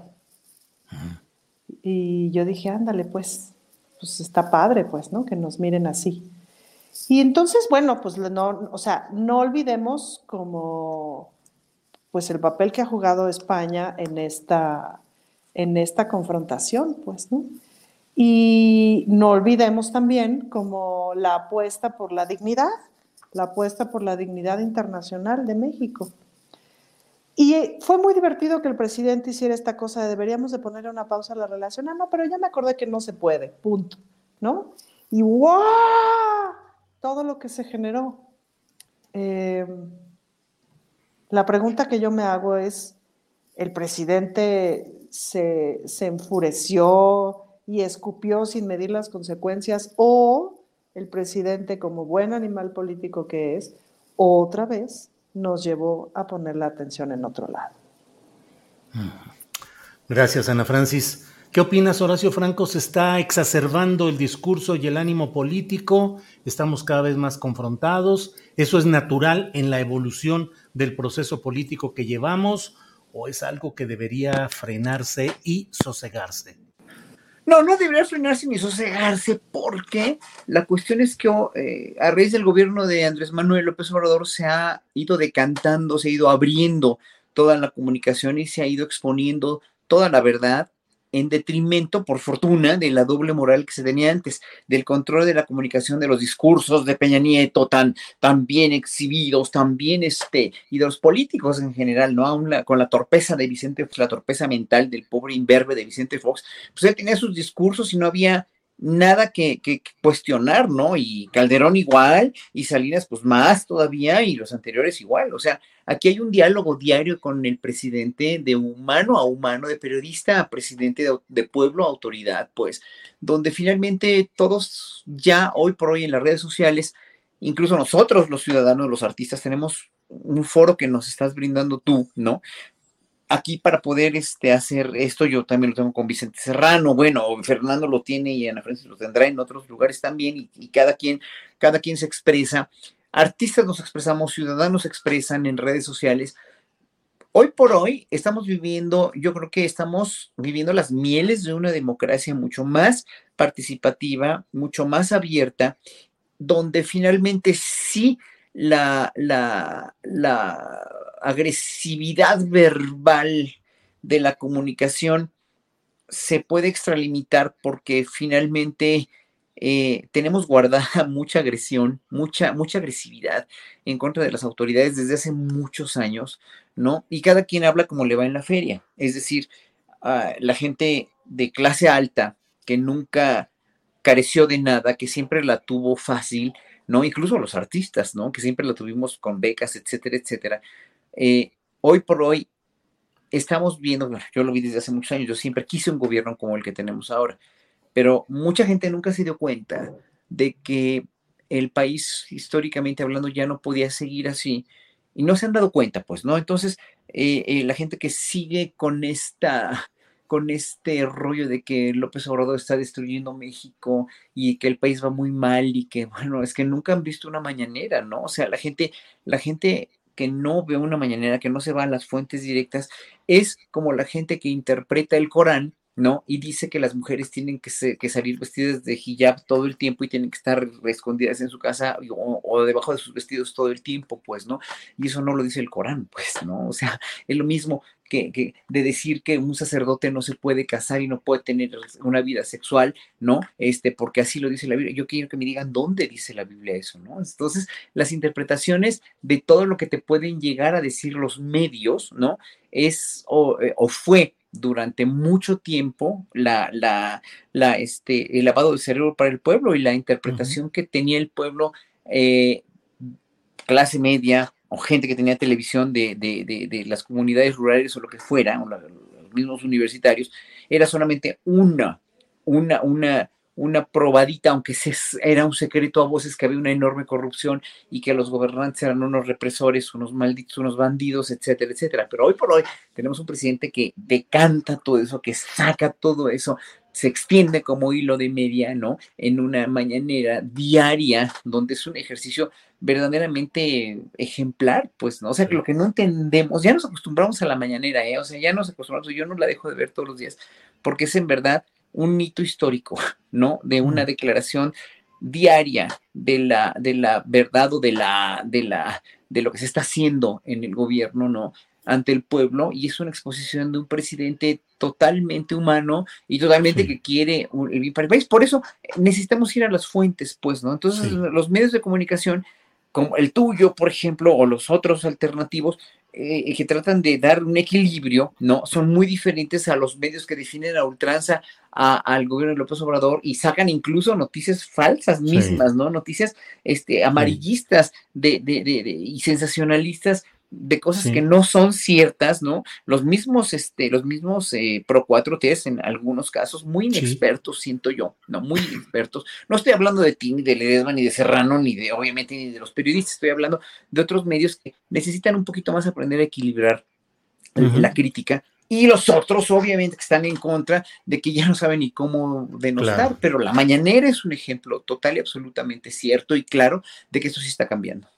Y yo dije, ándale, pues, pues está padre, pues, ¿no? Que nos miren así. Y entonces, bueno, pues no, o sea, no olvidemos como pues el papel que ha jugado España en esta, en esta confrontación, pues, ¿no? Y no olvidemos también como la apuesta por la dignidad, la apuesta por la dignidad internacional de México. Y fue muy divertido que el presidente hiciera esta cosa de deberíamos de poner una pausa a la relación. Ah, no, pero ya me acordé que no se puede, punto, ¿no? Y ¡wow! Todo lo que se generó. Eh, la pregunta que yo me hago es, ¿el presidente se, enfureció y escupió sin medir las consecuencias o el presidente, como buen animal político que es, otra vez nos llevó a poner la atención en otro lado? Gracias, Ana Francis. ¿Qué opinas, Horacio Franco? ¿Se está exacerbando el discurso y el ánimo político? ¿Estamos cada vez más confrontados? ¿Eso es natural en la evolución del proceso político que llevamos o es algo que debería frenarse y sosegarse? No, no debería frenarse ni sosegarse porque la cuestión es que eh, a raíz del gobierno de Andrés Manuel López Obrador se ha ido decantando, se ha ido abriendo toda la comunicación y se ha ido exponiendo toda la verdad en detrimento, por fortuna, de la doble moral que se tenía antes, del control de la comunicación, de los discursos de Peña Nieto tan, tan bien exhibidos, tan bien, este, y de los políticos en general, ¿no? Aún con la torpeza de Vicente Fox, la torpeza mental del pobre imberbe de Vicente Fox, pues él tenía sus discursos y no había nada que, cuestionar, ¿no? Y Calderón igual, y Salinas pues más todavía, y los anteriores igual. O sea, aquí hay un diálogo diario con el presidente de humano a humano, de periodista a presidente de, pueblo a autoridad, pues, donde finalmente todos ya hoy por hoy en las redes sociales, incluso nosotros los ciudadanos, los artistas, tenemos un foro que nos estás brindando tú, ¿no? Aquí para poder este, hacer esto, yo también lo tengo con Vicente Serrano, bueno, Fernando lo tiene y Ana Francis lo tendrá en otros lugares también, y, cada, quien, cada quien se expresa. Artistas nos expresamos, ciudadanos se expresan en redes sociales. Hoy por hoy estamos viviendo, yo creo que estamos viviendo las mieles de una democracia mucho más participativa, mucho más abierta, donde finalmente sí la, la, la agresividad verbal de la comunicación se puede extralimitar porque finalmente eh, tenemos guardada <laughs> mucha agresión, mucha, mucha agresividad en contra de las autoridades desde hace muchos años, ¿no? Y cada quien habla como le va en la feria. Es decir, ah, la gente de clase alta que nunca careció de nada, que siempre la tuvo fácil, ¿no? Incluso los artistas, ¿no? Que siempre la tuvimos con becas, etcétera, etcétera. Eh, hoy por hoy estamos viendo, yo lo vi desde hace muchos años, yo siempre quise un gobierno como el que tenemos ahora, pero mucha gente nunca se dio cuenta de que el país, históricamente hablando, ya no podía seguir así y no se han dado cuenta, pues, ¿no? Entonces, eh, eh, la gente que sigue con esta con este rollo de que López Obrador está destruyendo México y que el país va muy mal y que <laughs> bueno, es que nunca han visto una mañanera, ¿no? O sea, la gente la gente que no ve una mañanera, que no se va a las fuentes directas, es como la gente que interpreta el Corán, ¿no? Y dice que las mujeres tienen que, salir vestidas de hijab todo el tiempo y tienen que estar escondidas en su casa o, debajo de sus vestidos todo el tiempo, pues, ¿no? Y eso no lo dice el Corán, pues, ¿no? O sea, es lo mismo que, de decir que un sacerdote no se puede casar y no puede tener una vida sexual, ¿no? Este, porque así lo dice la Biblia. Yo quiero que me digan dónde dice la Biblia eso, ¿no? Entonces, las interpretaciones de todo lo que te pueden llegar a decir los medios, ¿no? Es o, eh, fue durante mucho tiempo la, la, la, este, el lavado de cerebro para el pueblo y la interpretación que tenía el pueblo eh, clase media, o gente que tenía televisión de, de, de, las comunidades rurales o lo que fuera, o los mismos universitarios, era solamente una, una, una, una probadita, aunque se, era un secreto a voces que había una enorme corrupción y que los gobernantes eran unos represores, unos malditos, unos bandidos, etcétera, etcétera. Pero hoy por hoy tenemos un presidente que decanta todo eso, que saca todo eso, se extiende como hilo de media, ¿no? En una mañanera diaria, donde es un ejercicio verdaderamente ejemplar, pues, ¿no? O sea, que lo que no entendemos, ya nos acostumbramos a la mañanera, ¿eh? O sea, ya nos acostumbramos, yo no la dejo de ver todos los días, porque es en verdad un hito histórico, ¿no? De una declaración diaria de la, de la verdad o de la, de la, de lo que se está haciendo en el gobierno, ¿no? ante el pueblo y es una exposición de un presidente totalmente humano y totalmente que quiere el bien para el país. Por eso necesitamos ir a las fuentes, pues, ¿no? Entonces, los medios de comunicación, como el tuyo, por ejemplo, o los otros alternativos, eh, que tratan de dar un equilibrio, ¿no? Son muy diferentes a los medios que definen a ultranza al gobierno de López Obrador y sacan incluso noticias falsas mismas, ¿no? Noticias este, amarillistas de, de, de, y sensacionalistas de cosas que no son ciertas, ¿no? Los mismos, este, los mismos eh, Pro 4T en algunos casos, muy inexpertos, siento yo, ¿no? Muy inexpertos. No estoy hablando de ti, ni de Ledesma, ni de Serrano, ni de, obviamente, ni de los periodistas, estoy hablando de otros medios que necesitan un poquito más aprender a equilibrar la crítica. Y los otros, obviamente, que están en contra de que ya no saben ni cómo denostar, pero la mañanera es un ejemplo total y absolutamente cierto y claro de que eso sí está cambiando.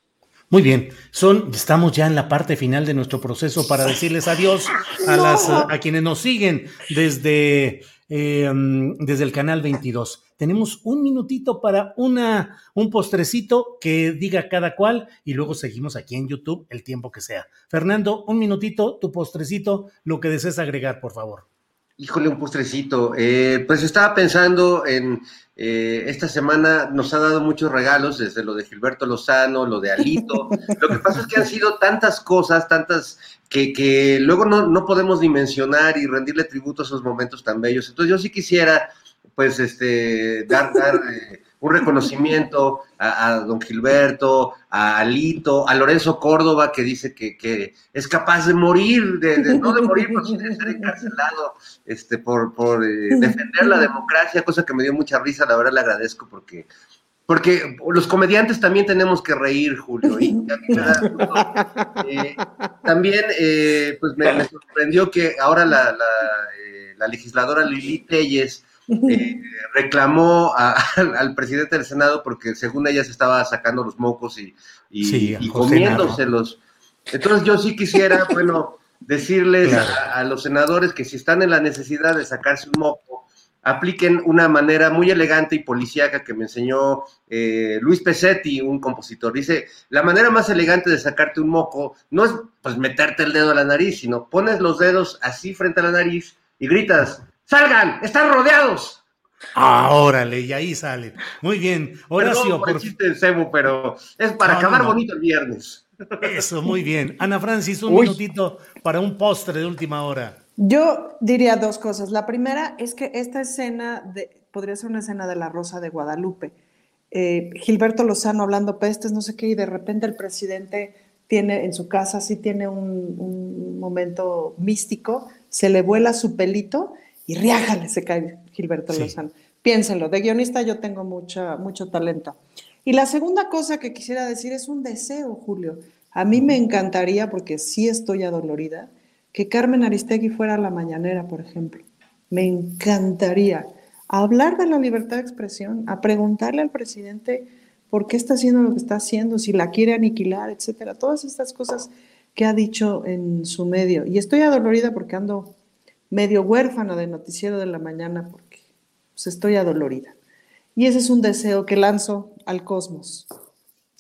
Muy bien, son, estamos ya en la parte final de nuestro proceso para decirles adiós a, las, a quienes nos siguen desde, eh, desde el canal 22. Tenemos un minutito para una, un postrecito que diga cada cual y luego seguimos aquí en YouTube el tiempo que sea. Fernando, un minutito, tu postrecito, lo que desees agregar, por favor. Híjole, un postrecito. Eh, pues estaba pensando en eh, esta semana nos ha dado muchos regalos, desde lo de Gilberto Lozano, lo de Alito. <laughs> lo que pasa es que han sido tantas cosas, tantas que, que luego no, no, podemos dimensionar y rendirle tributo a esos momentos tan bellos. Entonces yo sí quisiera, pues, este, dar, dar <laughs> eh, un reconocimiento a, don Gilberto, a Alito, a Lorenzo Córdoba, que dice que, es capaz de morir, de, no de morir, pero sí de ser encarcelado este, por, por eh, defender la democracia, cosa que me dio mucha risa, la verdad le agradezco porque porque los comediantes también tenemos que reír, Julio. Y eh, también, eh, pues me, sorprendió que ahora la, la legisladora Lili Telles eh, reclamó al, presidente del Senado porque según ella se estaba sacando los mocos y, y, comiéndoselos. Entonces yo sí quisiera, <laughs> bueno, decirles a, los senadores que si están en la necesidad de sacarse un moco, apliquen una manera muy elegante y policíaca que me enseñó eh, Luis Pesetti, un compositor. Dice, la manera más elegante de sacarte un moco no es pues meterte el dedo a la nariz, sino pones los dedos así frente a la nariz y gritas, salgan, están rodeados. Ah, órale, y ahí salen. Muy bien. Horacio, por, por... pero es para acabar bonito el viernes. Eso, muy bien. Ana Francis, un minutito para un postre de última hora. Yo diría dos cosas. La primera es que esta escena de, podría ser una escena de La Rosa de Guadalupe. Eh, Gilberto Lozano hablando pestes, no sé qué, y de repente el presidente tiene en su casa, sí tiene un, un momento místico, se le vuela su pelito y riájale se cae Gilberto Lozano. Piénsenlo, de guionista yo tengo mucha, mucho talento. Y la segunda cosa que quisiera decir es un deseo, Julio. A mí me encantaría, porque sí estoy adolorida, que Carmen Aristegui fuera a la mañanera, por ejemplo. Me encantaría hablar de la libertad de expresión, a preguntarle al presidente por qué está haciendo lo que está haciendo, si la quiere aniquilar, etcétera. Todas estas cosas que ha dicho en su medio. Y estoy adolorida porque ando medio huérfana de noticiero de la mañana porque pues, estoy adolorida. Y ese es un deseo que lanzo al cosmos,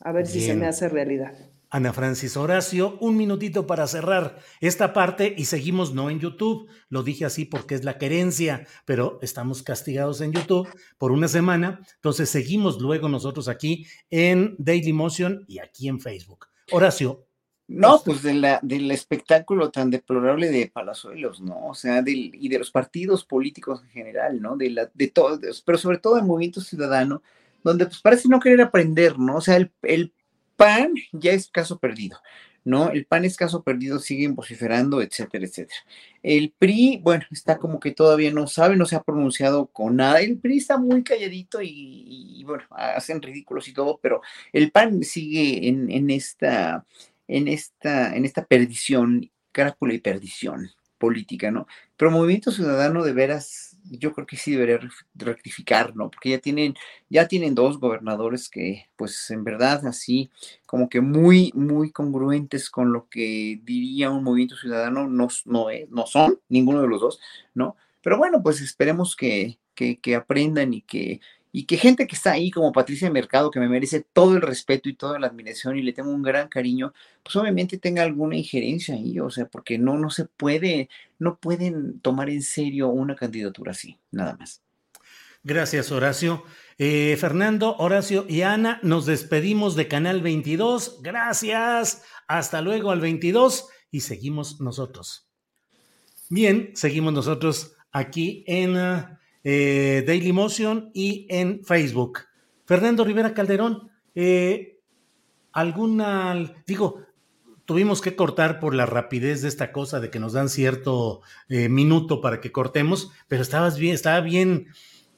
a ver si se me hace realidad. Ana Francis Horacio, un minutito para cerrar esta parte y seguimos no en YouTube, lo dije así porque es la querencia, pero estamos castigados en YouTube por una semana, entonces seguimos luego nosotros aquí en Daily Motion y aquí en Facebook. Horacio, no, pues de la, del espectáculo tan deplorable de Palazuelos, ¿no? O sea, del, y de los partidos políticos en general, ¿no? De, la, de todos, pero sobre todo del movimiento ciudadano, donde pues parece no querer aprender, ¿no? O sea, el, el PAN ya es caso perdido. ¿no? El PAN es caso perdido, siguen vociferando, etcétera, etcétera. El PRI, bueno, está como que todavía no sabe, no se ha pronunciado con nada. El PRI está muy calladito y, bueno, hacen ridículos y todo, pero el PAN sigue en, en, esta, en, esta, en esta perdición, crápula y perdición política, ¿no? Pero Movimiento Ciudadano de veras yo creo que sí debería rectificar, ¿no? Porque ya tienen, ya tienen dos gobernadores que, pues en verdad, así como que muy, muy congruentes con lo que diría un movimiento ciudadano, no, no, no son, ninguno de los dos, ¿no? Pero bueno, pues esperemos que, que aprendan y que, y que gente que está ahí como Patricia Mercado, que me merece todo el respeto y toda la admiración y le tengo un gran cariño, pues obviamente tenga alguna injerencia ahí, o sea, porque no, no se puede, no pueden tomar en serio una candidatura así, nada más. Gracias, Horacio. Eh, Fernando, Horacio y Ana, nos despedimos de Canal 22. Gracias. Hasta luego al 22 y seguimos nosotros. Bien, seguimos nosotros aquí en... Ah, eh, Daily Motion y en Facebook. Fernando Rivera Calderón, eh, alguna, digo, tuvimos que cortar por la rapidez de esta cosa de que nos dan cierto eh, minuto para que cortemos, pero estabas bien, estaba bien.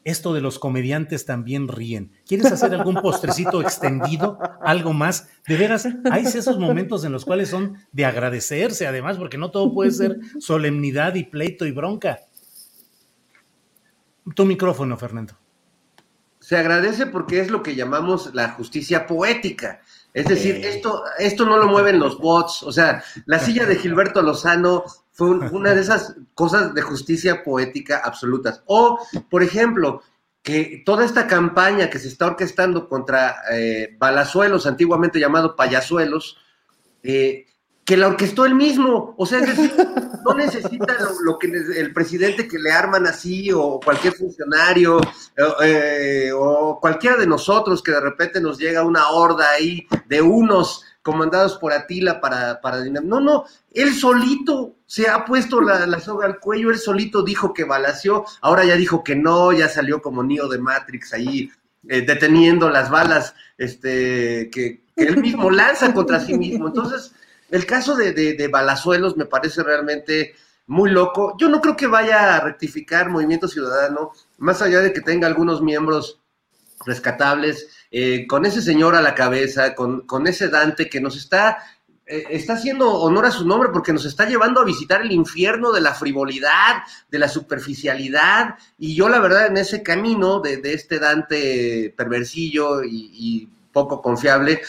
Esto de los comediantes también ríen. ¿Quieres hacer algún postrecito extendido? ¿Algo más? De veras, hay esos momentos en los cuales son de agradecerse, además, porque no todo puede ser solemnidad y pleito y bronca. Tu micrófono, Fernando. Se agradece porque es lo que llamamos la justicia poética. Es decir, esto, esto no lo mueven los bots. O sea, la silla de Gilberto Lozano fue una de esas cosas de justicia poética absolutas. O, por ejemplo, que toda esta campaña que se está orquestando contra eh, Balazuelos, antiguamente llamado Payasuelos, eh, que la orquestó él mismo. O sea, es decir, no necesita lo, que el presidente que le arman así, o cualquier funcionario, eh, o cualquiera de nosotros que de repente nos llega una horda ahí de unos comandados por Atila para, para No, no, él solito se ha puesto la, soga al cuello, él solito dijo que balació, ahora ya dijo que no, ya salió como Neo de Matrix ahí eh, deteniendo las balas este, que, que él mismo lanza contra sí mismo. Entonces, el caso de, de, Balazuelos me parece realmente muy loco. Yo no creo que vaya a rectificar Movimiento Ciudadano, más allá de que tenga algunos miembros rescatables, eh, con ese señor a la cabeza, con, con ese Dante que nos está, eh, está haciendo honor a su nombre porque nos está llevando a visitar el infierno de la frivolidad, de la superficialidad, y yo la verdad en ese camino de, de este Dante perversillo y poco confiable,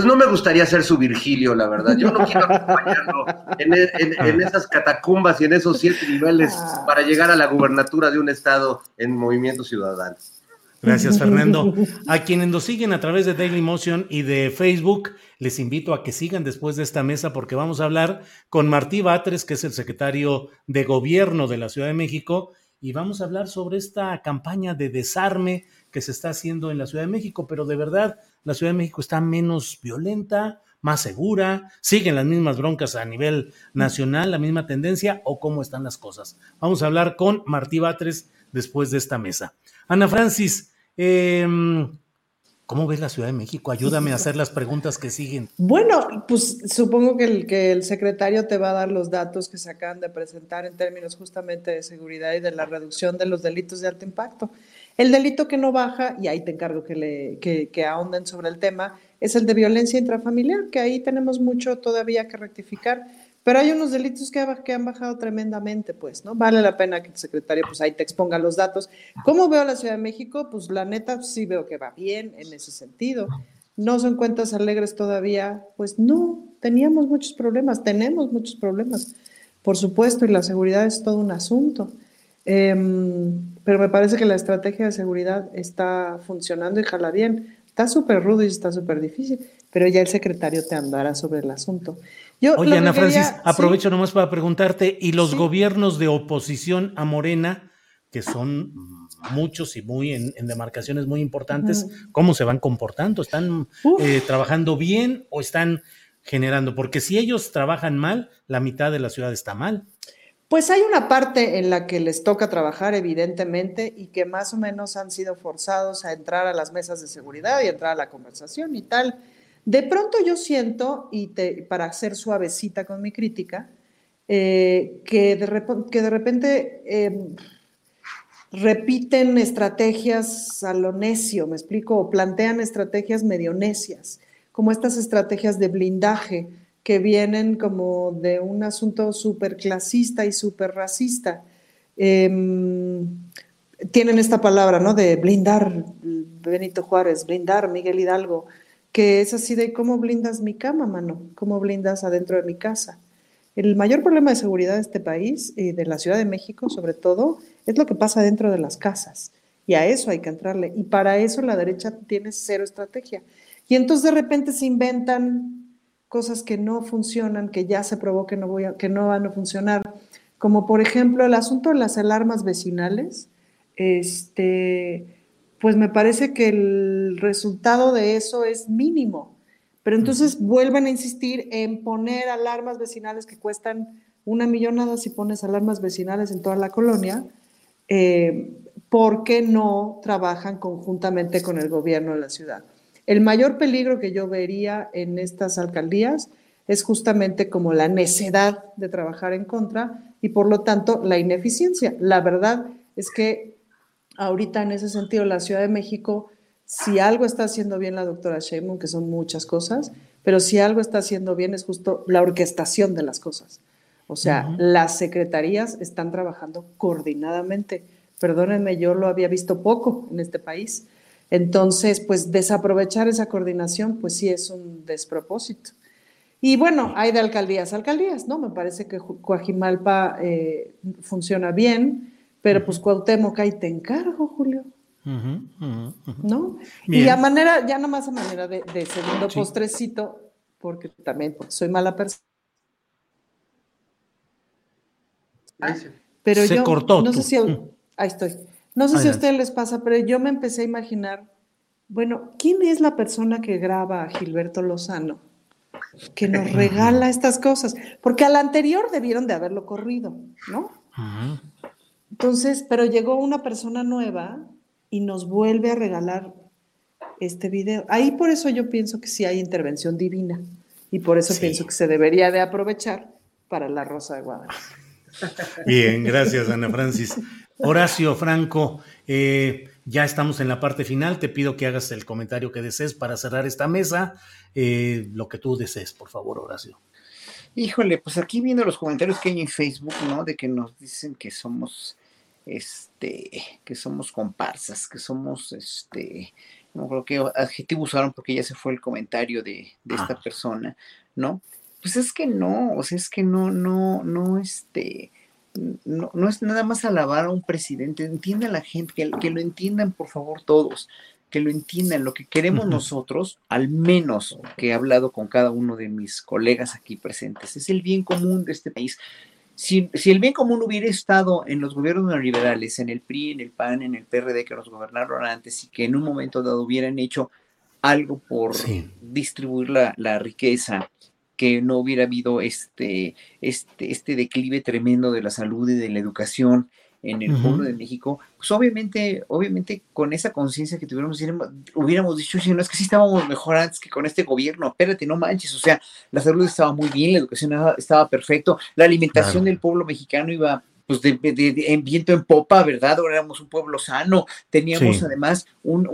pues no me gustaría ser su Virgilio, la verdad. Yo no quiero acompañarlo en, en, esas catacumbas y en esos siete niveles para llegar a la gubernatura de un estado en movimiento ciudadano. Gracias, Fernando. A quienes nos siguen a través de Daily Motion y de Facebook, les invito a que sigan después de esta mesa porque vamos a hablar con Martí Batres, que es el secretario de Gobierno de la Ciudad de México, y vamos a hablar sobre esta campaña de desarme que se está haciendo en la Ciudad de México, pero de verdad la Ciudad de México está menos violenta, más segura, siguen las mismas broncas a nivel nacional, la misma tendencia o cómo están las cosas. Vamos a hablar con Martí Batres después de esta mesa. Ana Francis, em, ¿Cómo ves la Ciudad de México? Ayúdame a hacer las preguntas que siguen. Bueno, pues supongo que el, que el secretario te va a dar los datos que se acaban de presentar en términos justamente de seguridad y de la reducción de los delitos de alto impacto. El delito que no baja, y ahí te encargo que, le, que, ahonden sobre el tema, es el de violencia intrafamiliar, que ahí tenemos mucho todavía que rectificar. Pero hay unos delitos que, que, han bajado tremendamente, pues, ¿no? Vale la pena que el secretario, pues, ahí te exponga los datos. ¿Cómo veo la Ciudad de México? Pues, la neta, sí veo que va bien en ese sentido. ¿No son cuentas alegres todavía? Pues no, teníamos muchos problemas, tenemos muchos problemas, por supuesto, y la seguridad es todo un asunto. Em, pero me parece que la estrategia de seguridad está funcionando y jala bien. Está súper rudo y está súper difícil, pero ya el secretario te andará sobre el asunto. Yo, Oye, Ana Francis, aprovecho nomás para preguntarte, ¿y los gobiernos de oposición a Morena, que son muchos y muy en, demarcaciones muy importantes, cómo se van comportando? ¿Están eh, trabajando bien o están generando? Porque si ellos trabajan mal, la mitad de la ciudad está mal. Pues hay una parte en la que les toca trabajar, evidentemente, y que más o menos han sido forzados a entrar a las mesas de seguridad y entrar a la conversación y tal. De pronto yo siento, y para ser suavecita con mi crítica, eh, que, de repente em, repiten estrategias a lo necio, me explico, o plantean estrategias medio necias, como estas estrategias de blindaje que vienen como de un asunto súper clasista y súper racista. Em, tienen esta palabra, ¿no? De blindar Benito Juárez, blindar Miguel Hidalgo, que es así de cómo blindas mi cama, mano, cómo blindas adentro de mi casa. El mayor problema de seguridad de este país y de la Ciudad de México, sobre todo, es lo que pasa dentro de las casas. Y a eso hay que entrarle. Y para eso la derecha tiene cero estrategia. Y entonces de repente se inventan cosas que no funcionan, que ya se probó que no, voy que no van a funcionar. Como por ejemplo el asunto de las alarmas vecinales. Este, pues me parece que el resultado de eso es mínimo. Pero entonces vuelven a insistir en poner alarmas vecinales que cuestan una millonada si pones alarmas vecinales en toda la colonia, eh, porque no trabajan conjuntamente con el gobierno de la ciudad. El mayor peligro que yo vería en estas alcaldías es justamente como la necedad de trabajar en contra y por lo tanto la ineficiencia. La verdad es que ahorita en ese sentido la Ciudad de México, si algo está haciendo bien la doctora Sheinbaum, que son muchas cosas, pero si algo está haciendo bien es justo la orquestación de las cosas. O sea, las secretarías están trabajando coordinadamente. Perdónenme, yo lo había visto poco en este país. Entonces, pues desaprovechar esa coordinación, pues sí es un despropósito. Y bueno, hay de alcaldías alcaldías, ¿no? Me parece que Coajimalpa eh, funciona bien, pero pues Cuauhtémoc ahí te encargo, Julio. ¿No? Y a manera, ya nomás a manera de, segundo postrecito, porque también soy mala persona. Pero Se yo cortó. no sé si ahí estoy. No sé si a ustedes les pasa, pero yo me empecé a imaginar, bueno, ¿quién es la persona que graba a Gilberto Lozano? Que nos regala estas cosas, porque al anterior debieron de haberlo corrido, ¿no? Entonces, pero llegó una persona nueva y nos vuelve a regalar este video. Ahí por eso yo pienso que sí hay intervención divina y por eso pienso que se debería de aprovechar para la Rosa de Guadalupe. Bien, gracias Ana Francis. Horacio Franco, eh, ya estamos en la parte final. Te pido que hagas el comentario que desees para cerrar esta mesa. Eh, lo que tú desees, por favor, Horacio. Híjole, pues aquí viendo los comentarios que hay en Facebook, ¿no? De que nos dicen que somos, este, que somos comparsas, que somos, este, no creo que adjetivo usaron porque ya se fue el comentario de, de esta ah. persona, ¿no? Pues es que no, o sea, es que no, no, no, este, no, no, es nada más alabar a un presidente, entienda la gente, que, que, lo entiendan por favor todos, que lo entiendan, lo que queremos nosotros, al menos que he hablado con cada uno de mis colegas aquí presentes, es el bien común de este país. Si, si, el bien común hubiera estado en los gobiernos neoliberales, en el PRI, en el PAN, en el PRD que nos gobernaron antes y que en un momento dado hubieran hecho algo por distribuir la, la riqueza, que no hubiera habido este, este, este declive tremendo de la salud y de la educación en el pueblo de México, pues obviamente, obviamente con esa conciencia que tuviéramos, hubiéramos dicho, si no es que sí estábamos mejor antes que con este gobierno, espérate, no manches, o sea, la salud estaba muy bien, la educación estaba perfecto, la alimentación del pueblo mexicano iba pues de, en viento en popa, ¿verdad? Ahora éramos un pueblo sano, teníamos además un,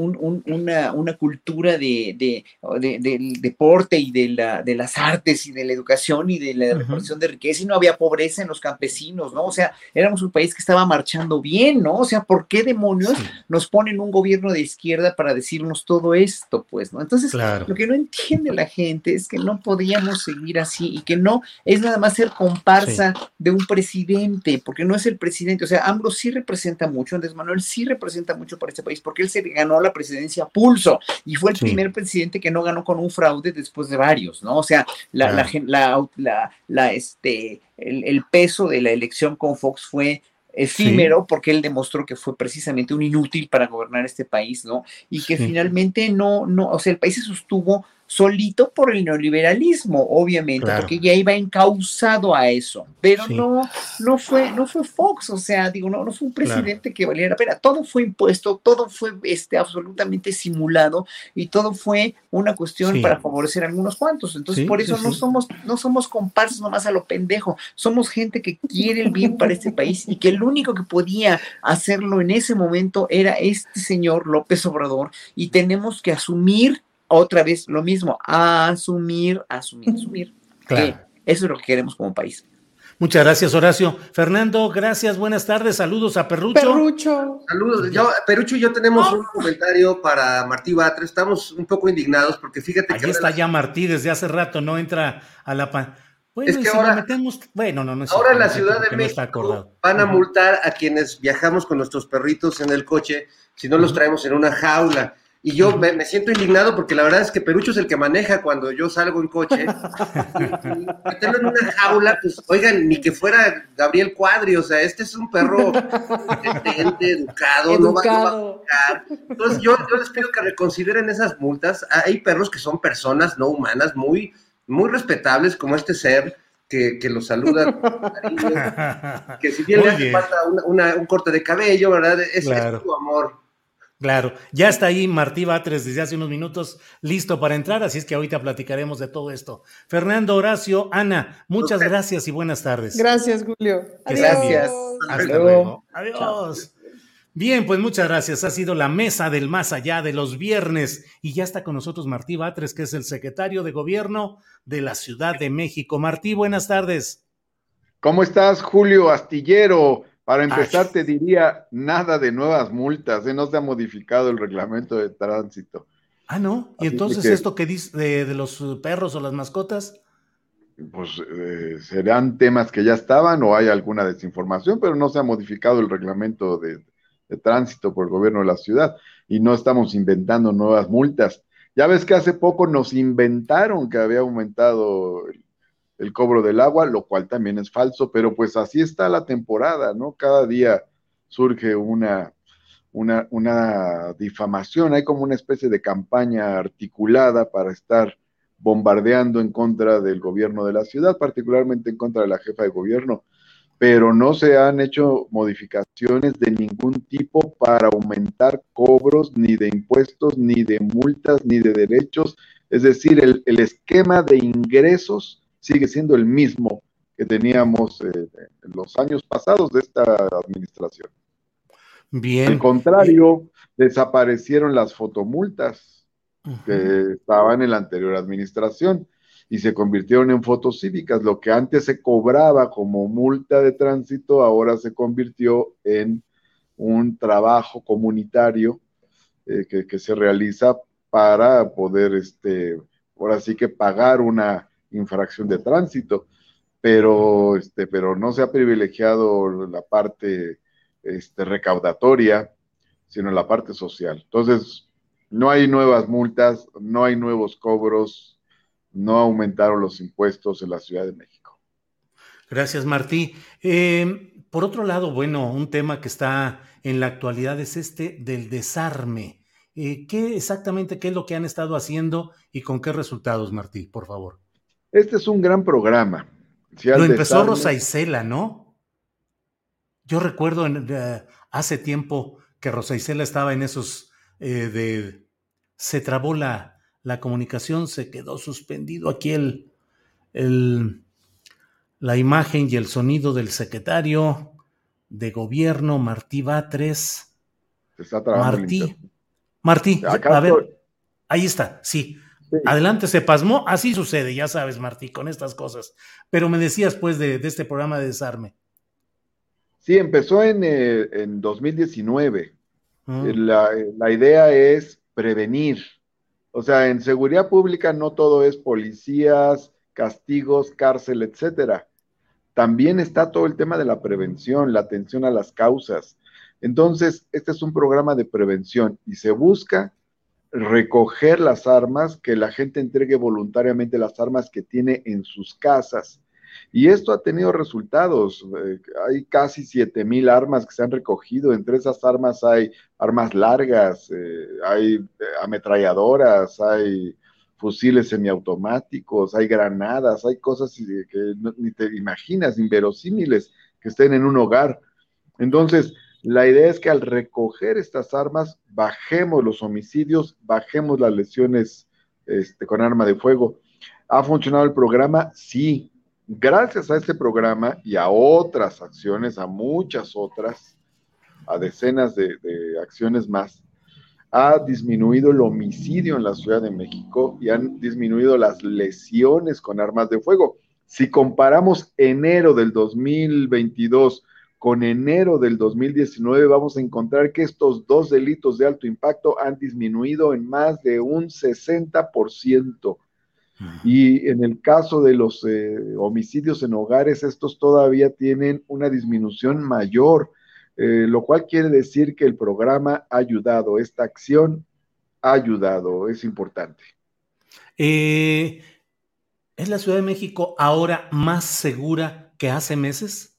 una, una, cultura de, del deporte y de, la, de las artes y de la educación y de la repartición de riqueza y no había pobreza en los campesinos, ¿no? O sea, éramos un país que estaba marchando bien, ¿no? O sea, ¿por qué demonios nos ponen un gobierno de izquierda para decirnos todo esto, pues, ¿no? Entonces, lo que no entiende la gente es que no podíamos seguir así y que no es nada más ser comparsa de un presidente, porque no es el presidente, o sea, AMLO sí representa mucho, Andrés Manuel sí representa mucho para este país, porque él se ganó la presidencia a pulso y fue el primer presidente que no ganó con un fraude después de varios, ¿no? O sea, la, la, la, este, el, peso de la elección con Fox fue efímero porque él demostró que fue precisamente un inútil para gobernar este país, ¿no? Y que finalmente no, no, o sea, el país se sostuvo solito por el neoliberalismo, obviamente, porque ya iba encausado a eso, pero no, no fue, no fue Fox, o sea, digo, no, no fue un presidente que valiera la pena, todo fue impuesto, todo fue este, absolutamente simulado y todo fue una cuestión para favorecer a algunos cuantos, entonces por eso no somos, no somos comparsas nomás a lo pendejo, somos gente que quiere el bien para este país y que el único que podía hacerlo en ese momento era este señor López Obrador y tenemos que asumir otra vez lo mismo, asumir, asumir, asumir. Claro. eso es lo que queremos como país. Muchas gracias, Horacio. Fernando, gracias, buenas tardes, saludos a Perrucho. Perrucho. Saludos. Yo, Perrucho y yo tenemos un comentario para Martí Batre. Estamos un poco indignados porque fíjate Ahí está ya Martí desde hace rato, no entra a la... pan. Bueno, es que ahora, metemos... bueno, no, no ahora en la Ciudad de México van a multar a quienes viajamos con nuestros perritos en el coche si no los traemos en una jaula. Y yo me, siento indignado porque la verdad es que Perucho es el que maneja cuando yo salgo en coche. <laughs> meterlo en una jaula, pues, oigan, ni que fuera Gabriel Cuadri, o sea, este es un perro inteligente, educado, no va, a Entonces, yo, yo les pido que reconsideren esas multas. Hay perros que son personas no humanas, muy, muy respetables, como este ser. Que, que los saluda, que si bien le hace falta un corte de cabello, ¿verdad? Es, es tu amor. Claro, ya está ahí Martí Batres desde hace unos minutos listo para entrar, así es que ahorita platicaremos de todo esto. Fernando, Horacio, Ana, muchas gracias y buenas tardes. Gracias, Julio. Gracias. Hasta luego. Adiós. Bien, pues muchas gracias. Ha sido la mesa del más allá de los viernes y ya está con nosotros Martí Batres, que es el secretario de gobierno de la Ciudad de México. Martí, buenas tardes. ¿Cómo estás, Julio Astillero? Para empezar, te diría nada de nuevas multas, ¿eh? no se ha modificado el reglamento de tránsito. Ah, no. ¿Y entonces esto que dice de, los perros o las mascotas? Pues eh, serán temas que ya estaban o hay alguna desinformación, pero no se ha modificado el reglamento de, de tránsito por el gobierno de la ciudad y no estamos inventando nuevas multas. Ya ves que hace poco nos inventaron que había aumentado el el cobro del agua, lo cual también es falso, pero pues así está la temporada, ¿no? Cada día surge una, una, una difamación, hay como una especie de campaña articulada para estar bombardeando en contra del gobierno de la ciudad, particularmente en contra de la jefa de gobierno, pero no se han hecho modificaciones de ningún tipo para aumentar cobros, ni de impuestos, ni de multas, ni de derechos. Es decir, el, el esquema de ingresos sigue siendo el mismo que teníamos eh, en los años pasados de esta administración. Bien. Al contrario, desaparecieron las fotomultas que estaban en la anterior administración y se convirtieron en fotos cívicas. Lo que antes se cobraba como multa de tránsito, ahora se convirtió en un trabajo comunitario eh, que, que, se realiza para poder, este, ahora sí que pagar una infracción de tránsito, pero, este, pero no se ha privilegiado la parte este, recaudatoria, sino la parte social. Entonces, no hay nuevas multas, no hay nuevos cobros, no aumentaron los impuestos en la Ciudad de México. Gracias, Martí. Eh, por otro lado, bueno, un tema que está en la actualidad es este del desarme. Eh, ¿Qué exactamente qué es lo que han estado haciendo y con qué resultados, Martí, por favor? Este es un gran programa. Lo empezó Rosa Isela, ¿no? Yo recuerdo hace tiempo que Rosa Isela estaba en esos eh, de... Se trabó la, la, comunicación, se quedó suspendido aquí el, el, la imagen y el sonido del secretario de gobierno, Martí Batres. está Martí. Martí, a ver, ahí está, sí. Adelante, se pasmó. Así sucede, ya sabes, Martí, con estas cosas. Pero me decías, pues, de, este programa de desarme. Sí, empezó en, eh, en 2019. Ah. Eh, la, la, idea es prevenir. O sea, en seguridad pública no todo es policías, castigos, cárcel, etcétera. También está todo el tema de la prevención, la atención a las causas. Entonces, este es un programa de prevención y se busca recoger las armas, que la gente entregue voluntariamente las armas que tiene en sus casas. Y esto ha tenido resultados. Eh, hay casi 7 mil armas que se han recogido. Entre esas armas hay armas largas, eh, hay eh, ametralladoras, hay fusiles semiautomáticos, hay granadas, hay cosas que ni te imaginas, inverosímiles, que estén en un hogar. Entonces, la idea es que al recoger estas armas, bajemos los homicidios, bajemos las lesiones este, con arma de fuego. ¿Ha funcionado el programa? Sí. Gracias a este programa y a otras acciones, a muchas otras, a decenas de, de acciones más, ha disminuido el homicidio en la Ciudad de México y han disminuido las lesiones con armas de fuego. Si comparamos enero del 2022 con enero del 2019, vamos a encontrar que estos dos delitos de alto impacto han disminuido en más de un 60%. Y en el caso de los eh, homicidios en hogares, estos todavía tienen una disminución mayor. Eh, lo cual quiere decir que el programa ha ayudado, esta acción ha ayudado, es importante. Eh, ¿Es la Ciudad de México ahora más segura que hace meses?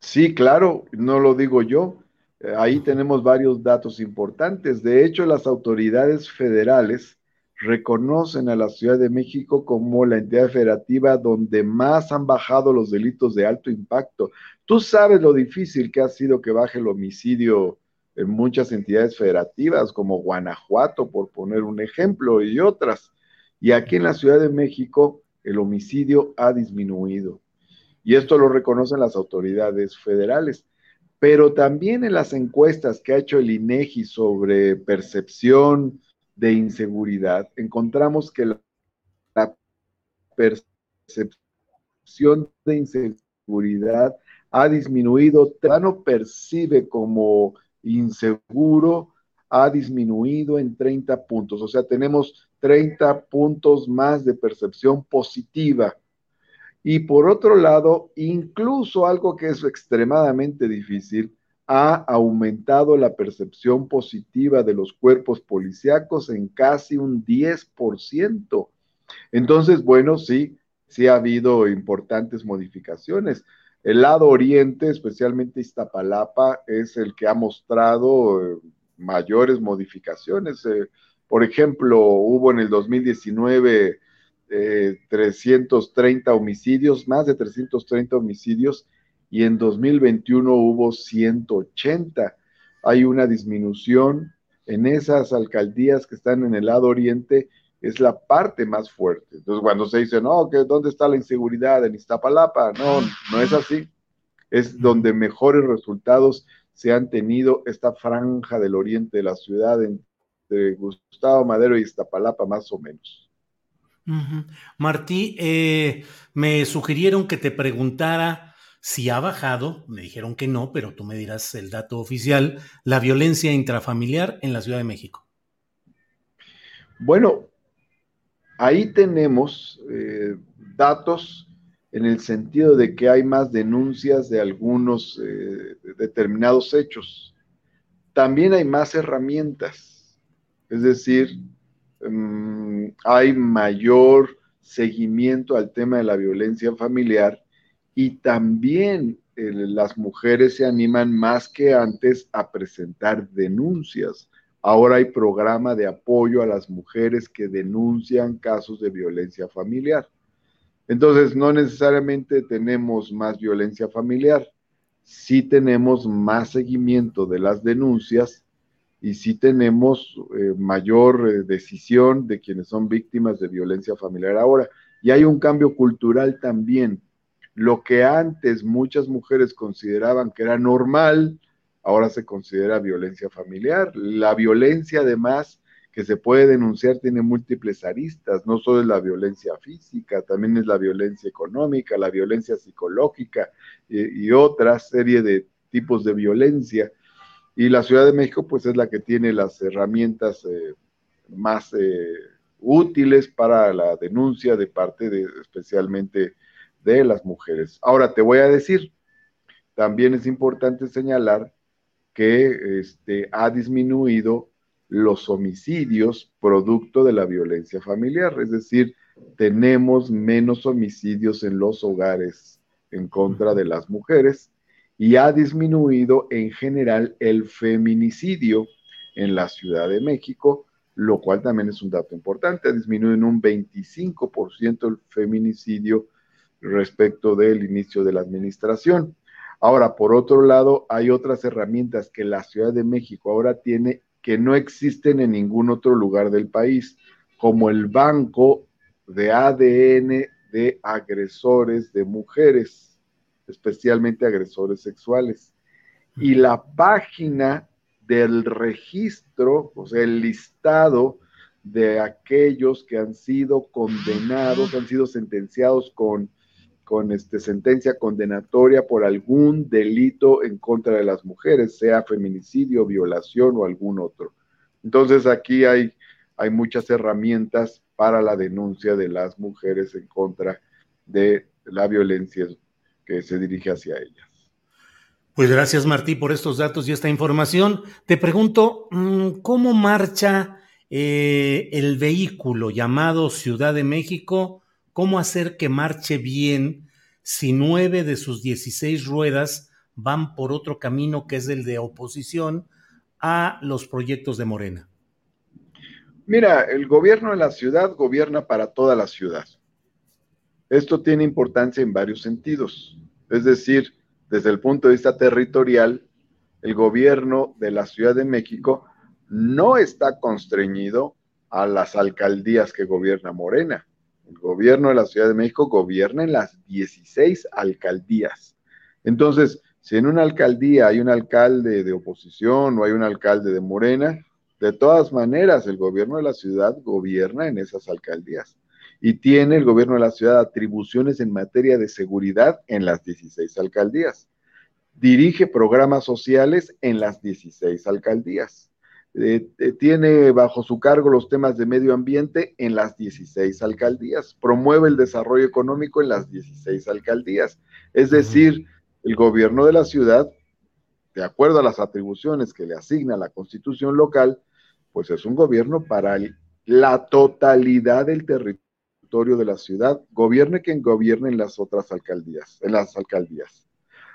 Sí, claro, no lo digo yo. Eh, ahí tenemos varios datos importantes. De hecho, las autoridades federales reconocen a la Ciudad de México como la entidad federativa donde más han bajado los delitos de alto impacto. Tú sabes lo difícil que ha sido que baje el homicidio en muchas entidades federativas, como Guanajuato, por poner un ejemplo, y otras. Y aquí en la Ciudad de México, el homicidio ha disminuido. Y esto lo reconocen las autoridades federales. Pero también en las encuestas que ha hecho el INEGI sobre percepción, de inseguridad, encontramos que la, percepción de inseguridad ha disminuido, no percibe como inseguro, ha disminuido en 30 puntos. O sea, tenemos 30 puntos más de percepción positiva. Y por otro lado, incluso algo que es extremadamente difícil, ha aumentado la percepción positiva de los cuerpos policíacos en casi un 10%. Entonces, bueno, sí, sí ha habido importantes modificaciones. El lado oriente, especialmente Iztapalapa, es el que ha mostrado eh, mayores modificaciones. Eh, por ejemplo, hubo en el 2019 330 eh, homicidios, más de 330 homicidios y en 2021 hubo 180. Hay una disminución en esas alcaldías que están en el lado oriente, es la parte más fuerte. Entonces, cuando se dice, no, que ¿dónde está la inseguridad en Iztapalapa? No, no es así. Es donde mejores resultados se han tenido esta franja del oriente de la ciudad entre Gustavo Madero y Iztapalapa, más o menos. Martí, eh, me sugirieron que te preguntara si ha bajado, me dijeron que no, pero tú me dirás el dato oficial, la violencia intrafamiliar en la Ciudad de México. Bueno, ahí tenemos eh, datos en el sentido de que hay más denuncias de algunos eh, determinados hechos. También hay más herramientas, es decir, mm, hay mayor seguimiento al tema de la violencia familiar y también eh, las mujeres se animan más que antes a presentar denuncias. Ahora hay programa de apoyo a las mujeres que denuncian casos de violencia familiar. Entonces, no necesariamente tenemos más violencia familiar, sí tenemos más seguimiento de las denuncias y sí tenemos eh, mayor eh, decisión de quienes son víctimas de violencia familiar ahora. Y hay un cambio cultural también lo que antes muchas mujeres consideraban que era normal, ahora se considera violencia familiar. La violencia además que se puede denunciar tiene múltiples aristas, no solo es la violencia física, también es la violencia económica, la violencia psicológica y, otra serie de tipos de violencia. Y la Ciudad de México pues es la que tiene las herramientas eh, más eh, útiles para la denuncia de parte de especialmente de las mujeres. Ahora te voy a decir, también es importante señalar que este, ha disminuido los homicidios producto de la violencia familiar, es decir, tenemos menos homicidios en los hogares en contra de las mujeres y ha disminuido en general el feminicidio en la Ciudad de México, lo cual también es un dato importante, ha disminuido en un 25% el feminicidio respecto del inicio de la administración. Ahora, por otro lado, hay otras herramientas que la Ciudad de México ahora tiene que no existen en ningún otro lugar del país, como el banco de ADN de agresores de mujeres, especialmente agresores sexuales. Y la página del registro, o sea, el listado de aquellos que han sido condenados, han sido sentenciados con, con este, sentencia condenatoria por algún delito en contra de las mujeres, sea feminicidio, violación o algún otro. Entonces aquí hay, hay muchas herramientas para la denuncia de las mujeres en contra de la violencia que se dirige hacia ellas. Pues gracias Martí por estos datos y esta información. Te pregunto, mm, ¿cómo marcha eh, el vehículo llamado Ciudad de México? ¿Cómo hacer que marche bien si nueve de sus 16 ruedas van por otro camino que es el de oposición a los proyectos de Morena? Mira, el gobierno de la ciudad gobierna para toda la ciudad. Esto tiene importancia en varios sentidos. Es decir, desde el punto de vista territorial, el gobierno de la Ciudad de México no está constreñido a las alcaldías que gobierna Morena. El gobierno de la Ciudad de México gobierna en las 16 alcaldías. Entonces, si en una alcaldía hay un alcalde de oposición o hay un alcalde de Morena, de todas maneras, el gobierno de la ciudad gobierna en esas alcaldías y tiene el gobierno de la ciudad atribuciones en materia de seguridad en las 16 alcaldías. Dirige programas sociales en las 16 alcaldías. Eh, eh, tiene bajo su cargo los temas de medio ambiente en las 16 alcaldías. Promueve el desarrollo económico en las 16 alcaldías. Es decir, el gobierno de la ciudad, de acuerdo a las atribuciones que le asigna la constitución local, pues es un gobierno para la totalidad del territorio de la ciudad, gobierne quien gobierne en las otras alcaldías, en las alcaldías.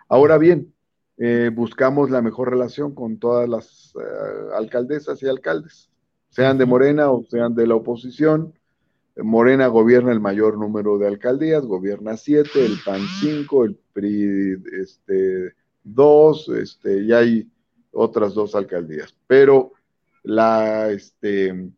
Ahora bien, eh, buscamos la mejor relación con todas las eh, alcaldesas y alcaldes, sean de Morena o sean de la oposición. Morena gobierna el mayor número de alcaldías, gobierna siete, el PAN cinco, el PRI este, dos, este, y hay otras dos alcaldías. Pero la, este,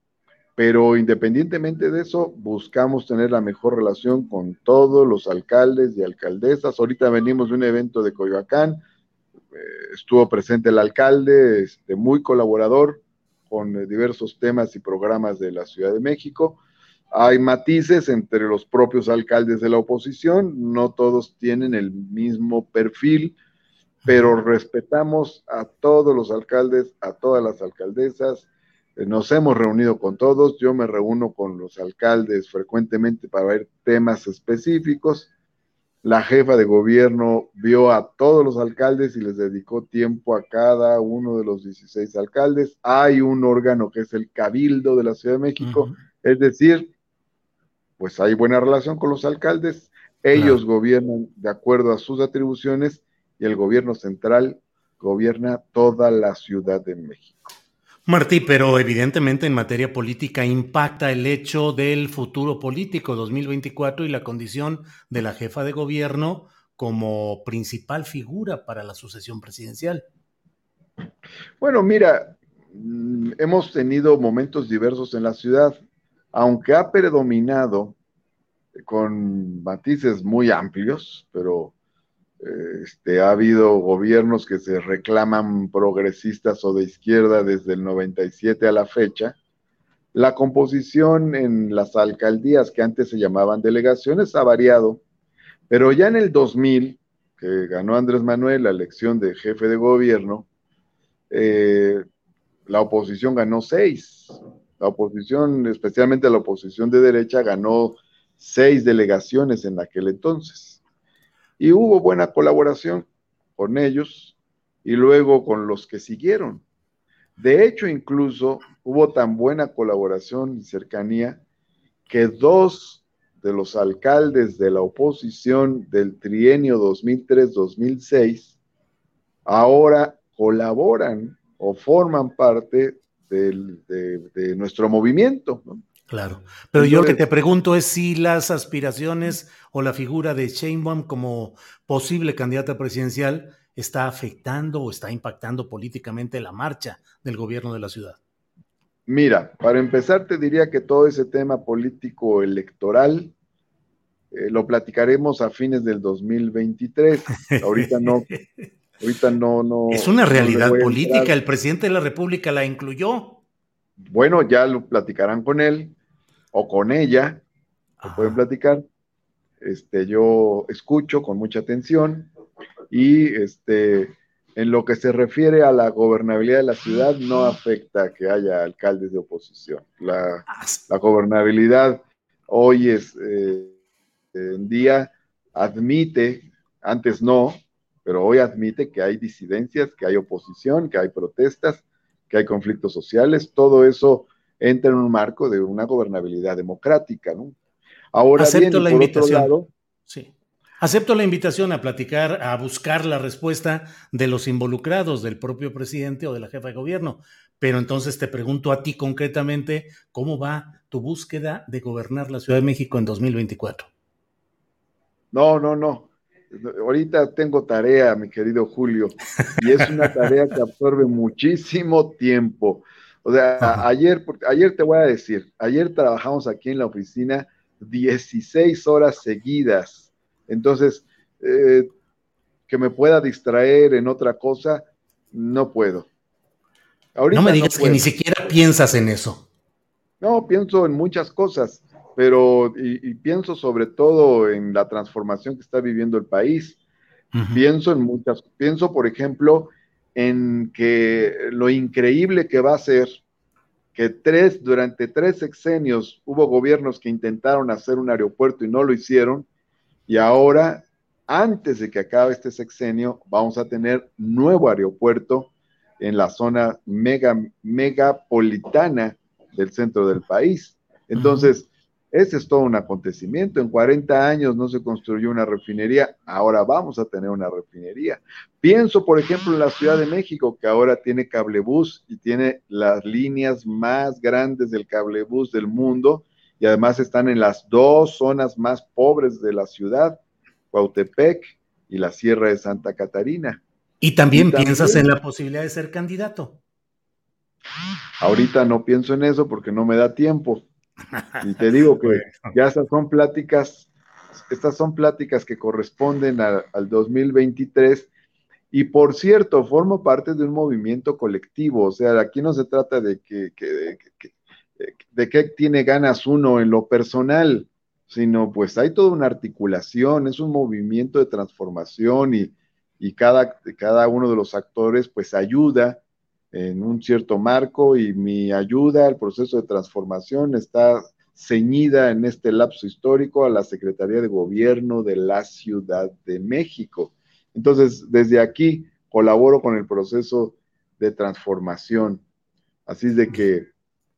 pero independientemente de eso, buscamos tener la mejor relación con todos los alcaldes y alcaldesas. Ahorita venimos de un evento de Coyoacán, eh, estuvo presente el alcalde, este, muy colaborador con eh, diversos temas y programas de la Ciudad de México. Hay matices entre los propios alcaldes de la oposición, no todos tienen el mismo perfil pero respetamos a todos los alcaldes, a todas las alcaldesas. Eh, nos hemos reunido con todos, yo me reúno con los alcaldes frecuentemente para ver temas específicos. La jefa de gobierno vio a todos los alcaldes y les dedicó tiempo a cada uno de los 16 alcaldes. Hay un órgano que es el Cabildo de la Ciudad de México, es decir, pues hay buena relación con los alcaldes, ellos gobiernan de acuerdo a sus atribuciones y el gobierno central gobierna toda la Ciudad de México. Martí, pero evidentemente en materia política impacta el hecho del futuro político 2024 y la condición de la jefa de gobierno como principal figura para la sucesión presidencial. Bueno, mira, mm, hemos tenido momentos diversos en la ciudad, aunque ha predominado con matices muy amplios, pero este, ha habido gobiernos que se reclaman progresistas o de izquierda desde el 97 a la fecha. La composición en las alcaldías que antes se llamaban delegaciones ha variado, pero ya en el 2000, que ganó Andrés Manuel la elección de jefe de gobierno, eh, la oposición ganó seis. La oposición, especialmente la oposición de derecha, ganó seis delegaciones en aquel entonces y hubo buena colaboración con ellos y luego con los que siguieron. De hecho, incluso hubo tan buena colaboración y cercanía que dos de los alcaldes de la oposición del trienio 2003-2006 ahora colaboran o forman parte de, nuestro movimiento. Claro, pero yo lo que te pregunto es si las aspiraciones o la figura de Sheinbaum como posible candidata presidencial está afectando o está impactando políticamente la marcha del gobierno de la ciudad. Mira, para empezar te diría que todo ese tema político electoral eh, lo platicaremos a fines del 2023. Ahorita no, <laughs> ahorita no, no. Es una realidad política. El presidente de la República la incluyó. Bueno, ya lo platicarán con él o con ella. Lo pueden platicar. Este, yo escucho con mucha atención y este en lo que se refiere a la gobernabilidad de la ciudad, no afecta que haya alcaldes de oposición. La, gobernabilidad hoy es, eh, en día admite, antes no, pero hoy admite que hay disidencias, que hay oposición, que hay protestas, que hay conflictos sociales, todo eso entra en un marco de una gobernabilidad democrática, ¿no? Ahora Acepto la invitación. sí. Acepto la invitación a platicar, a buscar la respuesta de los involucrados, del propio presidente o de la jefa de gobierno. Pero entonces te pregunto a ti concretamente, ¿cómo va tu búsqueda de gobernar la Ciudad de México en 2024? No, no, no. Ahorita tengo tarea, mi querido Julio, y es una tarea que absorbe muchísimo tiempo. O sea, ayer, ayer te voy a decir, ayer trabajamos aquí en la oficina 16 horas seguidas entonces, eh, que me pueda distraer en otra cosa, no puedo. no me digas que ni siquiera piensas en eso. No, pienso en muchas cosas, pero y, pienso sobre todo en la transformación que está viviendo el país. Pienso en muchas, pienso por ejemplo en que lo increíble que va a ser que tres, durante tres sexenios hubo gobiernos que intentaron hacer un aeropuerto y no lo hicieron, y ahora, antes de que acabe este sexenio, vamos a tener nuevo aeropuerto en la zona mega, megapolitana del centro del país. Entonces, ese es todo un acontecimiento. En 40 años no se construyó una refinería, ahora vamos a tener una refinería. Pienso, por ejemplo, en la Ciudad de México, que ahora tiene cablebús y tiene las líneas más grandes del cablebús del mundo y además están en las dos zonas más pobres de la ciudad, Cuautepec y la Sierra de Santa Catarina. ¿Y también, piensas en la posibilidad de ser candidato? Ahorita no pienso en eso porque no me da tiempo. Y te digo <laughs> que ya estas son pláticas, estas son pláticas que corresponden al 2023 y por cierto, formo parte de un movimiento colectivo, o sea, aquí no se trata de que, que, de qué tiene ganas uno en lo personal, sino pues hay toda una articulación, es un movimiento de transformación y, cada, cada uno de los actores pues ayuda en un cierto marco y mi ayuda al proceso de transformación está ceñida en este lapso histórico a la Secretaría de Gobierno de la Ciudad de México. Entonces, desde aquí colaboro con el proceso de transformación. Así es de que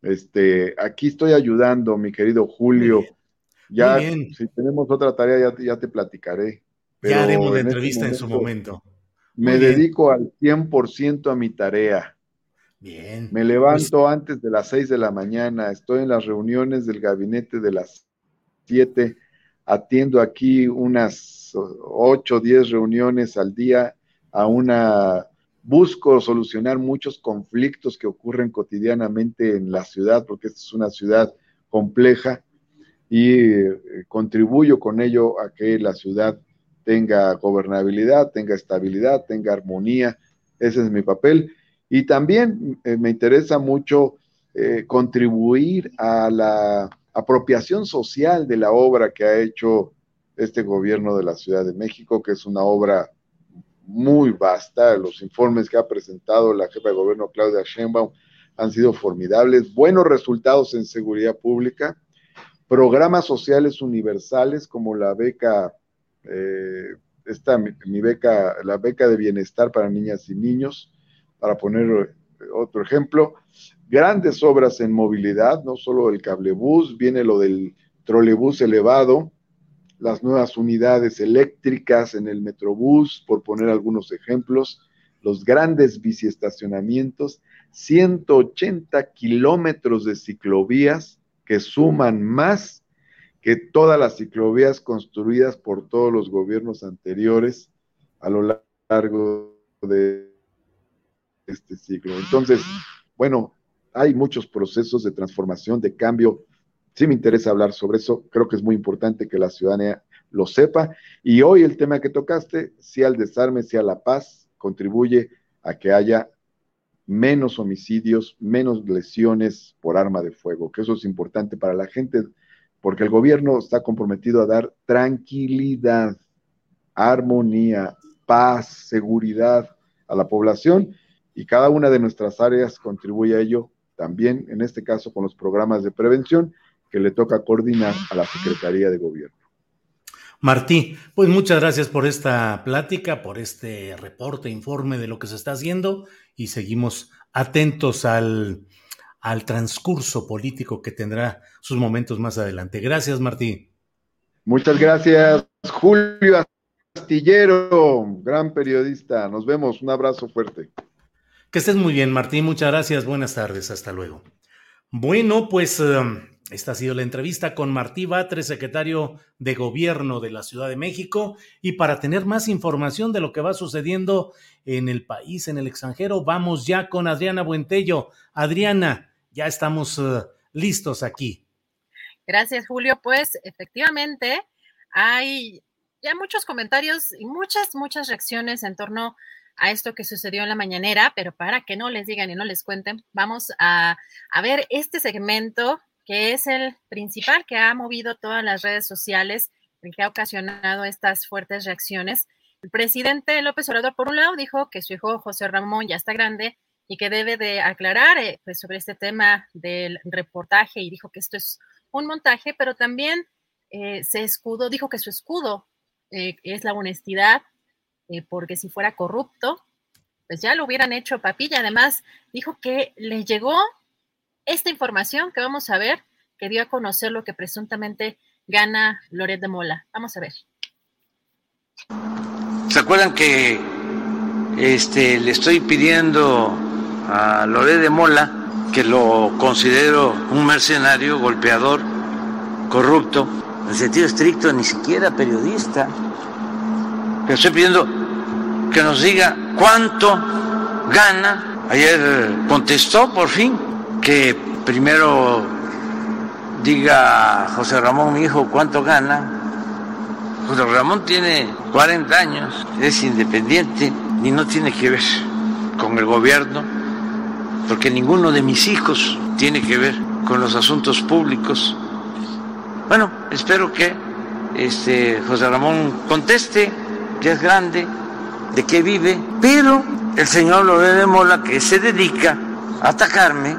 este, aquí estoy ayudando, mi querido Julio. Ya, si tenemos otra tarea, ya, te platicaré. ya haremos la este entrevista en su momento. me dedico al 100% a mi tarea. Bien. Me levanto antes de las 6 de la mañana, estoy en las reuniones del gabinete de las 7, atiendo aquí unas 8 o 10 reuniones al día a una busco solucionar muchos conflictos que ocurren cotidianamente en la ciudad, porque esta es una ciudad compleja y eh, contribuyo con ello a que la ciudad tenga gobernabilidad, tenga estabilidad, tenga armonía. Ese es mi papel. Y también eh, me interesa mucho eh, contribuir a la apropiación social de la obra que ha hecho este gobierno de la Ciudad de México, que es una obra muy vasta. Los informes que ha presentado la jefa de gobierno Claudia Sheinbaum han sido formidables. Buenos resultados en seguridad pública, programas sociales universales como la beca, eh, esta, mi, beca, la beca de bienestar para niñas y niños, para poner otro ejemplo. Grandes obras en movilidad, no solo el cablebús, viene lo del trolebús elevado, las nuevas unidades eléctricas en el Metrobús, por poner algunos ejemplos. los grandes biciestacionamientos, 180 kilómetros de ciclovías que suman más que todas las ciclovías construidas por todos los gobiernos anteriores a lo largo de este ciclo. Entonces, bueno, hay muchos procesos de transformación, de cambio. Sí me interesa hablar sobre eso. Creo que es muy importante que la ciudadanía lo sepa. Y hoy el tema que tocaste, si al desarme, si a la paz, contribuye a que haya menos homicidios, menos lesiones por arma de fuego, que eso es importante para la gente, porque el gobierno está comprometido a dar tranquilidad, armonía, paz, seguridad a la población y cada una de nuestras áreas contribuye a ello también, en este caso, con los programas de prevención que le toca coordinar a la Secretaría de Gobierno. Martí, pues muchas gracias por esta plática, por este reporte, informe de lo que se está haciendo y seguimos atentos al, al transcurso político que tendrá sus momentos más adelante. Gracias, Martí. Muchas gracias, Julio Astillero, gran periodista. Nos vemos, un abrazo fuerte. Que estés muy bien, Martín. Muchas gracias. Buenas tardes. Hasta luego. Bueno, pues um, esta ha sido la entrevista con Martí Batres, secretario de Gobierno de la Ciudad de México. Y para tener más información de lo que va sucediendo en el país, en el extranjero, vamos ya con Adriana Buentello. Adriana, ya estamos uh, listos aquí. Gracias, Julio. Pues efectivamente hay ya muchos comentarios y muchas, muchas reacciones en torno a esto que sucedió en la mañanera, pero para que no les digan y no les cuenten, vamos a, a ver este segmento que es el principal que ha movido todas las redes sociales, el que ha ocasionado estas fuertes reacciones. El presidente López Obrador, por un lado, dijo que su hijo José Ramón ya está grande y que debe de aclarar eh, pues, sobre este tema del reportaje y dijo que esto es un montaje, pero también eh, se escudo, dijo que su escudo eh, es la honestidad, porque si fuera corrupto, pues ya lo hubieran hecho papilla. Además, dijo que le llegó esta información que vamos a ver, que dio a conocer lo que presuntamente gana Loret de Mola. Vamos a ver. ¿Se acuerdan que este, le estoy pidiendo a Loret de Mola, que lo considero un mercenario, golpeador, corrupto, en sentido estricto, ni siquiera periodista? Le estoy pidiendo que nos diga cuánto gana. Ayer contestó por fin que primero diga José Ramón, mi hijo, cuánto gana. José Ramón tiene 40 años, es independiente y no tiene que ver con el gobierno, porque ninguno de mis hijos tiene que ver con los asuntos públicos. Bueno, espero que este José Ramón conteste, ya es grande, de qué vive, pero el señor Loré de Mola, que se dedica a atacarme,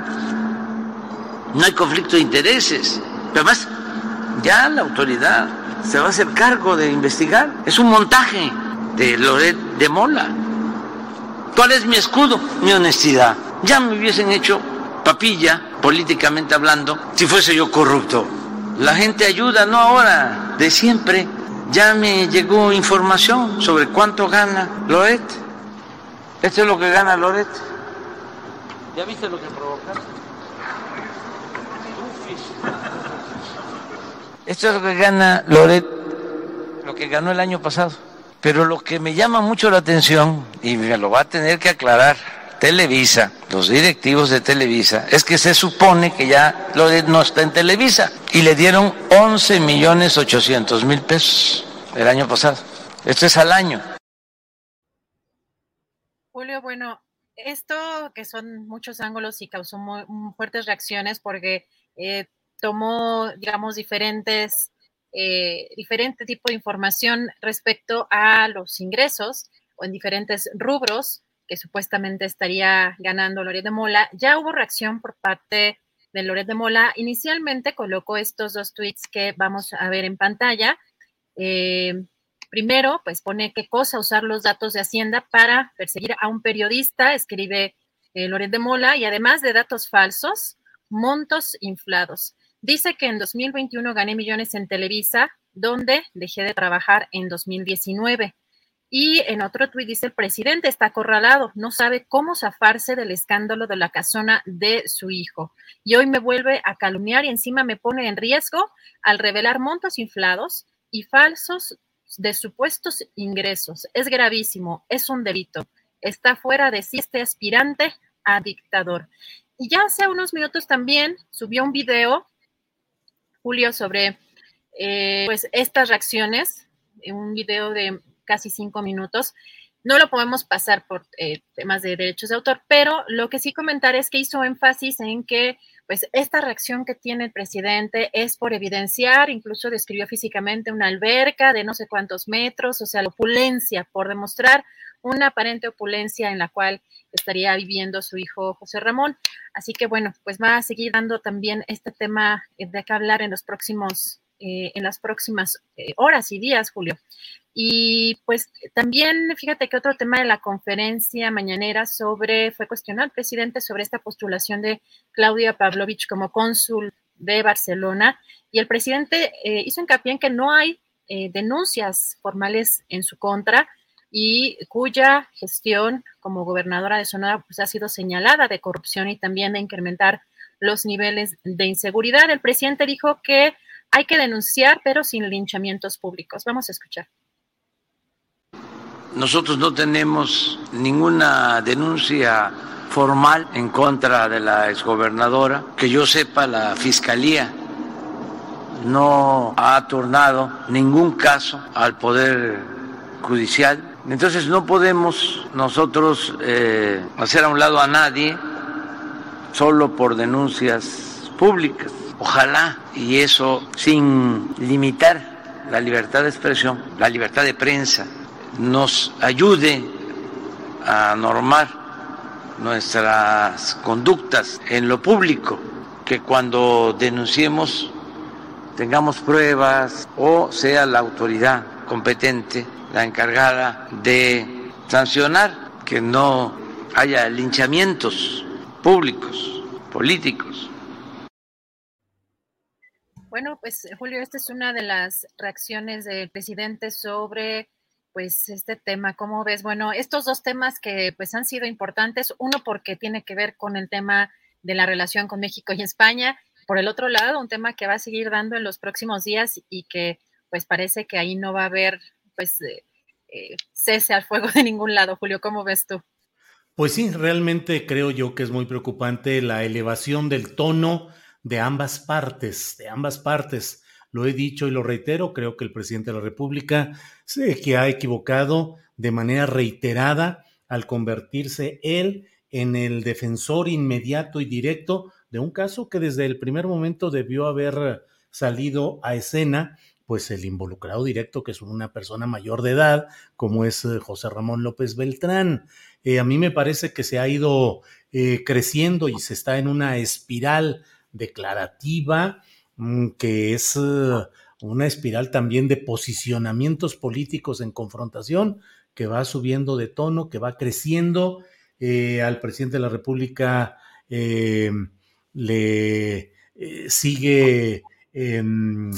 no hay conflicto de intereses. Pero además, ya la autoridad se va a hacer cargo de investigar. Es un montaje de Loret de Mola. ¿Cuál es mi escudo? Mi honestidad. Ya me hubiesen hecho papilla, políticamente hablando, si fuese yo corrupto. La gente ayuda, no ahora, de siempre. Ya me llegó información sobre cuánto gana Loret. Esto es lo que gana Loret. ¿Ya viste lo que provocaste? Esto es lo que gana Loret, lo que ganó el año pasado. Pero lo que me llama mucho la atención, y me lo va a tener que aclarar Televisa, los directivos de Televisa, es que se supone que ya no está en Televisa y le dieron 11 millones 800 mil pesos el año pasado. Esto es al año. Julio, bueno, esto que son muchos ángulos y causó muy, fuertes reacciones porque eh, tomó, digamos, diferentes, eh, diferente tipo de información respecto a los ingresos o en diferentes rubros que supuestamente estaría ganando Loret de Mola. Ya hubo reacción por parte de Loret de Mola. Inicialmente colocó estos dos tweets que vamos a ver en pantalla. Eh, primero, pues pone qué cosa usar los datos de Hacienda para perseguir a un periodista, escribe eh, Loret de Mola, y además de datos falsos, montos inflados. Dice que en 2021 gané millones en Televisa, donde dejé de trabajar en 2019. Y en otro tuit dice, el presidente está acorralado, no sabe cómo zafarse del escándalo de la casona de su hijo. Y hoy me vuelve a calumniar y encima me pone en riesgo al revelar montos inflados y falsos de supuestos ingresos. Es gravísimo, es un delito. Está fuera de sí este aspirante a dictador. Y ya hace unos minutos también subió un video, Julio, sobre eh, pues estas reacciones, un video de casi cinco minutos. No lo podemos pasar por eh, temas de derechos de autor, pero lo que sí comentar es que hizo énfasis en que pues esta reacción que tiene el presidente es por evidenciar, incluso describió físicamente una alberca de no sé cuántos metros, o sea, la opulencia, por demostrar una aparente opulencia en la cual estaría viviendo su hijo José Ramón. Así que bueno, pues va a seguir dando también este tema de que hablar en los próximos, eh, en las próximas eh, horas y días, Julio. Y pues también, fíjate que otro tema de la conferencia mañanera sobre, fue cuestionado el presidente sobre esta postulación de Claudia Pavlovich como cónsul de Barcelona. Y el presidente eh, hizo hincapié en que no hay eh, denuncias formales en su contra y cuya gestión como gobernadora de Sonora pues, ha sido señalada de corrupción y también de incrementar los niveles de inseguridad. El presidente dijo que hay que denunciar, pero sin linchamientos públicos. Vamos a escuchar. Nosotros no tenemos ninguna denuncia formal en contra de la exgobernadora. Que yo sepa, la Fiscalía no ha tornado ningún caso al Poder Judicial. Entonces no podemos nosotros eh, hacer a un lado a nadie solo por denuncias públicas. Ojalá, y eso sin limitar la libertad de expresión, la libertad de prensa, nos ayude a normar nuestras conductas en lo público, que cuando denunciemos tengamos pruebas o sea la autoridad competente la encargada de sancionar, que no haya linchamientos públicos, políticos. Bueno, pues Julio, esta es una de las reacciones del presidente sobre pues este tema, ¿cómo ves? Bueno, estos dos temas que pues han sido importantes, uno porque tiene que ver con el tema de la relación con México y España, por el otro lado, un tema que va a seguir dando en los próximos días y que pues parece que ahí no va a haber pues eh, eh, cese al fuego <laughs> de ningún lado. Julio, ¿cómo ves tú? Pues sí, realmente creo yo que es muy preocupante la elevación del tono de ambas partes, de ambas partes. Lo he dicho y lo reitero, creo que el presidente de la República sé que ha equivocado de manera reiterada al convertirse él en el defensor inmediato y directo de un caso que desde el primer momento debió haber salido a escena, pues el involucrado directo, que es una persona mayor de edad, como es eh, José Ramón López Beltrán. Eh, a mí me parece que se ha ido eh, creciendo y se está en una espiral declarativa que es eh, una espiral también de posicionamientos políticos en confrontación que va subiendo de tono, que va creciendo. Eh, al presidente de la República eh, le sigue em,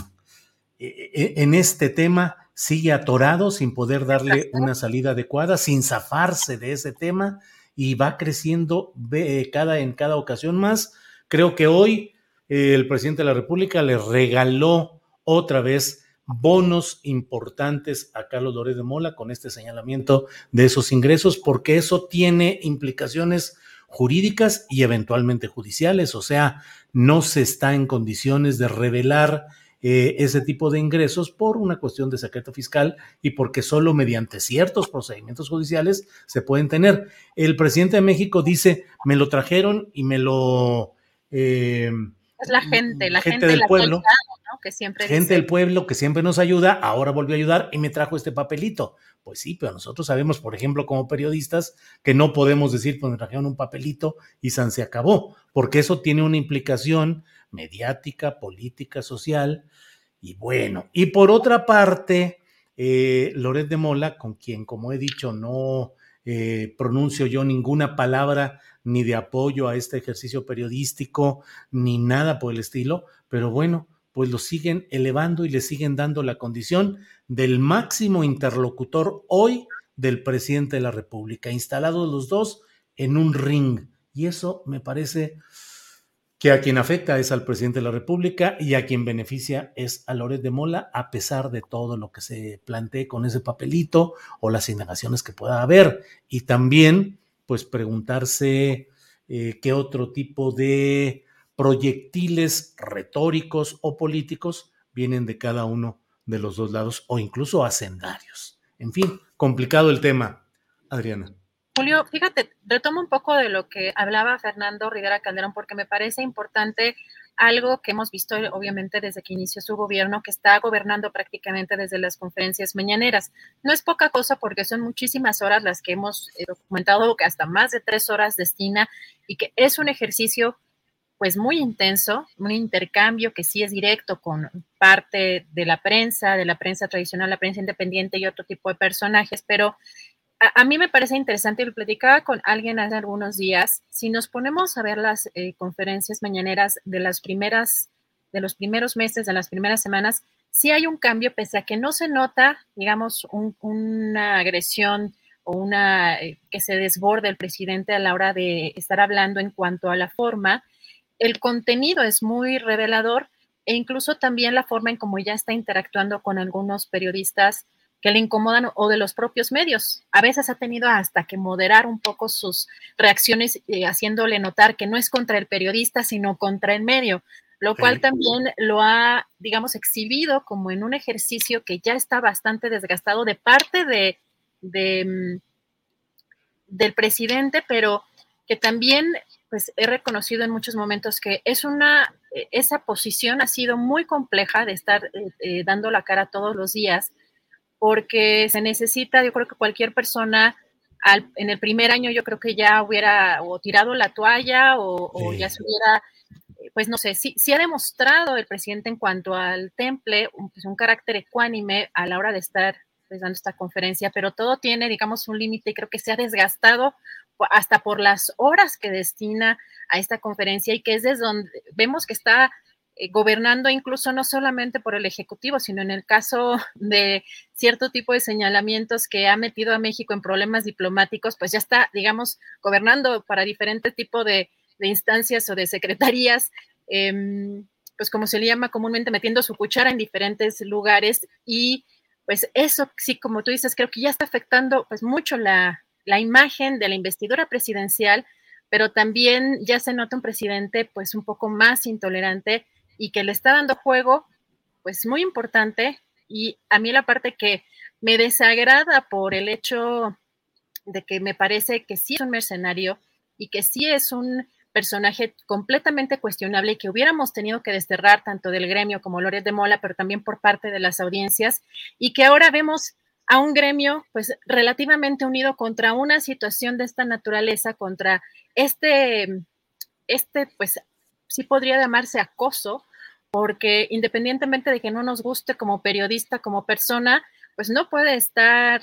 e, e, en este tema, sigue atorado sin poder darle una salida adecuada, sin zafarse de ese tema y va creciendo cada, en cada ocasión más. Creo que hoy el presidente de la República le regaló otra vez bonos importantes a Carlos Lórez de Mola con este señalamiento de esos ingresos, porque eso tiene implicaciones jurídicas y eventualmente judiciales, o sea, no se está en condiciones de revelar eh, ese tipo de ingresos por una cuestión de secreto fiscal y porque solo mediante ciertos procedimientos judiciales se pueden tener. El presidente de México dice, me lo trajeron y me lo... Eh, es la gente, la gente, del pueblo. Que siempre gente del pueblo que siempre nos ayuda, ahora volvió a ayudar y me trajo este papelito. Pues sí, pero nosotros sabemos, por ejemplo, como periodistas, que no podemos decir, pues me trajeron un papelito y San se acabó, porque eso tiene una implicación mediática, política, social. Y bueno, y por otra parte, eh, Loret de Mola, con quien, como he dicho, no eh, pronuncio yo ninguna palabra ni de apoyo a este ejercicio periodístico, ni nada por el estilo, pero bueno, pues lo siguen elevando y le siguen dando la condición del máximo interlocutor hoy del presidente de la República, instalados los dos en un ring. Y eso me parece que a quien afecta es al presidente de la República y a quien beneficia es a Loret de Mola, a pesar de todo lo que se plantee con ese papelito o las indagaciones que pueda haber. Y también, pues, preguntarse eh, qué otro tipo de proyectiles retóricos o políticos vienen de cada uno de los dos lados o incluso hacendarios. En fin, complicado el tema, Adriana. Julio, fíjate, retomo un poco de lo que hablaba Fernando Rivera Calderón porque me parece importante algo que hemos visto obviamente desde que inició su gobierno, que está gobernando prácticamente desde las conferencias mañaneras. No es poca cosa porque son muchísimas horas las que hemos eh, documentado, que hasta más de tres horas destina y que es un ejercicio pues muy intenso, un intercambio que sí es directo con parte de la prensa, de la prensa tradicional, la prensa independiente y otro tipo de personajes, pero a, mí me parece interesante, lo platicaba con alguien hace algunos días, si nos ponemos a ver las eh, conferencias mañaneras de las primeras, de los primeros meses, de las primeras semanas, sí hay un cambio, pese a que no se nota, digamos, una agresión o una eh, que se desborde el presidente a la hora de estar hablando en cuanto a la forma, el contenido es muy revelador e incluso también la forma en cómo ya está interactuando con algunos periodistas que le incomodan o de los propios medios. A veces ha tenido hasta que moderar un poco sus reacciones, eh, haciéndole notar que no es contra el periodista, sino contra el medio, lo cual también lo ha, digamos, exhibido como en un ejercicio que ya está bastante desgastado de parte de, de mm, del presidente, pero que también pues he reconocido en muchos momentos que es una, eh, esa posición ha sido muy compleja de estar eh, dando la cara todos los días porque se necesita, yo creo que cualquier persona en el primer año yo creo que ya hubiera o tirado la toalla o, ya se hubiera, pues no sé, sí, sí, ha demostrado el presidente en cuanto al temple un, pues un carácter ecuánime a la hora de estar pues, dando esta conferencia, pero todo tiene, digamos, un límite y creo que se ha desgastado hasta por las horas que destina a esta conferencia y que es desde donde vemos que está eh, gobernando incluso no solamente por el Ejecutivo, sino en el caso <laughs> de cierto tipo de señalamientos que ha metido a México en problemas diplomáticos, pues ya está, digamos, gobernando para diferente tipo de, instancias o de secretarías, em, pues como se le llama comúnmente, metiendo su cuchara en diferentes lugares y pues eso sí, como tú dices, creo que ya está afectando pues mucho la, la imagen de la investidura presidencial, pero también ya se nota un presidente pues un poco más intolerante y que le está dando juego, pues muy importante. Y a mí la parte que me desagrada por el hecho de que me parece que sí es un mercenario y que sí es un personaje completamente cuestionable y que hubiéramos tenido que desterrar tanto del gremio como Loret de Mola, pero también por parte de las audiencias, y que ahora vemos a un gremio pues relativamente unido contra una situación de esta naturaleza, contra este, este pues sí podría llamarse acoso, porque independientemente de que no nos guste como periodista, como persona, pues no puede estar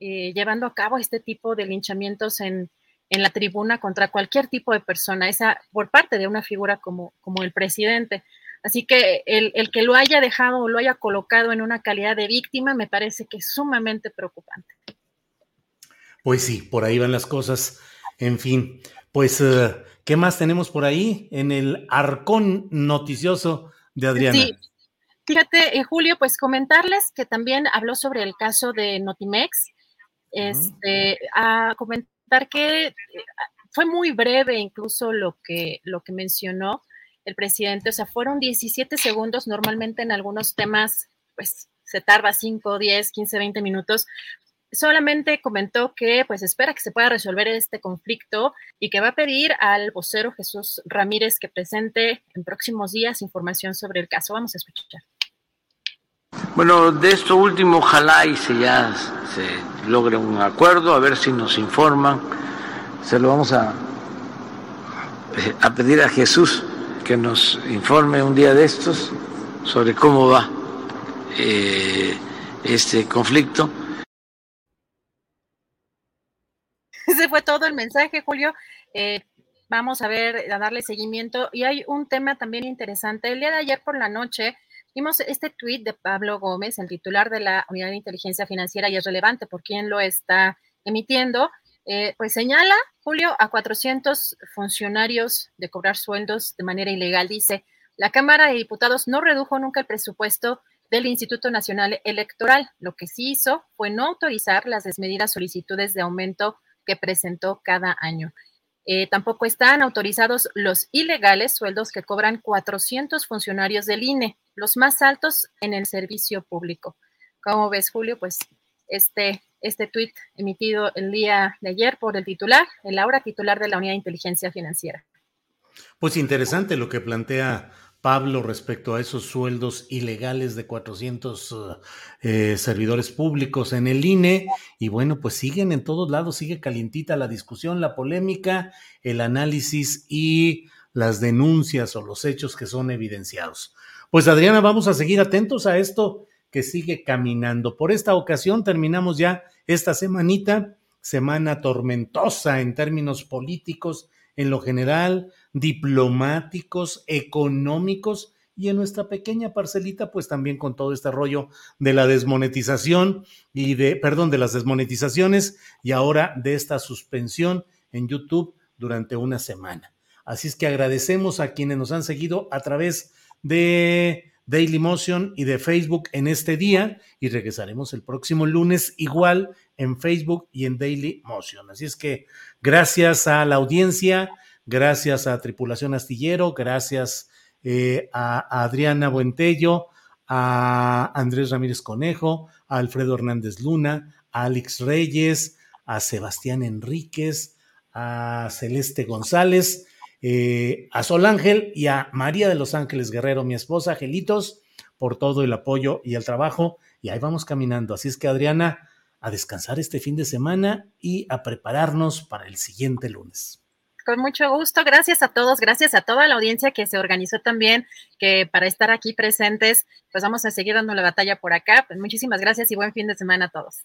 eh, llevando a cabo este tipo de linchamientos en, en, la tribuna contra cualquier tipo de persona, esa por parte de una figura como, como el presidente. Así que el, el, que lo haya dejado o lo haya colocado en una calidad de víctima me parece que es sumamente preocupante. Pues sí, por ahí van las cosas. En fin, pues, eh, ¿qué más tenemos por ahí en el arcón noticioso de Adriana? Sí. Fíjate, eh, Julio, pues comentarles que también habló sobre el caso de Notimex. Este, a comentar que eh, fue muy breve incluso lo que, lo que mencionó el presidente, o sea, fueron 17 segundos, normalmente en algunos temas, pues se tarda 5, 10, 15, 20 minutos, solamente comentó que pues espera que se pueda resolver este conflicto y que va a pedir al vocero Jesús Ramírez que presente en próximos días información sobre el caso. Vamos a escuchar. Bueno, de esto último, ojalá y se ya se logre un acuerdo, a ver si nos informan. Se lo vamos a, a pedir a Jesús que nos informe un día de estos sobre cómo va eh, este conflicto Ese fue todo el mensaje, Julio. Eh, vamos a ver, a darle seguimiento. Y hay un tema también interesante. El día de ayer por la noche Vimos este tuit de Pablo Gómez, el titular de la Unidad de Inteligencia Financiera, y es relevante por quién lo está emitiendo. Eh, pues señala, Julio, a 400 funcionarios de cobrar sueldos de manera ilegal. Dice, la Cámara de Diputados no redujo nunca el presupuesto del Instituto Nacional Electoral. Lo que sí hizo fue no autorizar las desmedidas solicitudes de aumento que presentó cada año. Eh, tampoco están autorizados los ilegales sueldos que cobran 400 funcionarios del INE, los más altos en el servicio público. ¿Cómo ves, Julio? Pues este, este tuit emitido el día de ayer por el titular, el ahora titular de la Unidad de Inteligencia Financiera. Pues interesante lo que plantea Pablo respecto a esos sueldos ilegales de 400 eh, servidores públicos en el INE. Y bueno, pues siguen en todos lados, sigue calientita la discusión, la polémica, el análisis y las denuncias o los hechos que son evidenciados. Pues Adriana, vamos a seguir atentos a esto que sigue caminando. Por esta ocasión terminamos ya esta semanita, semana tormentosa en términos políticos en lo general, diplomáticos, económicos y en nuestra pequeña parcelita, pues también con todo este rollo de la desmonetización y de, perdón, de las desmonetizaciones y ahora de esta suspensión en YouTube durante una semana. Así es que agradecemos a quienes nos han seguido a través de Daily Motion y de Facebook en este día y regresaremos el próximo lunes igual en Facebook y en Daily Motion. Así es que gracias a la audiencia, gracias a Tripulación Astillero, gracias eh, a, Adriana Buentello, a Andrés Ramírez Conejo, a Alfredo Hernández Luna, a Alex Reyes, a Sebastián Enríquez, a Celeste González, eh, a Sol Ángel y a María de los Ángeles Guerrero, mi esposa, Angelitos, por todo el apoyo y el trabajo. Y ahí vamos caminando. Así es que, Adriana, a descansar este fin de semana y a prepararnos para el siguiente lunes. Con mucho gusto, gracias a todos, gracias a toda la audiencia que se organizó también, que para estar aquí presentes, pues vamos a seguir dando la batalla por acá. Pues muchísimas gracias y buen fin de semana a todos.